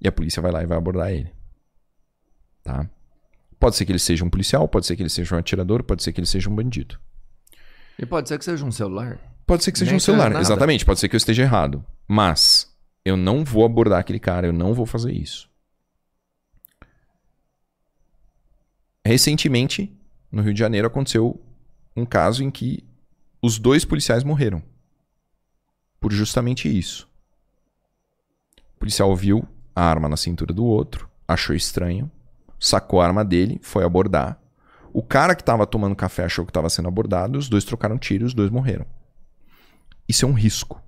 E a polícia vai lá e vai abordar ele. Tá? Pode ser que ele seja um policial, pode ser que ele seja um atirador, pode ser que ele seja um bandido. E pode ser que seja um celular. Pode ser que seja Nem um celular, nada. exatamente, pode ser que eu esteja errado. Mas eu não vou abordar aquele cara, eu não vou fazer isso. Recentemente, no Rio de Janeiro, aconteceu um caso em que os dois policiais morreram. Por justamente isso. O policial viu a arma na cintura do outro, achou estranho, sacou a arma dele, foi abordar. O cara que estava tomando café achou que estava sendo abordado, os dois trocaram tiro e os dois morreram. Isso é um risco.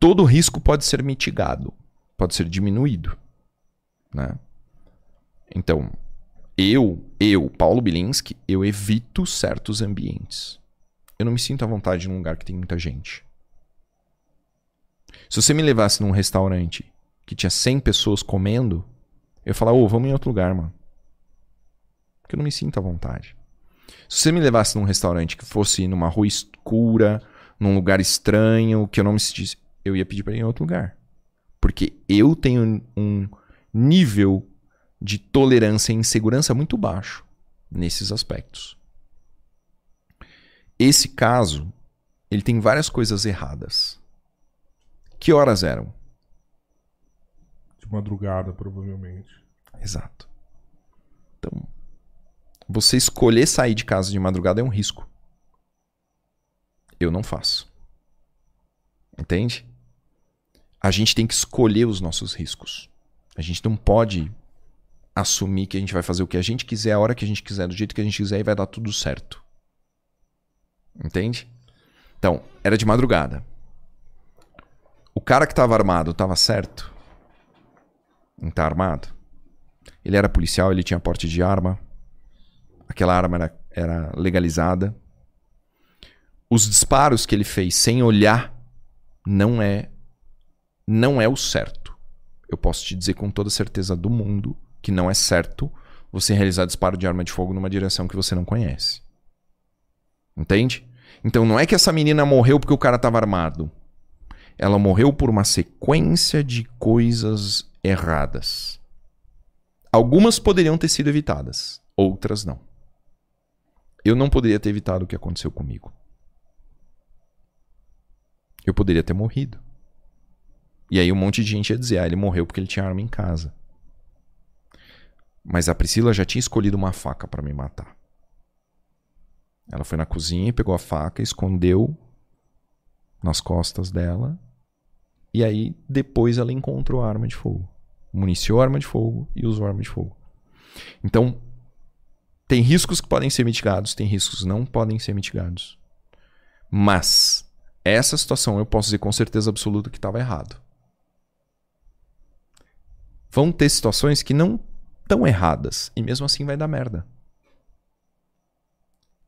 Todo risco pode ser mitigado, pode ser diminuído, né? Então, eu, eu, Paulo Bilinski, eu evito certos ambientes. Eu não me sinto à vontade num lugar que tem muita gente. Se você me levasse num restaurante que tinha 100 pessoas comendo, eu ia falar, ô, vamos em outro lugar, mano. Porque eu não me sinto à vontade. Se você me levasse num restaurante que fosse numa rua escura, num lugar estranho, que eu não me sentisse, eu ia pedir pra ir em outro lugar. Porque eu tenho um nível de tolerância e insegurança muito baixo nesses aspectos. Esse caso ele tem várias coisas erradas. Que horas eram? De madrugada, provavelmente. Exato. Então, você escolher sair de casa de madrugada é um risco. Eu não faço. Entende? A gente tem que escolher os nossos riscos. A gente não pode assumir que a gente vai fazer o que a gente quiser, a hora que a gente quiser, do jeito que a gente quiser e vai dar tudo certo. Entende? Então, era de madrugada. O cara que estava armado estava certo? Não tá armado? Ele era policial, ele tinha porte de arma. Aquela arma era, era legalizada. Os disparos que ele fez sem olhar não é não é o certo. Eu posso te dizer com toda certeza do mundo que não é certo você realizar disparo de arma de fogo numa direção que você não conhece. Entende? Então não é que essa menina morreu porque o cara estava armado. Ela morreu por uma sequência de coisas erradas. Algumas poderiam ter sido evitadas, outras não. Eu não poderia ter evitado o que aconteceu comigo. Eu poderia ter morrido. E aí um monte de gente ia dizer, ah, ele morreu porque ele tinha arma em casa. Mas a Priscila já tinha escolhido uma faca para me matar. Ela foi na cozinha, pegou a faca, escondeu nas costas dela. E aí depois ela encontrou a arma de fogo. Municiou a arma de fogo e usou a arma de fogo. Então, tem riscos que podem ser mitigados, tem riscos que não podem ser mitigados. Mas essa situação eu posso dizer com certeza absoluta que estava errado. Vão ter situações que não estão erradas e mesmo assim vai dar merda.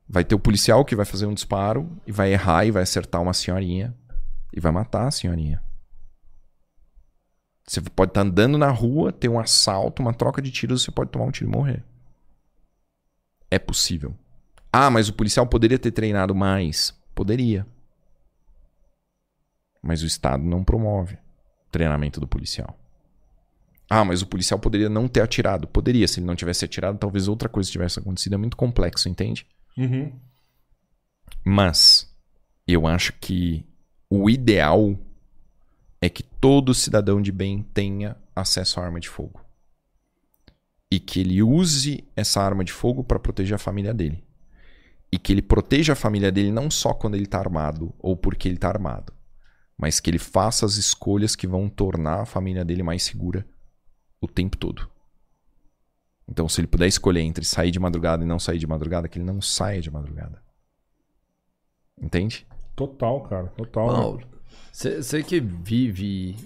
Vai ter o policial que vai fazer um disparo e vai errar e vai acertar uma senhorinha e vai matar a senhorinha. Você pode estar tá andando na rua, ter um assalto, uma troca de tiros, você pode tomar um tiro e morrer. É possível. Ah, mas o policial poderia ter treinado mais. Poderia. Mas o Estado não promove treinamento do policial. Ah, mas o policial poderia não ter atirado. Poderia, se ele não tivesse atirado, talvez outra coisa tivesse acontecido. É muito complexo, entende? Uhum. Mas eu acho que o ideal é que todo cidadão de bem tenha acesso à arma de fogo. E que ele use essa arma de fogo para proteger a família dele. E que ele proteja a família dele não só quando ele está armado ou porque ele está armado, mas que ele faça as escolhas que vão tornar a família dele mais segura o tempo todo. Então, se ele puder escolher entre sair de madrugada e não sair de madrugada, que ele não saia de madrugada. Entende? Total, cara. Total. Paulo, você que vive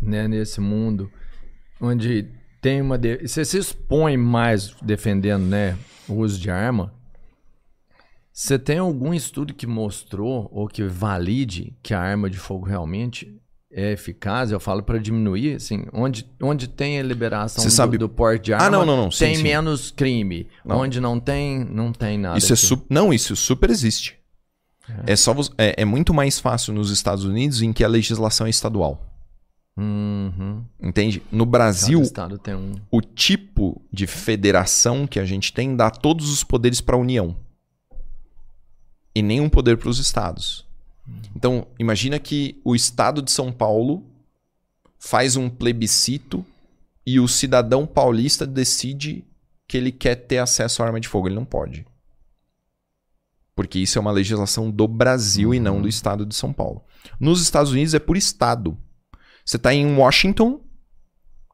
né, nesse mundo onde tem uma. Você de... se expõe mais defendendo né, o uso de arma. Você tem algum estudo que mostrou ou que valide que a arma de fogo realmente é eficaz, eu falo para diminuir, assim, onde, onde tem a liberação do, sabe... do porte de arma, ah, não, não, não. tem sim, menos crime. Não. Onde não tem, não tem nada. Isso é su... Não, isso super existe. É, é só é, é, muito mais fácil nos Estados Unidos em que a legislação é estadual. Uhum. Entende? No Brasil, um... o tipo de federação que a gente tem dá todos os poderes para a União e nenhum poder para os estados. Então, imagina que o estado de São Paulo faz um plebiscito e o cidadão paulista decide que ele quer ter acesso à arma de fogo. Ele não pode. Porque isso é uma legislação do Brasil e não do uhum. estado de São Paulo. Nos Estados Unidos é por estado. Você está em Washington,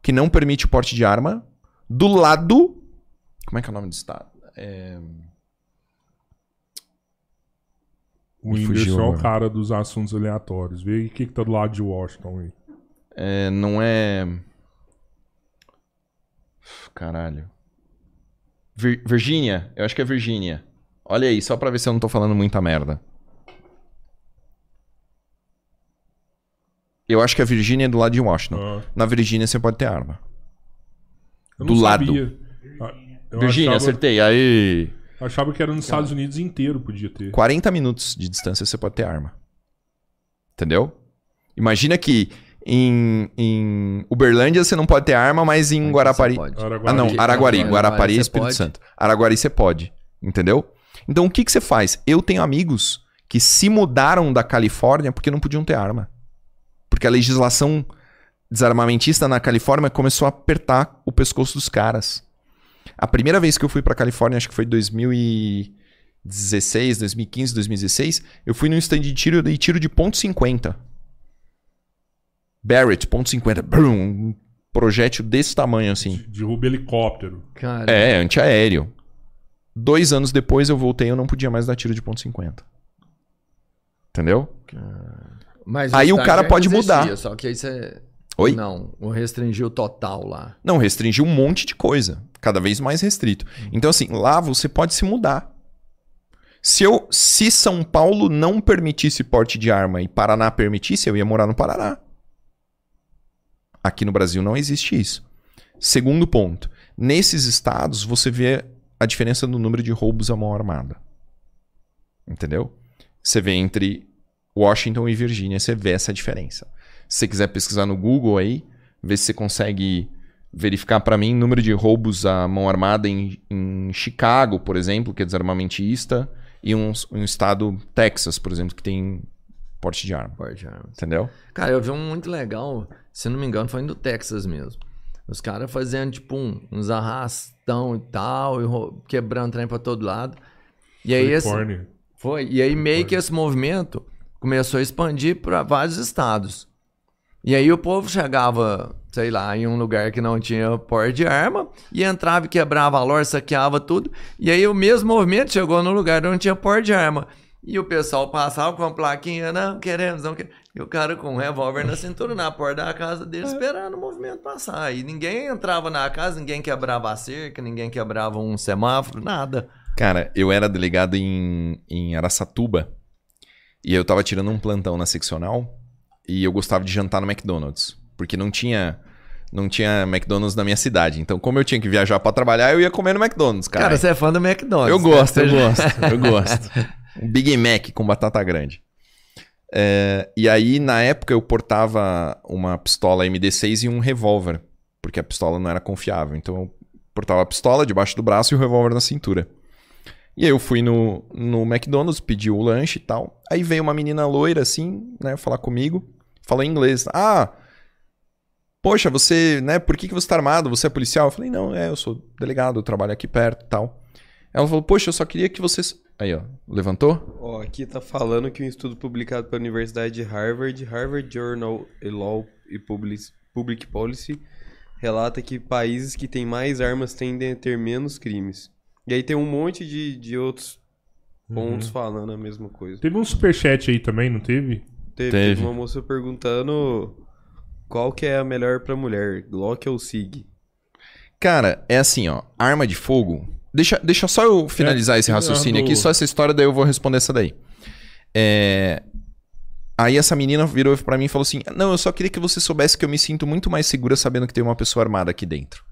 que não permite o porte de arma. Do lado. Como é que é o nome do estado? É... O Whindersson é o cara dos assuntos aleatórios. Vê o que, que tá do lado de Washington aí. É, não é. Caralho. Vir Virgínia? Eu acho que é Virgínia. Olha aí, só pra ver se eu não tô falando muita merda. Eu acho que a Virgínia é do lado de Washington. Ah. Na Virgínia você pode ter arma. Eu do lado. Ah, Virgínia, achava... acertei. Aí. Eu achava que era nos Estados Unidos inteiro podia ter. 40 minutos de distância você pode ter arma. Entendeu? Imagina que em, em Uberlândia você não pode ter arma, mas em Guarapari. Ah, não, Araguari. Guarapari é Espírito Santo. Araguari você pode. Entendeu? Então o que, que você faz? Eu tenho amigos que se mudaram da Califórnia porque não podiam ter arma. Porque a legislação desarmamentista na Califórnia começou a apertar o pescoço dos caras. A primeira vez que eu fui pra Califórnia, acho que foi 2016, 2015, 2016, eu fui num stand de tiro, eu dei tiro de ponto .50. Barrett, ponto .50. Brum, um projétil desse tamanho assim. Derruba helicóptero. Cara, É, antiaéreo. Dois anos depois eu voltei e eu não podia mais dar tiro de ponto .50. Entendeu? mas Aí o cara pode existia, mudar. Só que aí você. Oi? Não, o restringiu total lá. Não, restringiu um monte de coisa. Cada vez mais restrito. Então, assim, lá você pode se mudar. Se, eu, se São Paulo não permitisse porte de arma e Paraná permitisse, eu ia morar no Paraná. Aqui no Brasil não existe isso. Segundo ponto. Nesses estados, você vê a diferença no número de roubos à mão armada. Entendeu? Você vê entre Washington e Virgínia, você vê essa diferença. Se você quiser pesquisar no Google aí, ver se você consegue verificar para mim número de roubos à mão armada em, em Chicago, por exemplo, que é desarmamentista, e um, um estado, Texas, por exemplo, que tem porte de arma. Porte de armas. Entendeu? Cara, eu vi um muito legal, se não me engano, foi no Texas mesmo. Os caras fazendo, tipo, um- uns arrastão e tal, e quebrando trem pra todo lado. E aí, esse, Califórnia. foi. E aí, meio que esse movimento começou a expandir pra vários estados. E aí, o povo chegava, sei lá, em um lugar que não tinha porte de arma, e entrava e quebrava a loja, saqueava tudo. E aí, o mesmo movimento chegou no lugar onde não tinha porte de arma. E o pessoal passava com a plaquinha, não, queremos, não queremos. E o cara com um revólver na cintura, na porta da casa dele, esperando o movimento passar. E ninguém entrava na casa, ninguém quebrava a cerca, ninguém quebrava um semáforo, nada. Cara, eu era delegado em, em Araçatuba e eu tava tirando um plantão na seccional e eu gostava de jantar no McDonald's, porque não tinha não tinha McDonald's na minha cidade. Então, como eu tinha que viajar pra trabalhar, eu ia comer no McDonald's, cara. Cara, você é fã do McDonald's. eu né? gosto, eu Você já- gosto, eu gosto. Um Big Mac com batata grande. É, e aí, na época, eu portava uma pistola MD6 e um revólver, porque a pistola não era confiável. Então, eu portava a pistola debaixo do braço e o revólver na cintura. E aí eu fui no, no McDonald's, pedi o lanche e tal. Aí veio uma menina loira, assim, né, falar comigo. Falou em inglês. Ah, poxa, você, né, por que, que você tá armado? Você é policial? Eu falei, não, é, eu sou delegado, eu trabalho aqui perto e tal. Ela falou, poxa, eu só queria que vocês... Aí, ó, levantou? Ó, aqui tá falando que um estudo publicado pela Universidade de Harvard, Harvard Journal of Law e Public, Policy, relata que países que têm mais armas tendem a ter menos crimes. E aí tem um monte de, de outros pontos falando a mesma coisa. Teve um superchat aí também, não teve? Teve, Teve. teve uma moça perguntando qual que é a melhor pra mulher, Glock ou SIG? Cara, é assim, ó, arma de fogo... Deixa, deixa só eu finalizar É, esse raciocínio do- aqui, só essa história, daí eu vou responder essa daí. É... Aí essa menina virou pra mim e falou assim: Não, eu só queria que você soubesse que eu me sinto muito mais segura sabendo que tem uma pessoa armada aqui dentro.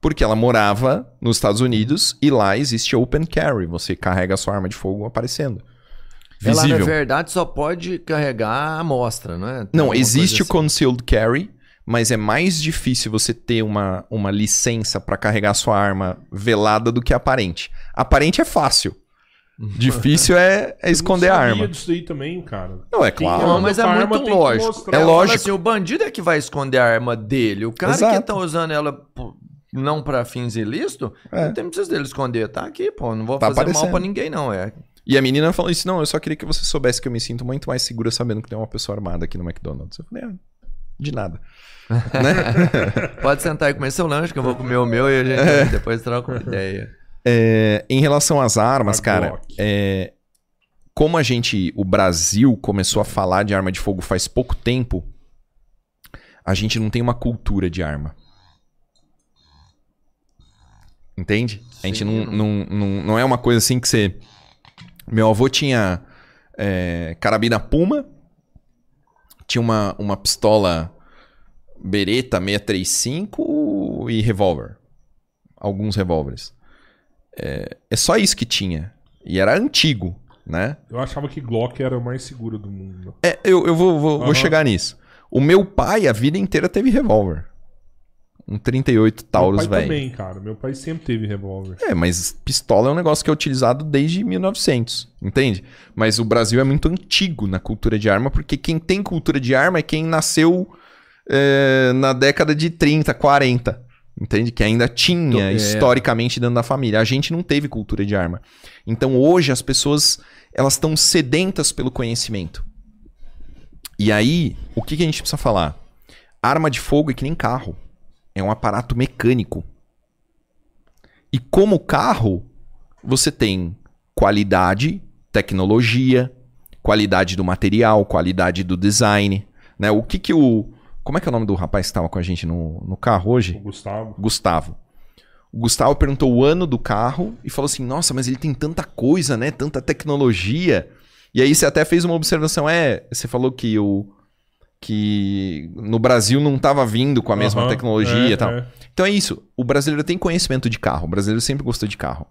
Porque ela morava nos Estados Unidos e lá existe open carry. Você carrega a sua arma de fogo aparecendo. Ela, na Visível. verdade, só pode carregar a amostra, não é? Tem Não, existe o assim. concealed carry, mas é mais difícil você ter uma, uma licença pra carregar sua arma velada do que aparente. Aparente é fácil. Difícil é, é esconder a não sabia arma. disso aí também, cara. Não, é claro. Não, mas é muito lógico. É lógico. assim, o bandido é que vai esconder a arma dele. O cara Exato. que tá usando ela não pra fins ilícitos, É. não tem preciso dele esconder. Tá aqui, pô. Não vou Tá fazer mal aparecendo. pra ninguém, não. É. E a menina falou isso: não, eu só queria que você soubesse que eu me sinto muito mais segura sabendo que tem uma pessoa armada aqui no McDonald's. Eu falei, ah, de nada. né? Pode sentar e comer seu lanche, que eu vou comer o meu e a gente depois troca uma ideia. É, em relação às armas, A cara, é, como a gente, o Brasil começou a falar de arma de fogo faz pouco tempo, a gente não tem uma cultura de arma. Entende? A gente Sim, não, não, não, não é uma coisa assim que você. Meu avô tinha é, carabina Puma, tinha uma, uma pistola Beretta 635 e revólver. Alguns revólveres. É, é só isso que tinha. E era antigo, né? Eu achava que Glock era o mais seguro do mundo. É, eu, eu vou, vou, vou Aham. chegar nisso. O meu pai, a vida inteira, teve revólver. Um 38 Taurus, Meu pai velho. também, cara. Meu pai sempre teve revólver. É, mas pistola é um negócio que é utilizado desde 1900, entende? Mas o Brasil é muito antigo na cultura de arma, porque quem tem cultura de arma é quem nasceu é, na década de 30, 40, entende? Que ainda tinha É. historicamente dentro da família. A gente não teve cultura de arma. Então hoje as pessoas elas estão sedentas pelo conhecimento. E aí, o que, que a gente precisa falar? Arma de fogo é que nem carro. É um aparato mecânico. E como carro, você tem qualidade, tecnologia, qualidade do material, qualidade do design. Né? O que que o. Como é que é o nome do rapaz que estava com a gente no, no carro hoje? O Gustavo. Gustavo. O Gustavo perguntou o ano do carro e falou assim: Nossa, mas ele tem tanta coisa, né? Tanta tecnologia. E aí você até fez uma observação: É, você falou que o. Que no Brasil não estava vindo com a mesma Aham, tecnologia é, e tal. é. Então é isso. O brasileiro tem conhecimento de carro. O brasileiro sempre gostou de carro.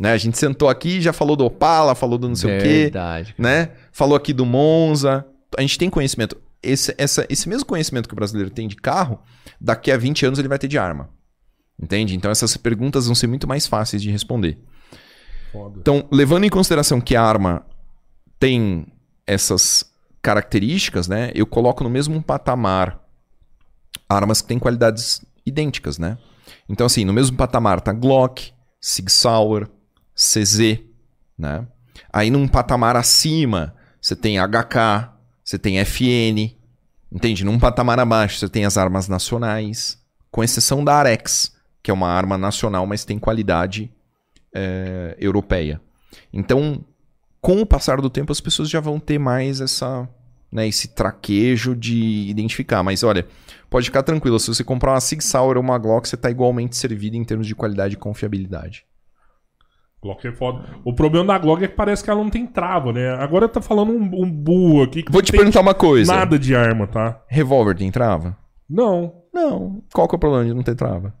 Né? A gente sentou aqui e já falou do Opala, falou do não sei o quê Verdade. né? Falou aqui do Monza. A gente tem conhecimento. Esse, essa- esse mesmo conhecimento que o brasileiro tem de carro, daqui a 20 anos ele vai ter de arma. Entende? Então essas perguntas vão ser muito mais fáceis de responder. Foda. Então, levando em consideração que a arma tem essas características, né? Eu coloco no mesmo patamar armas que têm qualidades idênticas, né? Então, assim, no mesmo patamar tá Glock, Sig Sauer, CZ, né? Aí num patamar acima, você tem HK, você tem FN, entende? Num patamar abaixo, você tem as armas nacionais, com exceção da Arex, que é uma arma nacional, mas tem qualidade é, europeia. Então, com o passar do tempo, as pessoas já vão ter mais essa, né, esse traquejo de identificar. Mas olha, pode ficar tranquilo, se você comprar uma Sig Sauer ou uma Glock, você está igualmente servido em termos de qualidade e confiabilidade. Glock é foda. O problema da Glock é que parece que ela não tem trava, né? Agora tá falando um, um burro aqui que Vou te perguntar uma coisa. nada de arma, tá? Revólver tem trava? Não. Não. Qual que é o problema de não ter trava?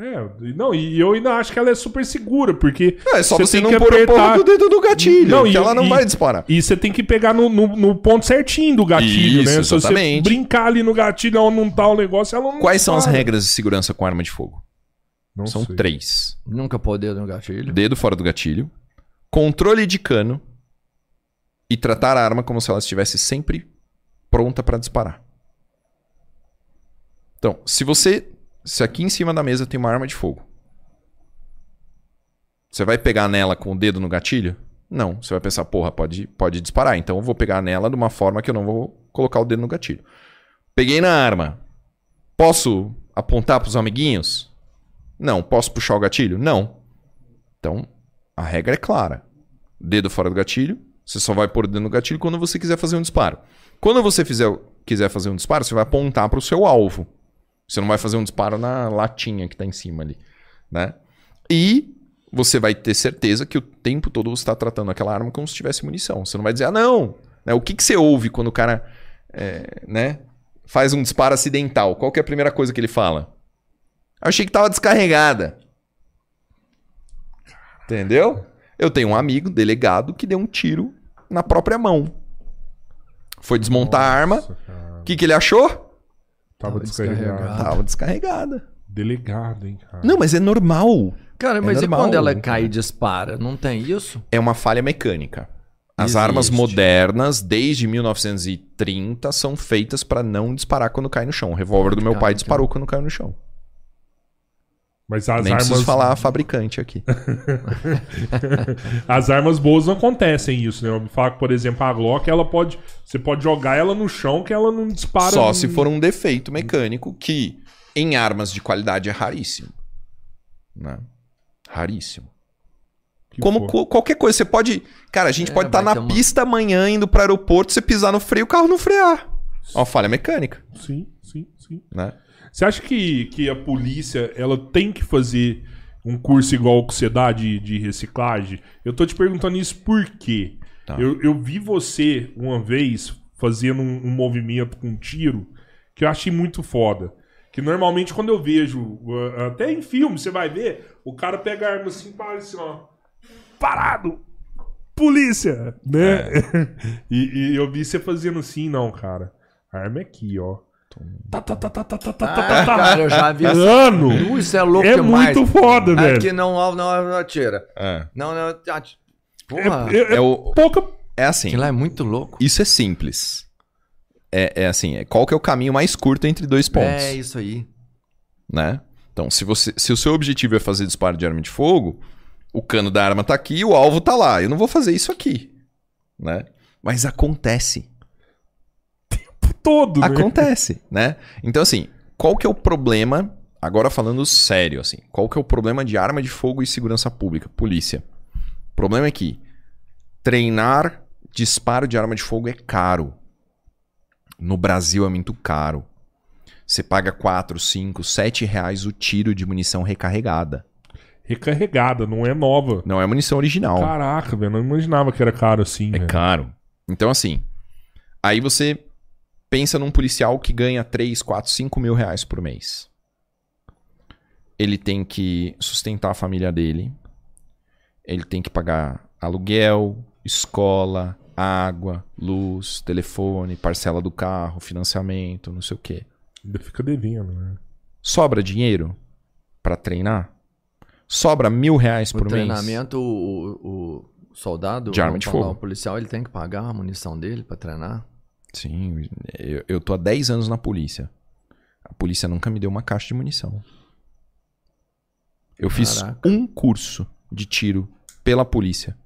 É, e- não, e eu ainda acho que ela é super segura, porque. É só Você você, tem não que pôr apertar- o dedo do gatilho, Não, que e- ela não e- vai disparar. E você tem que pegar no, no, no ponto certinho do gatilho, Isso, né? Se você exatamente. brincar ali no gatilho onde não tá o negócio, ela não. Quais são as dispara. regras de segurança com arma de fogo? Não São sei. três. Nunca poder no gatilho. Dedo fora do gatilho, controle de cano e tratar a arma como se ela estivesse sempre pronta para disparar. Então, se você. Se aqui em cima da mesa tem uma arma de fogo. Você vai pegar nela com o dedo no gatilho? Não. Você vai pensar, porra, pode, pode disparar. Então eu vou pegar nela de uma forma que eu não vou colocar o dedo no gatilho. Peguei na arma. Posso apontar pros amiguinhos? Não. Posso puxar o gatilho? Não. Então, a regra é clara. Dedo fora do gatilho, você só vai pôr o dedo no gatilho quando você quiser fazer um disparo. Quando você fizer, quiser fazer um disparo, você vai apontar para o seu alvo. Você não vai fazer um disparo na latinha que está em cima ali, né? E você vai ter certeza que o tempo todo você está tratando aquela arma como se tivesse munição. Você não vai dizer, ah, não. Né? O que, que você ouve quando o cara é, né, faz um disparo acidental? Qual é a primeira coisa que ele fala? Achei que estava descarregada. Entendeu? Eu tenho um amigo, delegado, que deu um tiro na própria mão. Foi desmontar a arma. Nossa. O que, que ele achou? Tava descarregado. Tava descarregada. Delegado, hein, cara. Não, mas é normal. Cara, É mas normal, e quando ela né? cai e dispara? Não tem isso? É uma falha mecânica. As Existe. armas modernas, desde 1930, são feitas para não disparar quando cai no chão. O revólver do meu pai disparou quando caiu no chão. Mas as Nem armas. preciso falar a fabricante aqui. As armas boas não acontecem isso, né? Eu me falo que, por exemplo, a Glock, ela pode. Você pode jogar ela no chão que ela não dispara. Só no- se for um defeito mecânico que em armas de qualidade é raríssimo. Né? Raríssimo. que Como co- qualquer coisa, você pode. Cara, a gente É, pode estar vai na uma- pista amanhã indo para aeroporto, você pisar no freio, o carro não frear. É uma falha mecânica, Sim, sim, sim. né? Você acha que, que a polícia ela tem que fazer um curso igual que você dá de, de reciclagem? Eu tô te perguntando isso por quê? Tá. Eu, eu vi você uma vez fazendo um, um movimento com tiro que eu achei muito foda. Que normalmente quando eu vejo, uh, até em filme, você vai ver, o cara pega a arma assim, para assim, ó. Parado! Polícia! Né? É. e, e eu vi você fazendo assim, não, cara. A arma é aqui, ó. Tá, tá, tá, tá, tá, tá, tá, Ah, tá, tá. cara, eu já vi isso. Ano. Uh, Isso é louco É demais. muito foda, velho. Aqui não, não, não atira. É. Não, não, ati- Porra, É, é- É, o, pouca. é assim. aquilo lá é muito louco. Isso é simples. É, é assim, é, qual que é o caminho mais curto entre dois pontos, É isso aí. né? Então, se, você, se o seu objetivo é fazer disparo de arma de fogo, o cano da arma tá aqui e o alvo tá lá. Eu não vou fazer isso aqui, né? Mas acontece. Todo, né? Acontece, né? Então, assim, qual que é o problema, agora falando sério, assim, qual que é o problema de arma de fogo e segurança pública, polícia? O problema é que treinar disparo de arma de fogo é caro. No Brasil é muito caro. Você paga 4, 5, 7 reais o tiro de munição recarregada. Recarregada, não é nova. Não é munição original. Caraca, velho. Não imaginava que era caro assim. É velho. caro. Então, assim, aí você pensa num policial que ganha 3, 4, 5 mil reais por mês. Ele tem que sustentar a família dele. Ele tem que pagar aluguel, escola, água, luz, telefone, parcela do carro, financiamento, não sei o quê. Ainda fica devendo, né? Sobra dinheiro pra treinar? Sobra mil reais por mês? treinamento, o, o soldado, De arma de fogo. o policial, ele tem que pagar a munição dele pra treinar. Sim, eu, eu tô há 10 anos na polícia. A polícia nunca me deu uma caixa de munição. Eu fiz Caraca. um curso de tiro pela polícia.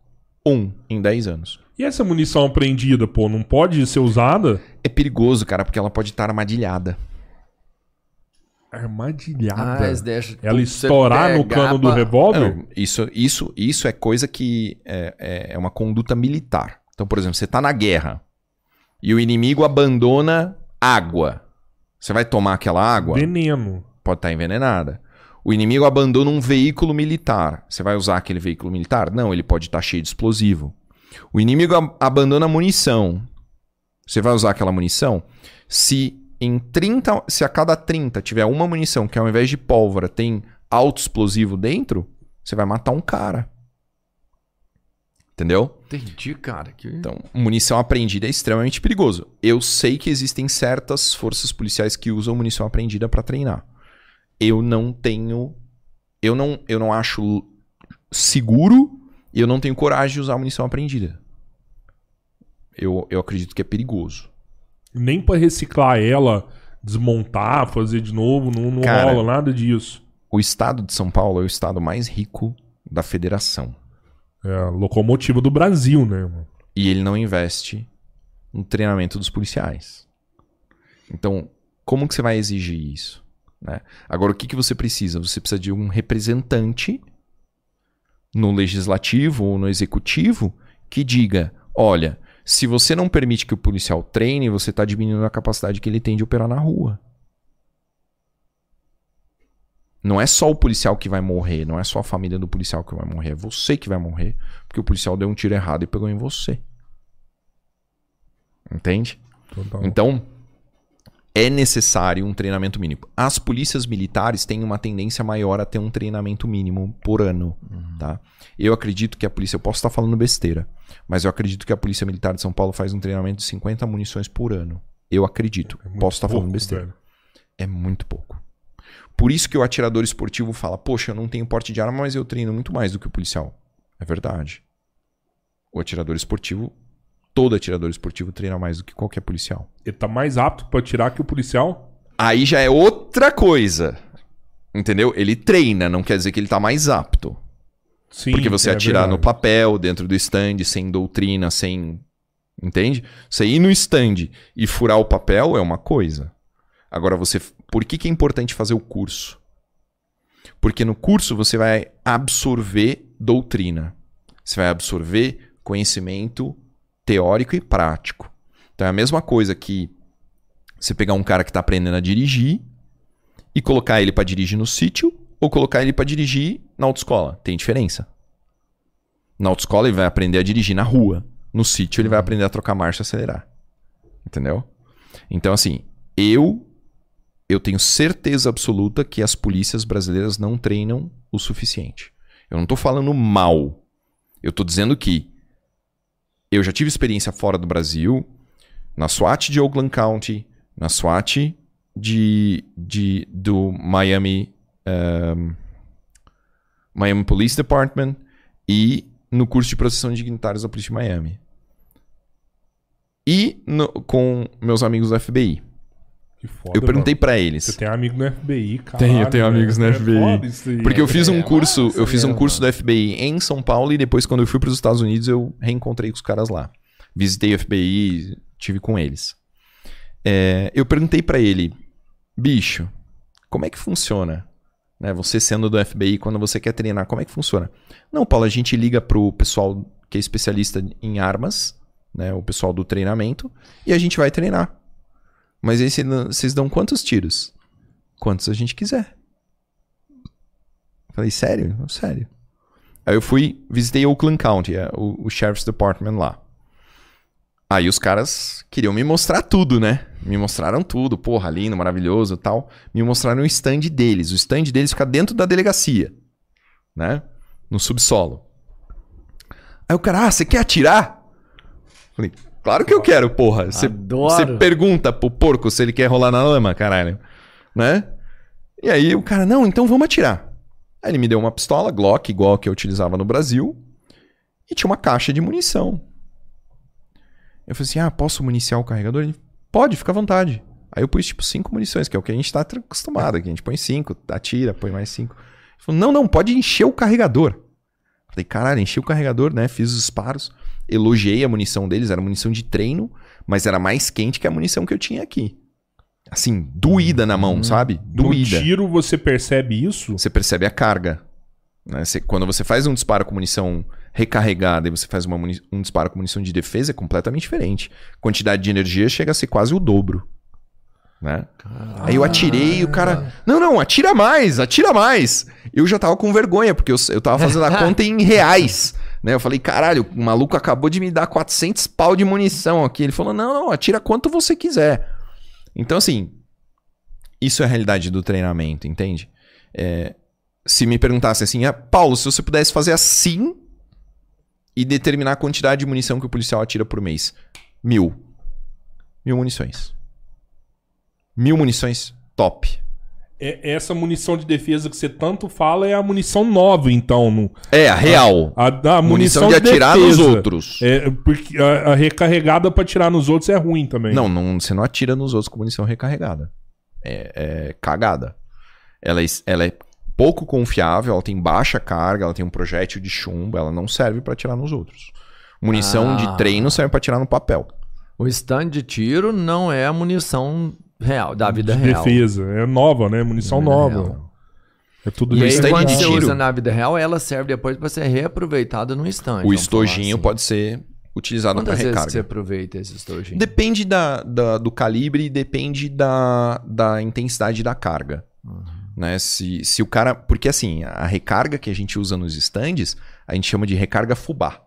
Um em 10 anos. E essa munição apreendida, pô, não pode ser usada? É perigoso, cara, porque ela pode estar armadilhada. Armadilhada. Ah, eles deixam Ela estourar no cano do revólver? Não, isso, isso, isso é coisa que é, é- é uma conduta militar. Então, por exemplo, você tá na guerra e o inimigo abandona água. Você vai tomar aquela água? Veneno. pode estar envenenada. O inimigo abandona um veículo militar. Você vai usar aquele veículo militar? Não, ele pode estar cheio de explosivo. O inimigo ab- abandona munição. Você vai usar aquela munição? Se em 30, se a cada 30 tiver uma munição que ao invés de pólvora tem alto explosivo dentro, você vai matar um cara. Entendeu? Entendi, cara. Que... Então, munição apreendida é extremamente perigoso. Eu sei que existem certas forças policiais que usam munição apreendida para treinar. Eu não tenho. Eu não, eu não acho seguro e eu não tenho coragem de usar munição apreendida. Eu, eu acredito que é perigoso. Nem pra reciclar ela, desmontar, fazer de novo, não, não Cara. rola nada disso. O estado de São Paulo é o estado mais rico da federação. É a locomotiva do Brasil, né? E ele não investe no treinamento dos policiais. Então, como que você vai exigir isso? né? Agora, o que, que você precisa? Você precisa de um representante no legislativo ou no executivo que diga: olha, se você não permite que o policial treine, você está diminuindo a capacidade que ele tem de operar na rua. Não é só o policial que vai morrer, não é só a família do policial que vai morrer, é você que vai morrer, porque o policial deu um tiro errado e pegou em você. Entende? Total. Então, é necessário um treinamento mínimo. As polícias militares têm uma tendência maior a ter um treinamento mínimo por ano, tá? Eu acredito que a polícia, eu posso estar falando besteira, mas eu acredito que a Polícia Militar de São Paulo faz um treinamento de 50 munições por ano. Eu acredito. É posso estar falando pouco, besteira. velho. É muito pouco. Por isso que o atirador esportivo fala: Poxa, eu não tenho porte de arma, mas eu treino muito mais do que o policial. É verdade. O atirador esportivo, todo atirador esportivo treina mais do que qualquer policial. Ele tá mais apto pra tirar que o policial? Aí já é outra coisa. Entendeu? Ele treina, não quer dizer que ele tá mais apto. Sim. Porque você é atirar no verdade. papel, dentro do stand, sem doutrina, sem. Entende? Você ir no stand e furar o papel é uma coisa. Agora você. Por que, que é importante fazer o curso? Porque no curso você vai absorver doutrina. Você vai absorver conhecimento teórico e prático. Então é a mesma coisa que você pegar um cara que está aprendendo a dirigir e colocar ele para dirigir no sítio ou colocar ele para dirigir na autoescola. Tem diferença. Na autoescola ele vai aprender a dirigir na rua. No sítio ele vai aprender a trocar marcha e acelerar. Entendeu? Então assim, eu eu tenho certeza absoluta que as polícias brasileiras não treinam o suficiente. Eu não tô falando mal. Eu tô dizendo que eu já tive experiência fora do Brasil, na SWAT de Oakland County, na SWAT de, de, do Miami, um, Miami Police Department e no curso de proteção de dignitários da Polícia de Miami. E no- com meus amigos do FBI. Que foda, Eu perguntei pra eles. Você tem amigo no FBI, cara. Tenho, eu tenho amigos no FBI. Porque eu fiz um É curso, eu fiz um curso do FBI em São Paulo e depois quando eu fui para os Estados Unidos eu reencontrei com os caras lá. Visitei o FBI, tive com eles. É, eu perguntei pra ele, bicho, como é que funciona? Né, você sendo do FBI, quando você quer treinar, como é que funciona? Não, Paulo, a gente liga pro pessoal que é especialista em armas, né, o pessoal do treinamento, e a gente vai treinar. Mas aí cê- vocês dão quantos tiros? Quantos a gente quiser. Falei, sério? Sério. Aí eu fui, visitei Oakland County, é, o, o Sheriff's Department lá. Aí os caras queriam me mostrar tudo, né? Me mostraram tudo, porra, lindo, maravilhoso tal. Me mostraram o stand deles. O stand deles fica dentro da delegacia, né? No subsolo. Aí o cara, ah, você quer atirar? Falei, claro que eu quero, porra. Você pergunta pro porco se ele quer rolar na lama, caralho. Né? E aí o cara, não, então vamos atirar. Aí ele me deu uma pistola Glock, igual a que eu utilizava no Brasil, e tinha uma caixa de munição. Eu falei assim: ah, posso municiar o carregador? Ele, pode, fica à vontade. Aí eu pus tipo cinco munições, que é o que a gente tá acostumado aqui. A gente põe cinco, atira, põe mais cinco. Ele falou: não, não, pode encher o carregador. Falei, caralho, enchi o carregador, né? Fiz os disparos, elogiei a munição deles, era munição de treino, mas era mais quente que a munição que eu tinha aqui. Assim, doída na mão, sabe? No Doída. tiro você percebe isso? Você percebe a carga. né? Você- quando você faz um disparo com munição recarregada e você faz uma um disparo com munição de defesa, é completamente diferente. Quantidade de energia chega a ser quase o dobro. Né? Aí eu atirei e o cara. Não, não, atira mais, atira mais. Eu já tava com vergonha, porque eu, eu tava fazendo a conta em reais. Né? Eu falei, caralho, o maluco acabou de me dar 400 pau de munição aqui. Ele falou, não, não, atira quanto você quiser. Então, assim, isso é a realidade do treinamento, entende? É, se me perguntasse assim, ah, Paulo, se você pudesse fazer assim e determinar a quantidade de munição que o policial atira por mês, mil. Mil munições. Mil munições, top. É- essa munição de defesa que você tanto fala é a munição nova, então. No, É, a real. a, a munição, munição, de atirar nos defesa. outros. É, porque a, a recarregada pra atirar nos outros é ruim também. Não, não, você não atira nos outros com munição recarregada. É, é cagada. Ela é, ela é pouco confiável, ela tem baixa carga, ela tem um projétil de chumbo, ela não serve pra atirar nos outros. Munição Ah. de treino serve pra atirar no papel. O stand de tiro não é a munição real, da vida de real. defesa. É nova, né? Munição Vida nova. real. É tudo E aí, stand quando de você tiro. usa na vida real, ela serve depois pra ser reaproveitada no stand. O vamos falar estojinho assim. pode ser utilizado para Quantas vezes recarga. que você aproveita esse estojinho? Depende da, da- do calibre e depende da, da intensidade da carga. Uhum. Né? Se, se o cara. Porque assim, a recarga que a gente usa nos stands, a gente chama de recarga fubá.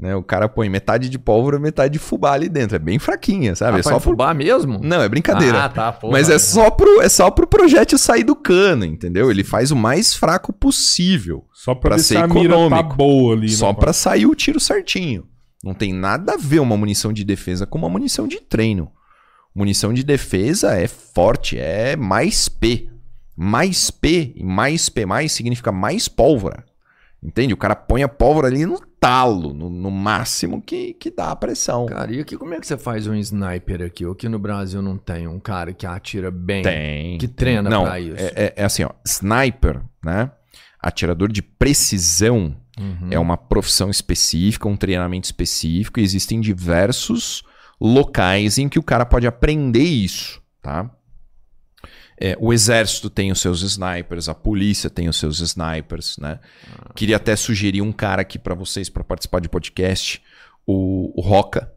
Né? O cara põe metade de pólvora e metade de fubá ali dentro. É bem fraquinha, sabe? Ah, é só pro... fubá mesmo? Não, é brincadeira. Ah, tá, porra. Mas é só, pro, é só pro projétil sair do cano, entendeu? Ele faz o mais fraco possível. Só pra, pra ver ser se a mira tá econômico. boa ali. Só né, pra sair o tiro certinho. Não tem nada a ver uma munição de defesa com uma munição de treino. Munição de defesa é forte, é mais P. Mais P e mais P mais significa mais pólvora. Entende? O cara põe a pólvora ali no talo, no, no máximo que, que dá a pressão. Cara, e aqui como é que você faz um sniper aqui? Aqui no Brasil não tem um cara que atira bem. Tem. Que treina Não, pra isso. É, é- é assim, ó. Sniper, né? Atirador de precisão Uhum. é uma profissão específica, um treinamento específico, e existem diversos locais em que o cara pode aprender isso, tá? É, o exército tem os seus snipers, a polícia tem os seus snipers, né? Queria até sugerir um cara aqui pra vocês para participar de podcast, o, o Roca,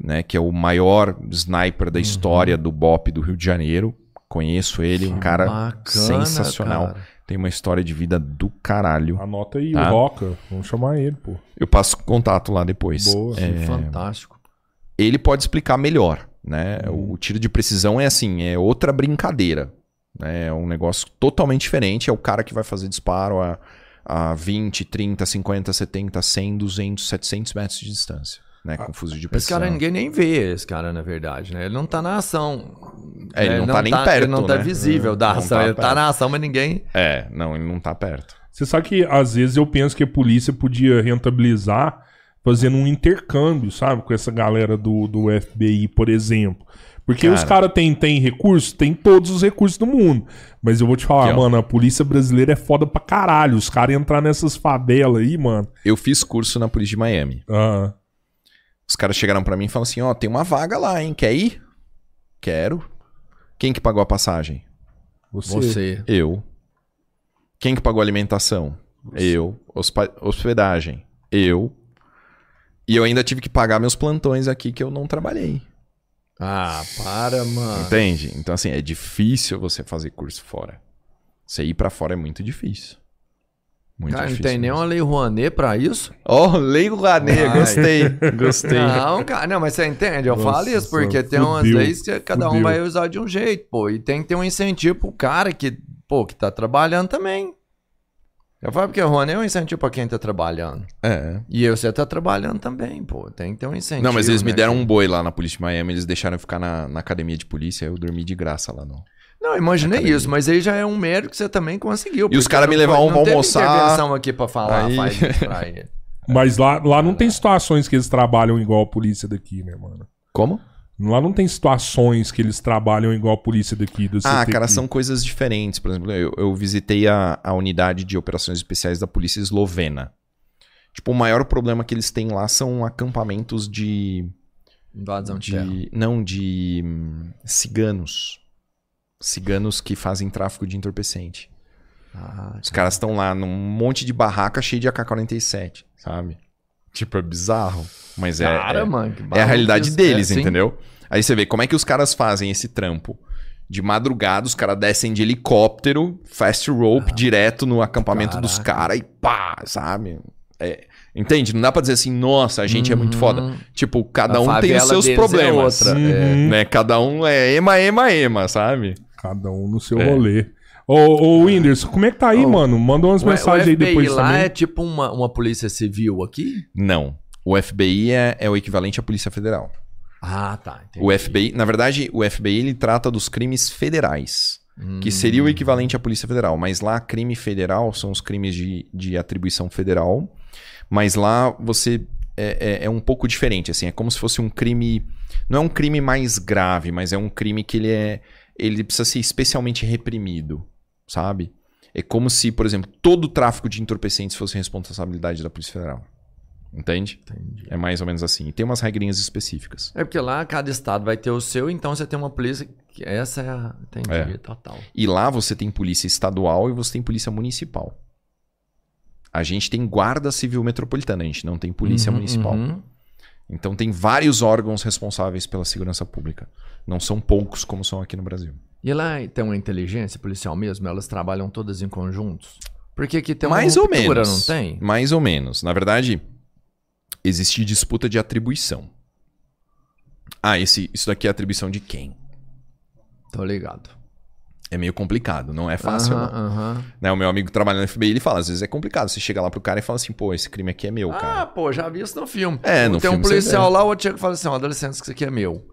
né? Que é o maior sniper da história do BOP do Rio de Janeiro. Conheço ele, um cara Bacana, sensacional. cara. Tem uma história de vida do caralho. Anota aí, Tá. o Roca. Vamos chamar ele, pô. Eu passo contato lá depois. Boa. É, fantástico. ele pode explicar melhor, né? Uhum. O tiro de precisão é assim, é outra brincadeira. né? É um negócio totalmente diferente. É o cara que vai fazer disparo a, a 20, 30, 50, 70, 100, 200, 700 metros de distância. né? Com fuzil de Esse precisão. cara ninguém nem vê, esse cara, na verdade, né? Ele não tá na ação. É, ele né? não tá nem perto, Ele não tá né? visível da Não ação. tá ele tá perto. na ação, mas ninguém. É, não, ele não tá perto. Você sabe que às vezes eu penso que a polícia podia rentabilizar fazendo um intercâmbio, sabe? Com essa galera do, do FBI, por exemplo. Porque Cara. os caras têm tem recursos, tem todos os recursos do mundo. Mas eu vou te falar, Aqui, ó. mano, a polícia brasileira é foda pra caralho. Os caras entrar nessas favelas aí, mano. Eu fiz curso na polícia de Miami. Ah, Os caras chegaram pra mim e falaram assim: ó, tem uma vaga lá, hein? Quer ir? Quero. Quem que pagou a passagem? você. Você. Eu. Quem que pagou a alimentação? Eu. Hospa- hospedagem? Eu. E eu ainda tive que pagar meus plantões aqui que eu não trabalhei. Ah, para, mano. Entende? Então, assim, é difícil você fazer curso fora. Você ir pra fora é muito difícil. Muito Cara, não difícil. tem mesmo. nenhuma lei Rouanet pra isso? Ó, oh, Lei Rouanet, Ai. gostei. Gostei. Não, cara, não, mas você entende? Eu Nossa falo isso porque senhora, tem umas fudeu, leis que cada um fudeu. vai usar de um jeito, pô. E tem que ter um incentivo pro cara que, pô, que tá trabalhando também. Eu falo porque o Rouanet é um incentivo pra quem tá trabalhando. É. E você tá trabalhando também, pô. Tem que ter um incentivo. Não, mas eles me né, deram cara? um boi lá na polícia de Miami, eles deixaram eu ficar na, na academia de polícia, eu dormi de graça lá no. Não, imaginei Academia. isso, mas aí já é um mérito que você também conseguiu. E os caras me não não pra almoçar. intervenção aqui pra falar, Aí- faz pra ele. Mas lá, lá não tem situações que eles trabalham igual a polícia daqui, né, mano? Como? Lá não tem situações que eles trabalham igual a polícia daqui. Do Ah, cara, são coisas diferentes. Por exemplo, eu, eu visitei a, a unidade de operações especiais da polícia eslovena. Tipo, o maior problema que eles têm lá são acampamentos de. Invasão de, de não, de hum, ciganos. Ciganos que fazem tráfico de entorpecente. Ah, Os caras estão lá num monte de barraca cheio de AK-47, sabe? Tipo, é bizarro. Mas é, cara, é, mano. que é a realidade isso. deles, É, sim. entendeu? Aí você vê como é que os caras fazem esse trampo. De madrugada, os caras descem de helicóptero, fast rope, direto no acampamento dos Caraca. caras e pá, sabe? É, entende? Não dá pra dizer assim, nossa, a gente é muito foda. Uhum. Tipo, cada A um tem os seus é problemas. outra. Uhum. Né? Cada um é ema, ema, ema, sabe? Cada um no seu É. rolê. Ô, ô Whindersson, como é que tá aí, mano? Manda umas mensagens aí FBI depois lá também. é tipo uma, uma polícia civil aqui? Não. O FBI é, é o equivalente à Polícia Federal. Ah, tá. Entendi. O FBI, na verdade, o FBI ele trata dos crimes federais, Hum. que seria o equivalente à Polícia Federal. Mas lá, crime federal são os crimes de, de atribuição federal. Mas lá você é, é, é um pouco diferente, assim, é como se fosse um crime. Não é um crime mais grave, mas é um crime que ele é. Ele precisa ser especialmente reprimido, sabe? É como se, por exemplo, todo o tráfico de entorpecentes fosse responsabilidade da Polícia Federal. Entende? Entendi. É mais ou menos assim. E tem umas regrinhas específicas. É porque lá cada estado vai ter o seu, então você tem uma polícia que essa é a. Entendi, É. total. E lá você tem polícia estadual e você tem polícia municipal. A gente tem guarda civil metropolitana, a gente não tem polícia Uhum, municipal. uhum. Então tem vários órgãos responsáveis pela segurança pública. Não são poucos como são aqui no Brasil. E lá tem uma inteligência policial mesmo? Elas trabalham todas em conjuntos? Porque aqui tem uma Mais ou menos. não tem? Mais ou menos. Na verdade, existe disputa de atribuição. Ah, esse, isso daqui é atribuição de quem? Tô ligado. É meio complicado, não é fácil. Não. Né, o meu amigo trabalha no FBI, ele fala, às vezes é complicado. Você chega lá pro cara e fala assim, pô, esse crime aqui é meu, cara. Ah, pô, já vi isso no filme. É, no Tem filme um policial lá, o outro chega e fala assim, ó, dá licença que isso aqui é meu.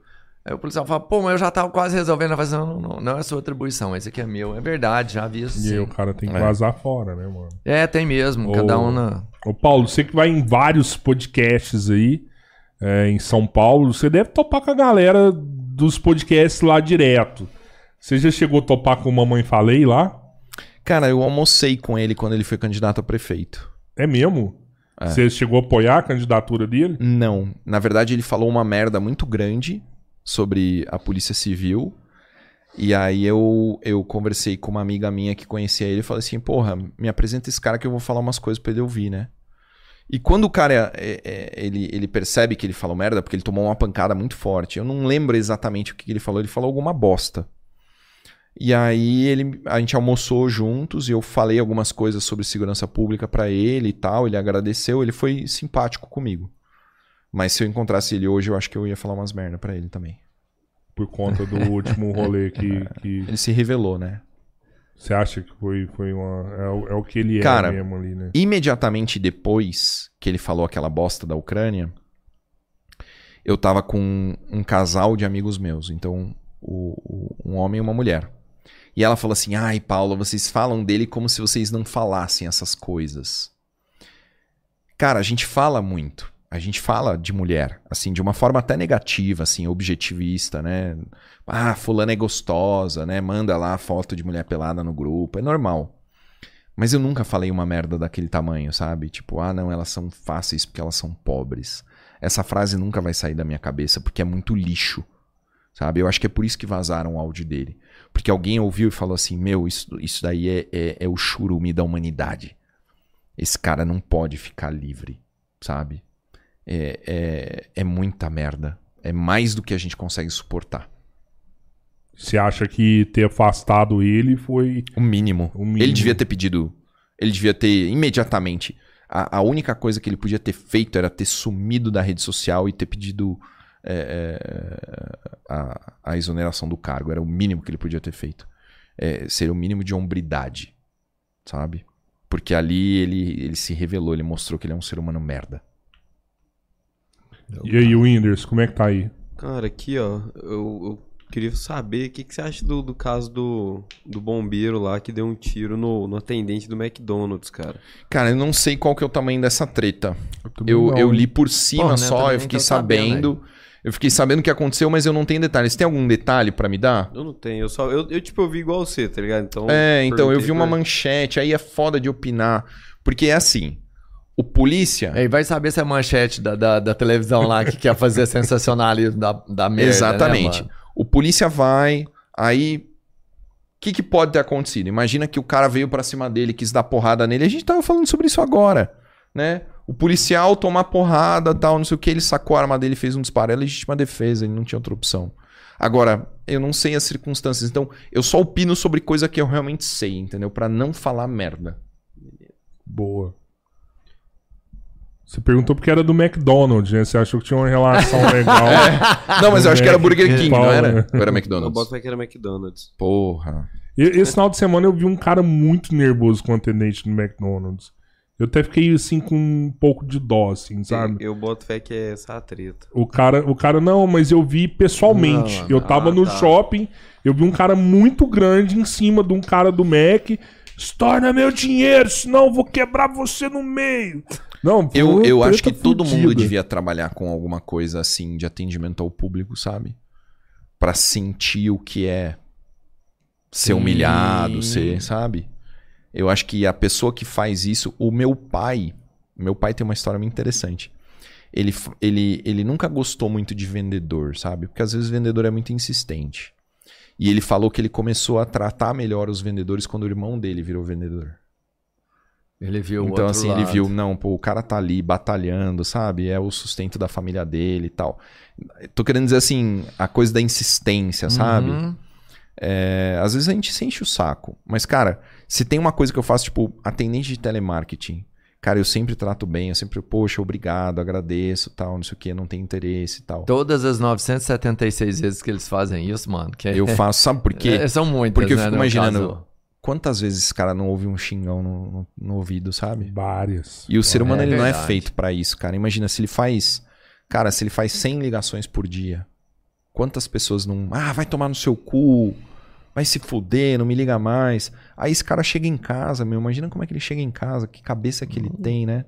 Aí o policial fala, pô, mas eu já tava quase resolvendo. Falo assim, não, não, não, não é sua atribuição, esse aqui é meu. É verdade, já vi isso E aí o cara tem que É. vazar fora, né, mano? É, tem mesmo, cada Ô, um na... Ô, Paulo, você que vai em vários podcasts aí, é, em São Paulo, você deve topar com a galera dos podcasts lá direto. Você já chegou a topar com o Mamãe Falei lá? Cara, eu almocei com ele quando ele foi candidato a prefeito. É mesmo? Você chegou a apoiar a candidatura dele? Não. Na verdade, ele falou uma merda muito grande sobre a Polícia Civil. E aí eu, eu conversei com uma amiga minha que conhecia ele e falei assim, porra, me apresenta esse cara que eu vou falar umas coisas pra ele ouvir, né? E quando o cara é- é- ele, ele percebe que ele falou merda, porque ele tomou uma pancada muito forte, eu não lembro exatamente o que ele falou, ele falou alguma bosta. E aí ele, a gente almoçou juntos e eu falei algumas coisas sobre segurança pública pra ele e tal. Ele agradeceu, ele foi simpático comigo. Mas se eu encontrasse ele hoje, eu acho que eu ia falar umas merda pra ele também. Por conta do último rolê que, que Ele se revelou, né? você acha que foi, foi uma. É, o- é o que ele Cara, é mesmo ali, né? Imediatamente depois que ele falou aquela bosta da Ucrânia, eu tava com um casal de amigos meus, então o- o- um homem e uma mulher. E ela falou assim: ai, Paula, vocês falam dele como se vocês não falassem essas coisas. Cara, a gente fala muito. A gente fala de mulher, assim, de uma forma até negativa, assim, objetivista, né? Ah, fulana é gostosa, né? Manda lá foto de mulher pelada no grupo. É normal. Mas eu nunca falei uma merda daquele tamanho, sabe? Tipo, ah, não, elas são fáceis porque elas são pobres. Essa frase nunca vai sair da minha cabeça porque é muito lixo, sabe? Eu acho que é por isso que vazaram o áudio dele. Porque alguém ouviu e falou assim: Meu, isso, isso daí é, é, é o churume da humanidade. Esse cara não pode ficar livre, sabe? É, é, é muita merda. É mais do que a gente consegue suportar. Você acha que ter afastado ele foi. O mínimo. O mínimo. Ele devia ter pedido. Ele devia ter imediatamente. A, a única coisa que ele podia ter feito era ter sumido da rede social e ter pedido é, é, a, a exoneração do cargo. Era o mínimo que ele podia ter feito. É, seria o mínimo de hombridade. Sabe? Porque ali ele, ele se revelou, ele mostrou que ele é um ser humano merda. E aí, Winders, como é que tá aí? Cara, aqui, ó, eu, eu queria saber o que, que você acha do, do caso do, do bombeiro lá que deu um tiro no, no atendente do McDonald's, cara. Cara, eu não sei qual que é o tamanho dessa treta. Eu, eu hein? li por cima Pô, né, só, também eu fiquei tô sabendo sabendo. Eu fiquei sabendo o que aconteceu, mas eu não tenho detalhes. Tem algum detalhe pra me dar? Eu não tenho, eu só. Eu, eu tipo, eu vi igual você, tá ligado? Então. É, então eu vi uma manchete, aí é foda de opinar. Porque é assim: o polícia. Aí vai saber se é manchete da, da, da televisão lá que quer fazer sensacionalismo da, da merda. Exatamente. Né, mano? o polícia vai, aí. O que, que pode ter acontecido? Imagina que o cara veio pra cima dele, quis dar porrada nele. A gente tava falando sobre isso agora, né? O policial tomar porrada, tal, não sei o que, ele sacou a arma dele e fez um disparo. É legítima defesa, ele não tinha outra opção. Agora, eu não sei as circunstâncias, então eu só opino sobre coisa que eu realmente sei, entendeu? Pra não falar merda. Boa. Você perguntou porque era do McDonald's, né? Você achou que tinha uma relação legal. Não, mas eu acho que era Burger King, não Paulo, era? né? Ou era Eu McDonald's? boto fé que era McDonald's. Porra. E- Esse final de semana eu vi um cara muito nervoso com o atendente do McDonald's. Eu até fiquei assim com um pouco de dó, assim, sabe? Eu boto fé que é essa a treta. O cara, o cara, não, mas eu vi pessoalmente. Não, eu tava ah, no tá. shopping, eu vi um cara muito grande em cima de um cara do Mac. Estorna meu dinheiro, senão eu vou quebrar você no meio. Não, Eu, eu acho que todo mundo devia trabalhar com alguma coisa assim de atendimento ao público, sabe? Pra sentir o que é ser humilhado, ser, sabe? Eu acho que a pessoa que faz isso, o meu pai, meu pai tem uma história muito interessante. Ele, ele, ele nunca gostou muito de vendedor, sabe? Porque às vezes o vendedor é muito insistente. E ele falou que ele começou a tratar melhor os vendedores quando o irmão dele virou vendedor. Ele viu o Então, assim, ele lado. viu, não, pô, o cara tá ali batalhando, sabe? É o sustento da família dele e tal. Tô querendo dizer assim, a coisa da insistência, sabe? Uhum. É, às vezes a gente se enche o saco. Mas, cara, se tem uma coisa que eu faço, tipo, atendente de telemarketing, cara, eu sempre trato bem, eu sempre, poxa, obrigado, agradeço, tal, não sei o que, não tem interesse e tal. Todas as 976 vezes que eles fazem isso, mano. Que é- Eu faço, sabe por quê? É, são muitas, Porque eu né, fico no imaginando caso. Quantas vezes esse cara não ouve um xingão no, no- no ouvido, sabe? Várias. E o ser humano É ele não é feito pra isso, cara. Imagina se ele faz, cara, se ele faz 100 ligações por dia. Quantas pessoas não, ah, vai tomar no seu cu, vai se fuder, não me liga mais. Aí esse cara chega em casa, meu, imagina como é que ele chega em casa, que cabeça que ele tem, né?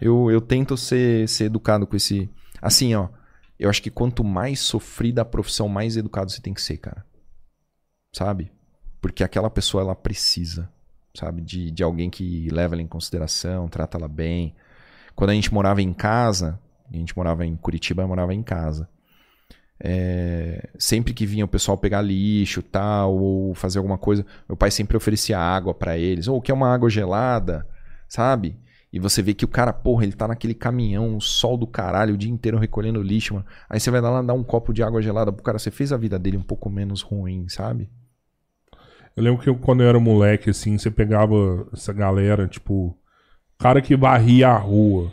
Eu, eu tento ser, ser educado com esse, assim, ó. Eu acho que quanto mais sofrida a profissão, mais educado você tem que ser, cara. Sabe? Porque aquela pessoa ela precisa, sabe, de, de alguém que leva ela em consideração, trata ela bem. Quando a gente morava em casa, a gente morava em Curitiba, eu morava em casa. É, sempre que vinha o pessoal pegar lixo tal, ou fazer alguma coisa, meu pai sempre oferecia água pra eles, ou quer uma água gelada, sabe? E você vê que o cara, porra, ele tá naquele caminhão, sol do caralho, o dia inteiro recolhendo lixo, mano. Aí você vai lá dar um copo de água gelada pro cara, você fez a vida dele um pouco menos ruim, sabe? Eu lembro que eu, quando eu era moleque, assim, você pegava essa galera, tipo, cara que varria a rua.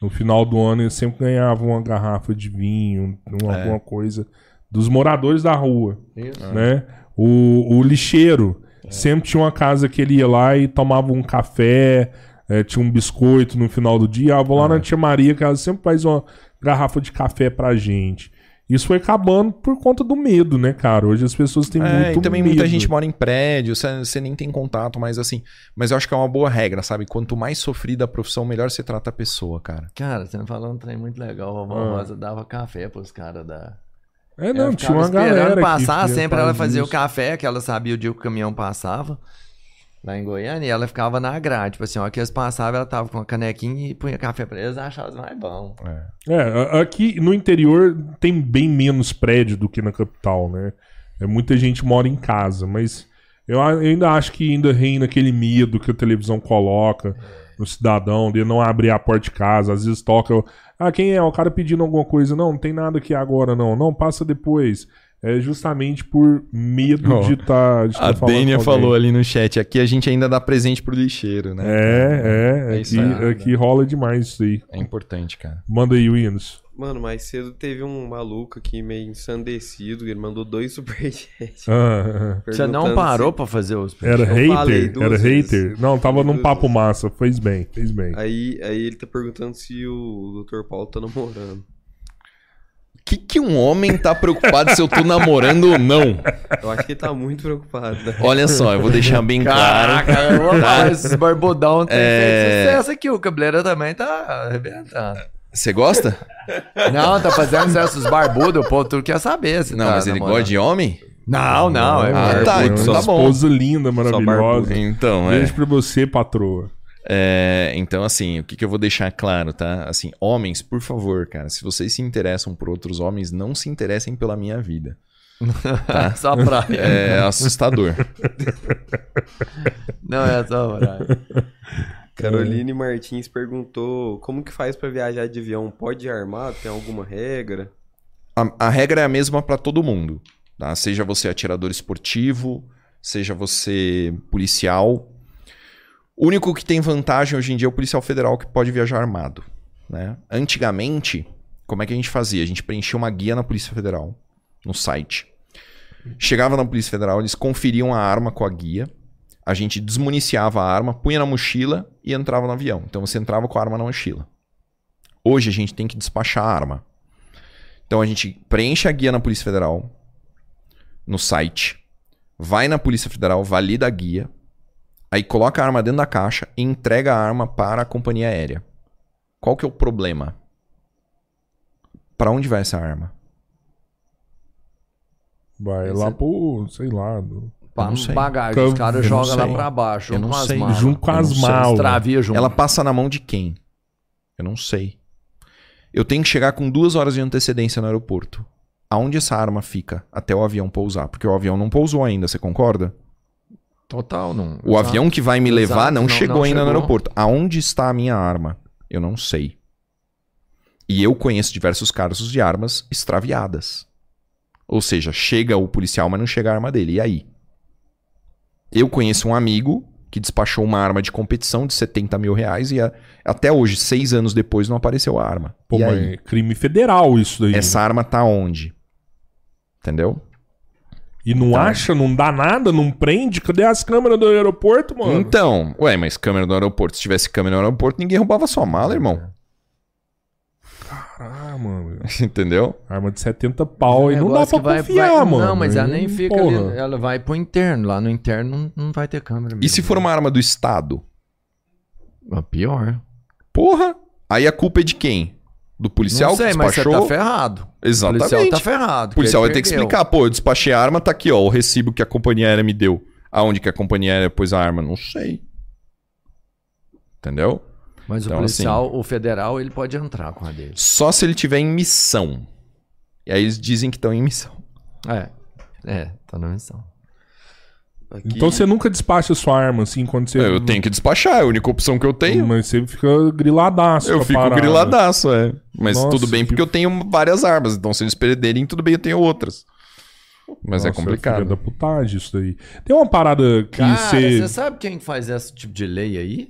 No final do ano, eles sempre ganhavam uma garrafa de vinho, uma- É. alguma coisa dos moradores da rua, Isso. né? O, o lixeiro sempre tinha uma casa que ele ia lá e tomava um café, eh, tinha um biscoito no final do dia. Ah, vou lá na tia Maria, que ela sempre faz uma. garrafa de café pra gente. Isso foi acabando por conta do medo, né, cara? Hoje as pessoas têm É, muito e também medo. muita gente mora em prédio, você você nem tem contato, mas assim. Mas eu acho que é uma boa regra, sabe? Quanto mais sofrida a profissão, melhor você trata a pessoa, cara. Cara, você me falou um trem muito legal. A vovó Ah. Rosa dava café pros caras da. É, não, Ela tinha uma esperando galera. que- passar, sempre ela faz fazia o isso. café, que ela sabia o dia que o caminhão passava. Lá em Goiânia, e ela ficava na grade. Tipo assim, ó, que eles passavam, ela tava com uma canequinha e punha café pra eles, achavam mais bom. É, a- aqui no interior tem bem menos prédio do que na capital, né? É, muita gente mora em casa, mas eu ainda acho que ainda reina aquele medo que a televisão coloca no cidadão de não abrir a porta de casa. Às vezes toca. Ah, quem é? O cara pedindo alguma coisa. Não, não tem nada aqui agora, não. Não, passa depois. É justamente por medo Ó, de estar. A Dênia falou ali no chat, aqui a gente ainda dá presente pro lixeiro, né? É, é. É aqui, aí. aqui rola demais isso aí. É importante, cara. Manda aí, Windows. Mano, mais cedo teve um maluco aqui meio ensandecido, ele mandou dois superchats. Ah, Você não parou se- pra fazer os Era hater? duas Era vezes. hater? Não, tava Falei num duas papo vezes. massa. Fez bem, fez bem. Aí, aí ele tá perguntando se o Dr. Paulo tá namorando. O que, que um homem tá preocupado se eu tô namorando ou não? Eu acho que ele tá muito preocupado, né? Olha só, eu vou deixar bem claro. Caraca, eu vou falar, esses barbudão tem É. feito sucesso aqui. O cabeleiro também tá arrebentando. Você gosta? Não, tá fazendo sucesso os barbudos, o povo tudo quer saber. Se Não, tá mas ele namorando. gosta de homem? Não, não, é Ah, barbudo. tá, Tem então uma tá bom. esposa linda, maravilhosa. barbudo. Então, é. Beijo pra você, patroa. É, então, assim, o que, que eu vou deixar claro, tá? Assim, homens, por favor, cara, se vocês se interessam por outros homens, não se interessem pela minha vida. Só praia. É assustador. Não é só praia. Caroline Martins perguntou como que faz pra viajar de avião? Pode ir armado? Tem alguma regra? A, a regra é a mesma pra todo mundo, tá? Seja você atirador esportivo, seja você policial. O único que tem vantagem hoje em dia é o policial federal que pode viajar armado, né? Antigamente, como é que a gente fazia? A gente preenchia uma guia na Polícia Federal, no site. Chegava na Polícia Federal, eles conferiam a arma com a guia, a gente desmuniciava a arma, punha na mochila e entrava no avião. Então você entrava com a arma na mochila. Hoje a gente tem que despachar a arma. Então a gente preenche a guia na Polícia Federal, no site, vai na Polícia Federal, valida a guia, aí coloca a arma dentro da caixa e entrega a arma para a companhia aérea. Qual que é o problema? Para onde vai essa arma? Vai Esse lá é- pro, sei lá. do- sei. bagagem, os caras jogam lá pra baixo, Eu junto não com as sei. malas. Junto com as malas. Ela passa na mão de quem? Eu não sei. Eu tenho que chegar com duas horas de antecedência no aeroporto. Aonde essa arma fica até o avião pousar? Porque o avião não pousou ainda, você concorda? Total, não. O avião que vai me levar Exato, não, não- chegou não ainda no chegou. aeroporto. Aonde está a minha arma? Eu não sei. E eu conheço diversos casos de armas extraviadas. Ou seja, chega o policial, mas não chega a arma dele. E aí? Eu conheço um amigo que despachou uma arma de competição de 70 mil reais e a- até hoje, seis anos depois, não apareceu a arma. Pô, e mas aí? é crime federal isso daí. Essa arma tá onde? Entendeu? E não Tá. acha, não dá nada, não prende? Cadê as câmeras do aeroporto, mano? Então, ué, mas câmera no aeroporto. Se tivesse câmera no aeroporto, ninguém roubava sua mala, irmão. Ah, mano. Entendeu? Arma de 70 pau aí não dá pra vai- confiar, vai- mano. Não, mas ela nem fica porra. ali. Ela vai pro interno. Lá no interno não, não vai ter câmera mesmo. E se for uma arma do Estado? Ah, Pior. Porra! Aí a culpa é de quem? Do policial não sei, que mas você tá ferrado. O Exatamente. policial tá ferrado. O policial vai ter que explicar. Pô, eu despachei a arma, tá aqui, ó, o recibo que a companhia aérea me deu. Aonde que a companhia aérea pôs a arma? Não sei. Entendeu? Mas Então, o policial, o federal, ele pode entrar com a dele. Só se ele tiver em missão. E aí eles dizem que estão em missão. É. É, tá na missão. Aqui, Então você nunca despacha sua arma assim quando você. Eu tenho que despachar, é a única opção que eu tenho. Mas você fica griladaço. Eu fico parada. griladaço, é. Mas Nossa, tudo bem, que- porque eu tenho várias armas. Então, se eles perderem, tudo bem, eu tenho outras. Mas é Nossa, complicado. filha da putagem isso daí. Tem uma parada que Cara, você. você sabe quem faz esse tipo de lei aí?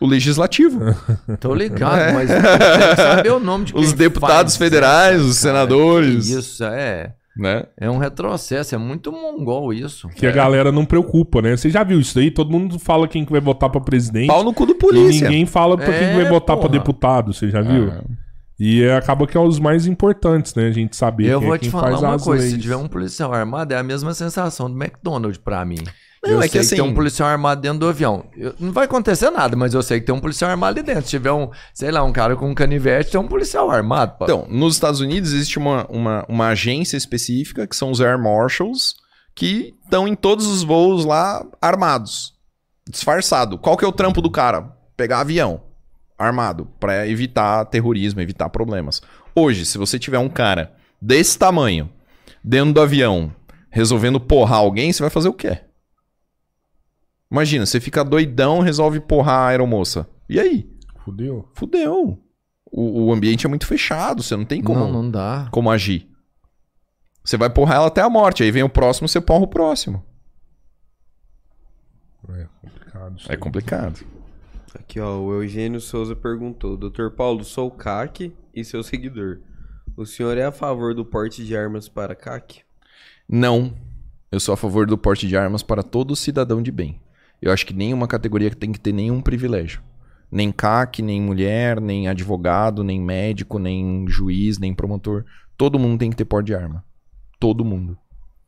O legislativo. Tô ligado, mas tem que saber o nome de quem Os deputados faz federais, isso, os senadores. Isso, é. Né? É um retrocesso, é muito mongol isso. Que a galera não preocupa, né? Você já viu isso daí? Todo mundo fala quem que vai votar pra presidente. Pau no cu do E polícia. ninguém fala pra quem que vai É, votar pra porra. deputado, você já viu? Ah. E é, acaba que é os mais importantes, né? A gente saber Eu quem é vou te quem falar faz uma coisa: leis. se tiver um policial armado, é a mesma sensação do McDonald's pra mim. Não, eu é que sei tem assim- um policial armado dentro do avião. Eu- não vai acontecer nada, mas eu sei que tem um policial armado ali dentro. Se tiver um, sei lá, um cara com um canivete, tem um policial armado. Então, nos Estados Unidos existe uma, uma, uma agência específica, que são os Air Marshals, que estão em todos os voos lá armados. Disfarçado. Qual que é o trampo do cara? Pegar avião. Armado. Pra evitar terrorismo, evitar problemas. Hoje, se você tiver um cara desse tamanho, dentro do avião, resolvendo porrar alguém, você vai fazer o quê? Imagina, você fica doidão, resolve porrar a aeromoça. E aí? Fudeu. Fudeu. O, o ambiente é muito fechado, você não tem como, Não, não dá. como agir. Você vai porrar ela até a morte, aí vem o próximo, você porra o próximo. É complicado. isso É complicado. Aqui, ó, o Eugênio Souza perguntou: Dr. Paulo, sou CAC e seu seguidor. O senhor é a favor do porte de armas para CAC? Não. Eu sou a favor do porte de armas para todo cidadão de bem. Eu acho que nenhuma categoria tem que ter nenhum privilégio. Nem CAC, nem mulher, nem advogado, nem médico, nem juiz, nem promotor. Todo mundo tem que ter porte de arma. Todo mundo.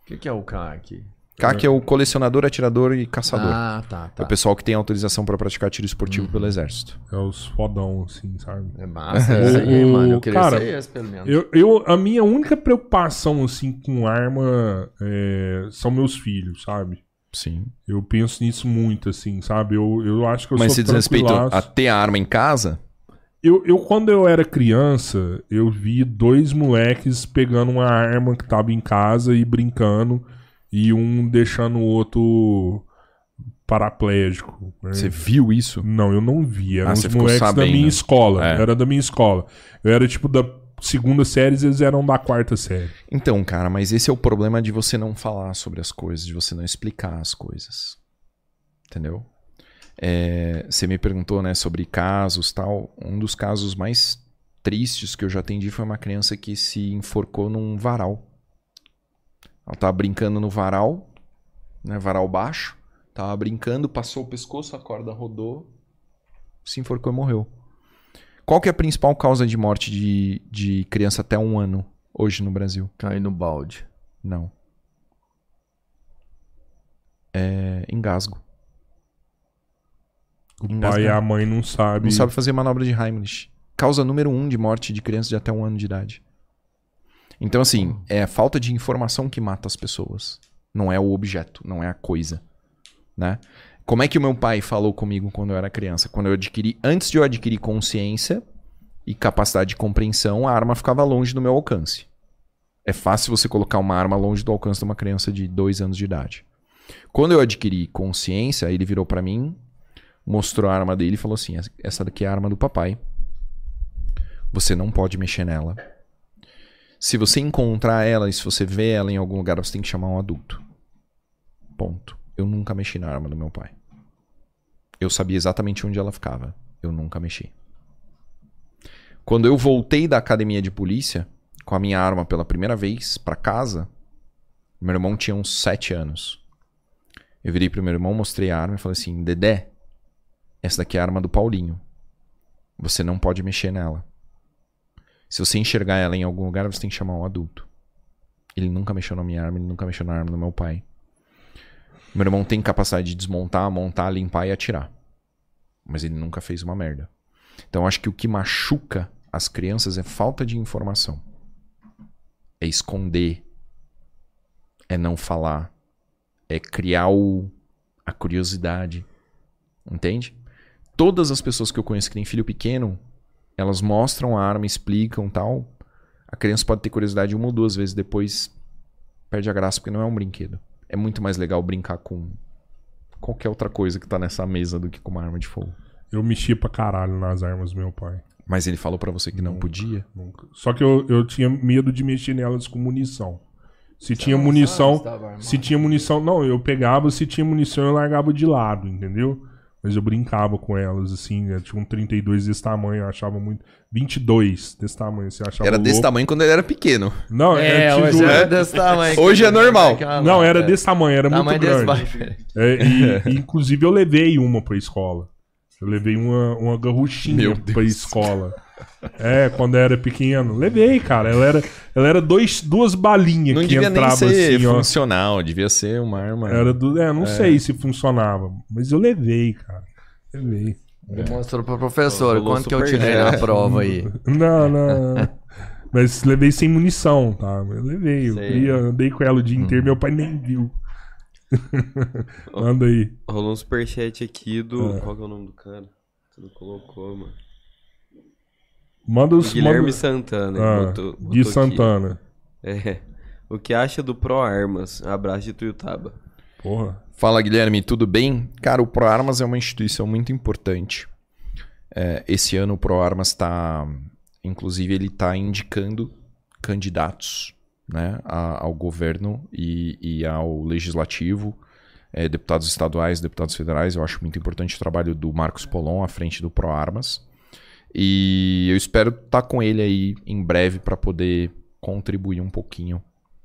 O que, que é o CAC? CAC é o colecionador, atirador e caçador. Ah, tá, É tá. o pessoal que tem autorização para praticar tiro esportivo pelo exército. É os fodão, assim, sabe? É massa isso aí, mano. Eu queria cara, ser esse, pelo menos. Eu, eu, a minha única preocupação, assim, com arma é, são meus filhos, sabe? Sim. Eu penso nisso muito, assim, sabe? Eu, eu acho que eu Mas sou se diz respeito tranquilaço. a ter a arma em casa, Eu, eu, quando eu era criança, eu vi dois moleques pegando uma arma que tava em casa e brincando, e um deixando o outro paraplégico. né? você viu isso? Não, eu não vi. Eram Ah, os você moleques da minha escola. É. Era da minha escola. Eu era tipo da segunda série eles eram da quarta série. Então, cara, mas esse é o problema de você não falar sobre as coisas, de você não explicar as coisas. Entendeu? É, você me perguntou, né, sobre casos tal. Um dos casos mais tristes que eu já atendi foi uma criança que se enforcou num varal. Ela tava brincando no varal, né, varal baixo. Tava brincando, passou o pescoço, a corda rodou, se enforcou e morreu. Qual que é a principal causa de morte de, de criança até um ano hoje no Brasil? Cair no balde. Não. É engasgo. O Engasgado. pai e a mãe não sabem. Não sabe fazer manobra de Heimlich. Causa número um de morte de crianças de até um ano de idade. Então, assim, é a falta de informação que mata as pessoas. Não é o objeto, não é a coisa. Né? Como é que o meu pai falou comigo quando eu era criança? Quando eu adquiri, antes de eu adquirir consciência e capacidade de compreensão, a arma ficava longe do meu alcance. É fácil você colocar uma arma longe do alcance de uma criança de dois anos de idade. Quando eu adquiri consciência, ele virou pra mim, mostrou a arma dele e falou assim: essa daqui é a arma do papai. Você não pode mexer nela. Se você encontrar ela e se você vê ela em algum lugar, você tem que chamar um adulto. Ponto. Eu nunca mexi na arma do meu pai. Eu sabia exatamente onde ela ficava. Eu nunca mexi. Quando eu voltei da academia de polícia com a minha arma pela primeira vez pra casa, meu irmão tinha uns 7 anos. Eu virei pro meu irmão, mostrei a arma e falei assim: Dedé, essa daqui é a arma do Paulinho. Você não pode mexer nela. Se você enxergar ela em algum lugar, você tem que chamar um adulto. Ele nunca mexeu na minha arma, ele nunca mexeu na arma do meu pai. Meu irmão tem capacidade de desmontar, montar, limpar e atirar. Mas ele nunca fez uma merda. Então acho que o que machuca as crianças é falta de informação. É esconder. É não falar. É criar o, a curiosidade. Entende? Todas as pessoas que eu conheço que têm filho pequeno, elas mostram a arma, explicam tal. A criança pode ter curiosidade uma ou duas vezes, depois perde a graça porque não é um brinquedo. É muito mais legal brincar com qualquer outra coisa que tá nessa mesa do que com uma arma de fogo. Eu mexia pra caralho nas armas do meu pai. Mas ele falou pra você que não Nunca. podia. Nunca. Só que eu, eu tinha medo de mexer nelas com munição. Se tinha munição. Se tinha munição. Não, eu pegava, se tinha munição, eu largava de lado, entendeu? Mas eu brincava com elas, assim. né? Tinha um 32 desse tamanho, eu achava muito. 22 desse tamanho, você achava Era desse louco. tamanho quando ele era pequeno. Não, É, é, hoje tijolo. é desse tamanho. Hoje é normal. Não, era desse tamanho, era tamanho muito desse grande. É, e, e, inclusive eu levei uma pra escola. Eu levei uma, uma garruchinha Meu pra Deus. escola. É, quando eu era pequeno. Levei, cara. Ela era, ela era dois, duas balinhas Não que devia nem entrava ser assim, ó. funcional, devia ser uma arma. Era do, é, não sei se funcionava, mas eu levei, cara. Levei. Mostrou pra professora Rolou quanto que eu tirei na prova aí. Não, não. mas levei sem munição, tá? Eu levei. Eu queria, andei com ela o dia inteiro, meu pai nem viu. Manda aí. Rolou um superchat aqui do. Ah. Qual que é o nome do cara? Você não colocou, mano. Manda os. Guilherme manda... Santana. Ah, botou- botou Gui aqui. Santana. É. O que acha do Pro Armas? Abraço de Tuiutaba. Porra. Fala, Guilherme, tudo bem? Cara, o ProArmas é uma instituição muito importante. É, esse ano o ProArmas está, inclusive, ele está indicando candidatos né, a- ao governo e, e ao legislativo, é, deputados estaduais, deputados federais. Eu acho muito importante o trabalho do Marcos Polon à frente do ProArmas. E eu espero estar com ele aí em breve para poder contribuir um pouquinho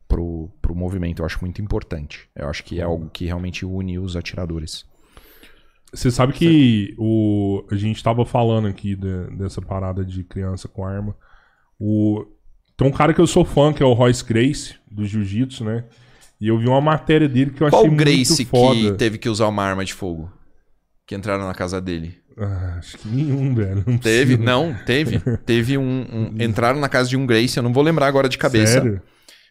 pro, pro movimento. Eu acho muito importante. Eu acho que é algo que realmente une os atiradores. Você sabe que o, a gente tava falando aqui de- dessa parada de criança com arma. O, tem um cara que eu sou fã, que é o Royce Grace, do Jiu-Jitsu, né? E eu vi uma matéria dele que eu Qual achei o Grace muito foda. que teve que usar uma arma de fogo? Que entraram na casa dele? Ah, acho que nenhum, velho. Não Teve? precisa. Não, teve. teve um, um- Entraram na casa de um Grace, eu não vou lembrar agora de cabeça. Sério?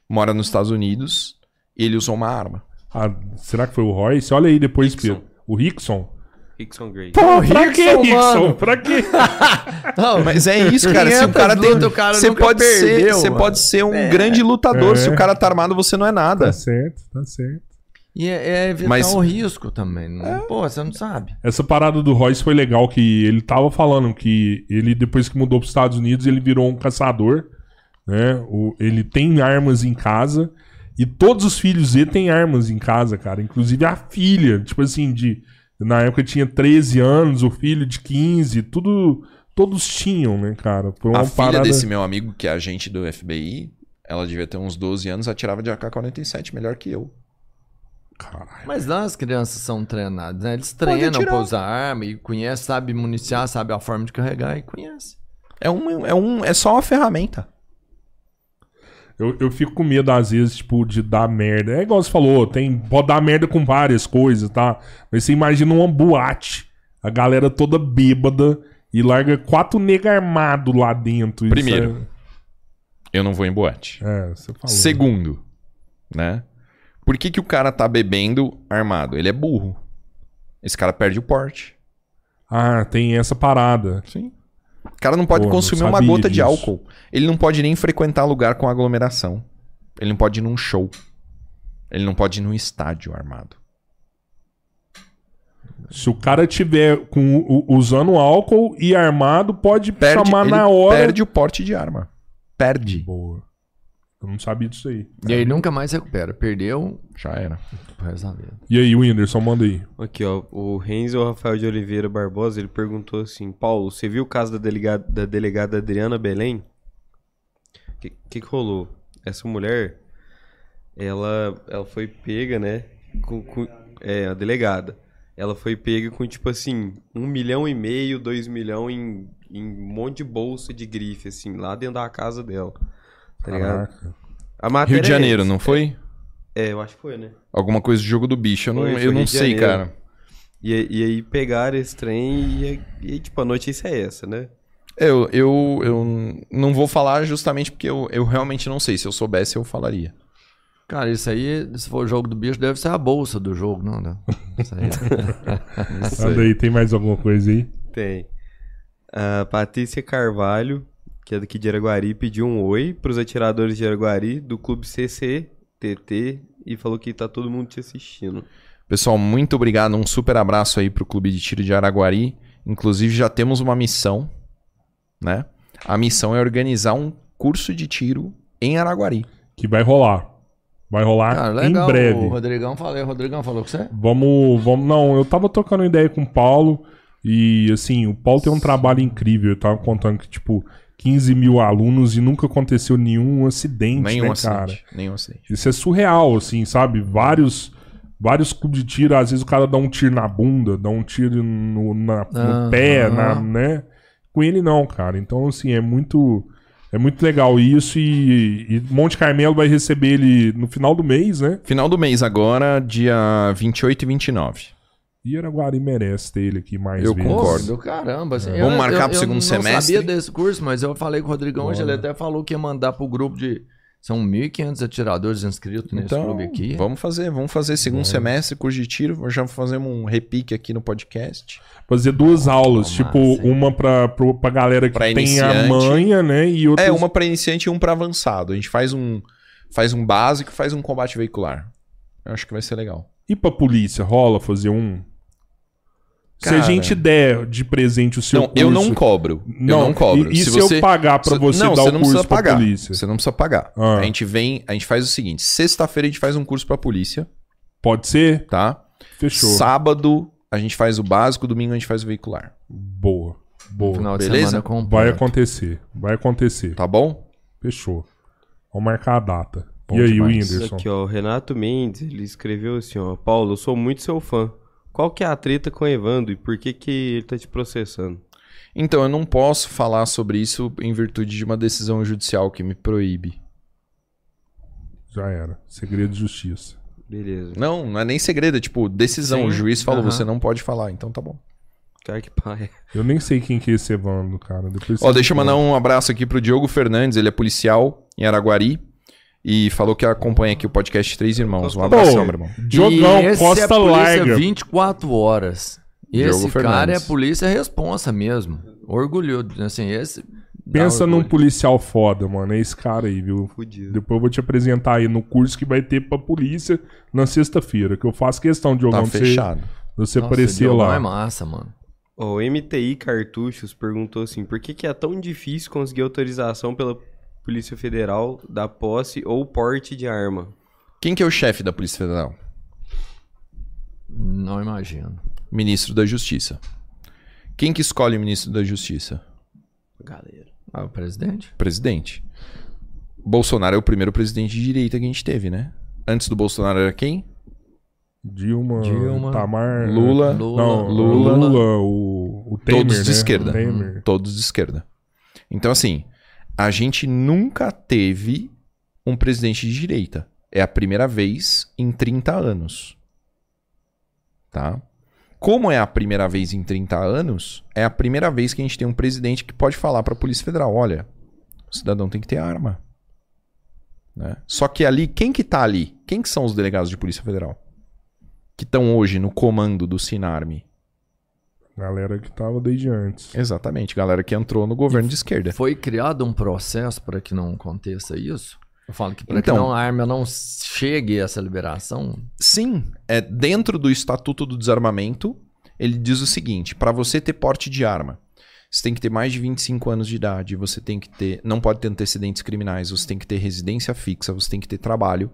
Mora nos Estados Unidos. E ele usou uma arma. Ah, será que foi o Royce? Olha aí depois, Rickson. Pedro. O Rickson? Rickson Gray. Pô, pra que Rickson. Pra que? Não, Mas é isso, cara. Se o 500 cara tem. o cara Você pode ser, você pode ser um grande lutador. É. Se o cara tá armado, você não é nada. Tá certo, tá certo. E é, é evitar Mas- o risco também. Não, Pô, você não sabe. Essa parada do Royce foi legal, que ele tava falando que ele, depois que mudou pros Estados Unidos, ele virou um caçador, né? O, ele tem armas em casa, e todos os filhos dele têm armas em casa, cara. Inclusive a filha, tipo assim, de... Na época tinha 13 anos, o filho de 15, tudo... Todos tinham, né, cara? Foi uma A filha parada... desse meu amigo, que é agente do FBI, ela devia ter uns 12 anos, atirava de AK-47 melhor que eu. Caralho. Mas lá as crianças são treinadas, né? Eles treinam pra usar arma e conhecem, sabe municiar, sabe a forma de carregar e conhece. É, um, é, um, é só uma ferramenta. Eu, eu fico com medo, às vezes, tipo, de dar merda. É igual você falou, tem, pode dar merda com várias coisas, tá? Mas você imagina uma boate, a galera toda bêbada e larga quatro nega armado lá dentro. Isso Primeiro. Eu não vou em boate. É, é, você falou. Segundo, né? Por que, que o cara tá bebendo armado? Ele é burro. Esse cara perde o porte. Ah, tem essa parada. Sim. O cara não pode Pô, não consumir uma sabia gota de disso. álcool. Ele não pode nem frequentar lugar com aglomeração. Ele não pode ir num show. Ele não pode ir num estádio armado. Se o cara tiver com, usando álcool e armado, pode Perde, chamar na hora. perde o porte de arma. Perde. Boa. Eu não sabia disso aí. E aí nunca mais recupera. Perdeu Já era. pro resto da vida. E aí, Whindersson, manda aí. Aqui, ó. O Renzo Rafael de Oliveira Barbosa, ele perguntou assim: Paulo, você viu o caso da delegada, da delegada Adriana Belém? O que, que que rolou? Essa mulher, ela, ela foi pega, né? Com, com- é, a delegada. Ela foi pega com, tipo assim, um milhão e meio, dois milhão em, em um monte de bolsa de grife, assim, lá dentro da casa dela. Tá ligado? A matéria Rio de é Janeiro, essa. não foi? É, eu acho que foi, né? Alguma coisa do jogo do bicho. Eu não, Foi, foi eu não de sei, cara. E, aí- e aí pegaram esse trem e, e, tipo, a notícia é essa, né? Eu, eu, eu não vou falar justamente porque eu, eu realmente não sei. Se eu soubesse, eu falaria. Cara, isso aí, se for o jogo do bicho, deve ser a bolsa do jogo, não, né? Isso aí. Manda aí, tem mais alguma coisa aí? Tem. A Patrícia Carvalho, que é daqui de Araguari, pediu um oi pros atiradores de Araguari do clube CCTT e falou que tá todo mundo te assistindo. Pessoal, muito obrigado. Um super abraço aí pro Clube de Tiro de Araguari. Inclusive, já temos uma missão, né? A missão é organizar um curso de tiro em Araguari. Que vai rolar. Vai rolar Cara, legal. em breve. O Rodrigão falei, o Rodrigão falou com você? Vamos, vamos. Não, eu tava trocando ideia com o Paulo. E assim, o Paulo tem um trabalho incrível. Eu tava contando que, tipo, 15 mil alunos e nunca aconteceu nenhum acidente, Nenhum né, acidente. cara? Nenhum acidente. Isso é surreal, assim, sabe? Vários, Vários clubes de tiro, às vezes o cara dá um tiro na bunda, dá um tiro no, na- no Aham. pé, na, né? Com ele não, cara. Então, assim, é muito. É muito legal isso e, e Monte Carmelo vai receber ele no final do mês, né? Final do mês agora, dia 28 e 29. E Araguari merece ter ele aqui mais Eu vezes. concordo. Do caramba. assim, Vamos eu- marcar eu- pro eu segundo não semestre? sabia desse curso, mas eu falei com o Rodrigão hoje, ele até falou que ia mandar pro grupo de. São 1.500 atiradores inscritos nesse Então, clube aqui. vamos fazer, vamos fazer segundo semestre, curso de tiro, já fazemos um repique aqui no podcast. Fazer duas aulas, Massa, tipo, hein? uma pra, pro- pra galera que Pra tem a manha, né? E outra É, uma pra iniciante e um pra avançado. A gente faz um faz um básico, faz um combate veicular. Eu acho que vai ser legal. E pra polícia, rola fazer um? Se Cara. a gente der de presente o seu não, curso... eu não cobro. eu não cobro. E, e se, eu pagar pra se- você não, dar você o não curso pagar. polícia? Você não precisa pagar. Ah. A gente vem, a gente faz o seguinte: sexta-feira a gente faz um curso pra polícia, Pode ser? tá? Fechou. Sábado a gente faz o básico, domingo a gente faz o veicular. Boa. No Boa. final de beleza? semana. Vai acontecer. Vai acontecer. Tá bom? Fechou. Vamos marcar a data. Bom e aí, demais. Whindersson? Aqui, ó, o Renato Mendes, ele escreveu assim, ó, Paulo, eu sou muito seu fã. Qual que é a treta com o Evandro e por que que ele tá te processando? Então, eu não posso falar sobre isso em virtude de uma decisão judicial que me proíbe. Já era. Segredo de justiça. Beleza. Não, não é nem segredo, é tipo, decisão. Sim, O juiz falou, aham. você não pode falar, então tá bom. Cara, que pai. Eu nem sei quem que é esse Evandro, cara. Depois Ó, deixa eu mandar um abraço aqui pro Diogo Fernandes, ele é policial em Araguari e falou que acompanha aqui o podcast Três Irmãos. Um Pô, abração, meu irmão. Diogão, e esse Costa é polícia Larga. 24 horas. Diogo Esse cara é Fernandes. polícia responsa mesmo. Orgulhoso. Assim, esse. Pensa num policial foda, mano. É esse cara aí, viu? Fudido. Depois eu vou te apresentar aí no curso que vai ter pra polícia na sexta-feira. Que eu faço questão, Diogão, Tá de você, fechado. de você Nossa, aparecer Diogão lá. é massa, mano. O MTI Cartuchos perguntou assim, por que que é tão difícil conseguir autorização pela Polícia Federal da posse ou porte de arma? Quem que é o chefe da Polícia Federal? Não imagino. Ministro da Justiça. Quem que escolhe o ministro da Justiça? Galera. Ah, o presidente? Presidente. Bolsonaro é o primeiro presidente de direita que a gente teve, né? Antes do Bolsonaro era quem? Dilma, Dilma, Tamar... Lula. Lula. Não, Lula. Lula, o, o Temer, Todos de né? esquerda. Todos de esquerda. Então, assim, a gente nunca teve um presidente de direita. É a primeira vez em 30 anos. Tá? Como é a primeira vez em 30 anos, é a primeira vez que a gente tem um presidente que pode falar para a Polícia Federal: olha, o cidadão tem que ter arma. Né? Só que ali, quem que tá ali? Quem que são os delegados de Polícia Federal? Que estão hoje no comando do Sinarme? Galera que tava desde antes. Exatamente, galera que entrou no governo de esquerda. Foi criado um processo para que não aconteça isso? Eu falo que para Então- que não, a arma não chegue a essa liberação. Sim, é dentro do Estatuto do Desarmamento, ele diz o seguinte: para você ter porte de arma, você tem que ter mais de 25 anos de idade, você tem que ter, não pode ter antecedentes criminais, você tem que ter residência fixa, você tem que ter trabalho,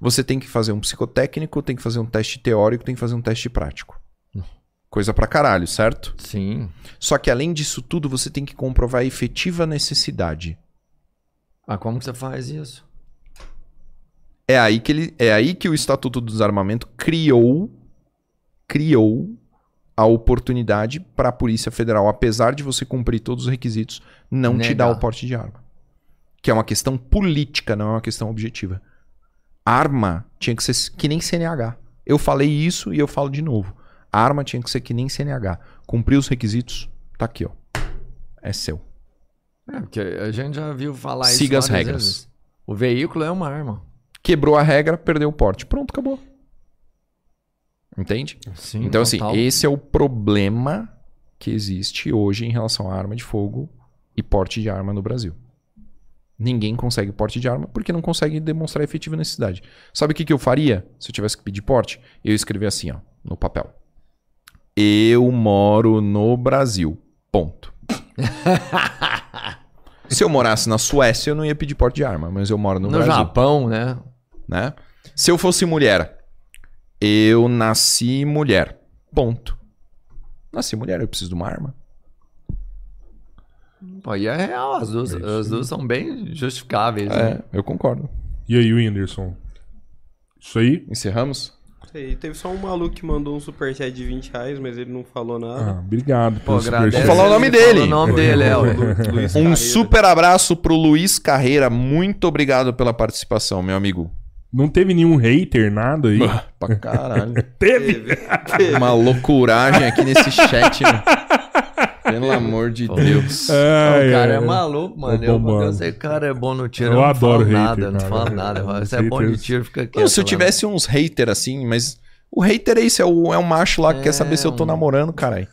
você tem que fazer um psicotécnico, tem que fazer um teste teórico, tem que fazer um teste prático. Coisa pra caralho, certo? Sim. Só que além disso tudo, você tem que comprovar a efetiva necessidade. Ah, como que você faz isso? É aí que ele, é aí que o Estatuto do Desarmamento criou criou a oportunidade para a Polícia Federal, apesar de você cumprir todos os requisitos, não te dar Negar. o porte de arma. Que é uma questão política, não é uma questão objetiva. Arma tinha que ser que nem CNH. Eu falei isso e eu falo de novo. A arma tinha que ser que nem CNH. Cumpriu os requisitos, tá aqui, ó. É seu. É, porque a gente já viu falar isso. Siga as regras. vezes. O veículo é uma arma. Quebrou a regra, perdeu o porte. Pronto, acabou. Entende? Sim, Então, assim, total. esse é o problema que existe hoje em relação à arma de fogo e porte de arma no Brasil. Ninguém consegue porte de arma porque não consegue demonstrar efetiva necessidade. Sabe o que, que eu faria se eu tivesse que pedir porte? Eu escrever assim, ó, no papel. Eu moro no Brasil. Ponto. se eu morasse na Suécia, eu não ia pedir porte de arma, mas eu moro no, No Brasil Japão, né? né? Se eu fosse mulher, eu nasci mulher. Ponto. Nasci mulher, eu preciso de uma arma. Pô, e é real, as duas, as duas são bem justificáveis. né? É, eu concordo. E aí, Whindersson? Isso aí? Encerramos? Sei, teve só um maluco que mandou um superchat de 20 reais, mas ele não falou Ah, nada. obrigado Pô, pelo superchat. Vou falar o nome Ele dele. O nome dele é, Luiz Um super abraço pro Luiz Carreira. Muito obrigado pela participação, meu amigo. Não teve nenhum hater, nada aí? Pra caralho. teve? Uma loucuragem aqui nesse chat, né? Pelo amor de Deus. Ai, o cara é ai. maluco, mano. Eu, bombando. eu sei que o cara é bom no tiro. Eu Eu, não adoro falo hater, nada, eu não falo nada. Você é bom de tiro, fica quieto. Não, se eu lá. tivesse uns hater assim, mas. O hater é isso, é, o, é um macho lá que quer saber se eu tô um- namorando, caralho.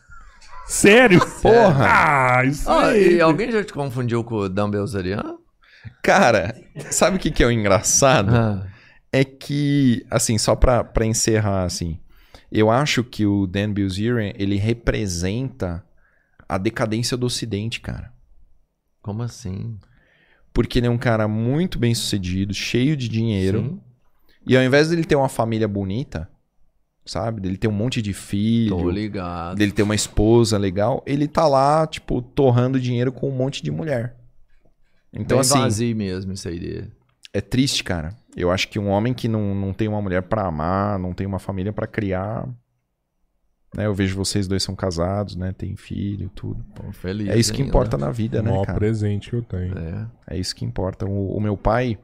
Sério? Porra! Ah, isso Ah, aí. e alguém já te confundiu com o Dumbbells Ariano? Cara, sabe o que, que é o engraçado? Ah, É que, assim, só pra, pra encerrar, assim, eu acho que o Dan Bilzerian, ele representa a decadência do Ocidente, cara. como assim? Porque ele é um cara muito bem sucedido, cheio de dinheiro. Sim, E ao invés dele ter uma família bonita, sabe? Dele ter um monte de filho, tô ligado. dele ter uma esposa legal, ele tá lá, tipo, torrando dinheiro com um monte de mulher. Então, Bem assim, vazio mesmo isso aí dele. é triste, cara. Eu acho que um homem que não, não tem uma mulher pra amar, não tem uma família pra criar. Né? Eu vejo vocês dois são casados, né? Tem filho, tudo. Pô, feliz É isso que ainda. importa na vida, O né, maior cara? presente que eu tenho. É. É isso que importa. O, o meu pai,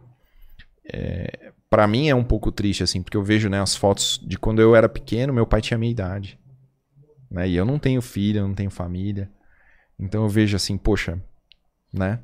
é, para mim é um pouco triste, assim, porque eu vejo né, as fotos de quando eu era pequeno, meu pai tinha a minha idade. Né? E eu não tenho filho, eu não tenho família. Então eu vejo assim, poxa, né?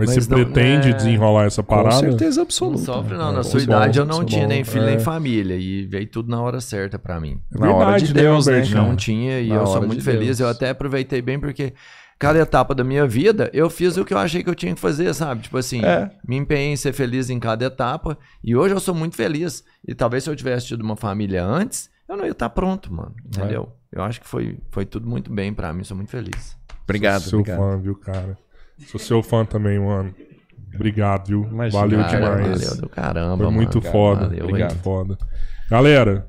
Mas, Mas você não- pretende é, desenrolar essa Com parada? certeza Não absoluta. sofre não, É, na sua idade bom, eu não tinha bom. nem filho É. nem família e veio tudo na hora certa pra mim. É Na hora de verdade, né, Deus, né, cara? Não tinha e Na eu sou muito de feliz. Deus. Eu até aproveitei bem porque cada etapa da minha vida eu fiz o que eu achei que eu tinha que fazer, sabe? Tipo assim, É. me empenhei em ser feliz em cada etapa e hoje eu sou muito feliz. E talvez se eu tivesse tido uma família antes, eu não ia estar pronto, mano. Entendeu? Eu acho que foi, foi tudo muito bem pra mim, sou muito feliz. Obrigado, Sou seu obrigado. fã, viu, cara? Sou seu fã também, mano. Obrigado, viu? Imagina, Valeu cara, demais. Valeu do caramba, Foi mano. muito Cara, foda. valeu, muito foda. Galera,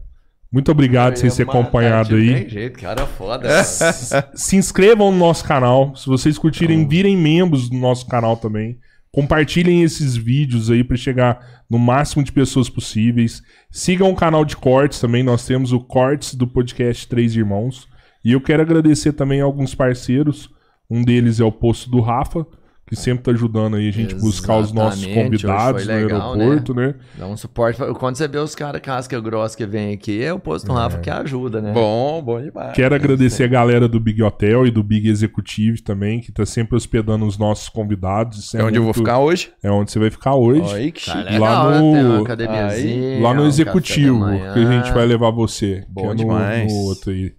muito obrigado por vocês terem acompanhado Tem aí. jeito, cara foda. cara. Se inscrevam no nosso canal. Se vocês curtirem, virem membros do nosso canal também. Compartilhem esses vídeos aí para chegar no máximo de pessoas possíveis. Sigam o canal de cortes também. Nós temos o Cortes do podcast Três Irmãos. E eu quero agradecer também a alguns parceiros. Um deles é o Posto do Rafa, que sempre tá ajudando aí a gente buscar os nossos Exatamente, convidados hoje no legal, aeroporto, né? Dá um suporte. pra- Quando você vê os caras casca grossa que vem aqui, é o posto do Rafa que ajuda, né? Bom, bom demais. Quero agradecer a galera do Big Hotel e do Big Executive também, que tá sempre hospedando os nossos convidados. Isso É onde eu vou ficar hoje? É onde você vai ficar hoje. Olha que Tá chique. legal, lá né? no- academiazinha, lá no um Executivo, que a gente vai levar você. Bom que é no- demais. no outro aí.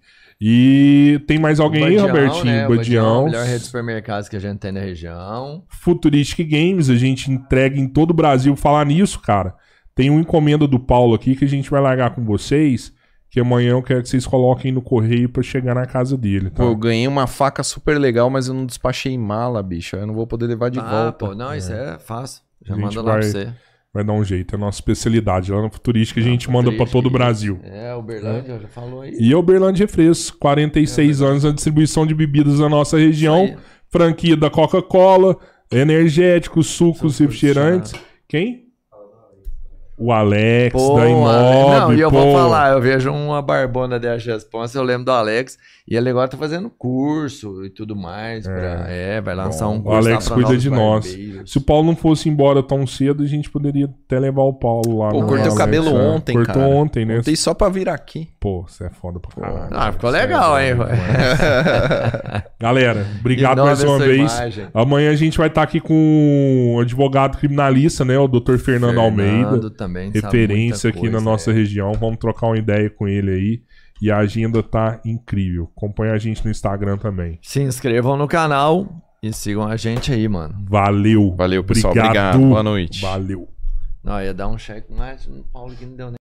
E tem mais alguém aí, Badião, Robertinho? né? Badião, Badião. melhor rede de supermercados que a gente tem na região. Futuristic Games, a gente entrega em todo o Brasil. Falar nisso, cara, tem uma encomenda do Paulo aqui que a gente vai largar com vocês. Que amanhã eu quero que vocês coloquem no correio pra chegar na casa dele, tá? Pô, eu ganhei uma faca super legal, mas eu não despachei mala, bicho. Eu não vou poder levar de ah, volta. pô, não, isso é fácil. Já manda lá vai- pra você. Vai dar um jeito, é a nossa especialidade. Lá no Futurística a gente manda pra Futurística, todo o. Brasil. É, Uberlândia, já falou aí. E a Uberlândia Refrescos, 46 anos na distribuição de bebidas na nossa região. Franquia da Coca-Cola, energéticos, sucos, Sucos, refrigerantes. Quem? O Alex, Pô, da Ale- Imob. Não, e eu pô. vou falar, eu vejo uma barbona da resposta, eu lembro do Alex, e ele agora tá fazendo curso e tudo mais. pra- é, vai lançar um O curso. Alex lá pra cuida de nós. Se o Paulo não fosse embora tão cedo, a gente poderia até levar o Paulo lá. Pô, cortei o Alex, cabelo é. ontem, Cortou cara. ontem, né? Contei só pra vir aqui. Pô, você é foda pra caralho. Ah, ficou é legal, hein? doido, Galera, obrigado Inova mais uma vez. imagem. Amanhã a gente vai estar aqui com o advogado criminalista, né? O Dr. Fernando, Almeida. Também sabe Referência muita aqui na coisa, nossa é. região. Vamos trocar uma ideia com ele aí. E a agenda tá incrível. Acompanha a gente no Instagram também. Se inscrevam no canal e sigam a gente aí, mano. Valeu. Valeu, pessoal. Obrigado. Obrigado. Boa noite. Valeu. Não, ia dar um cheque, mas o Paulo que não deu nem.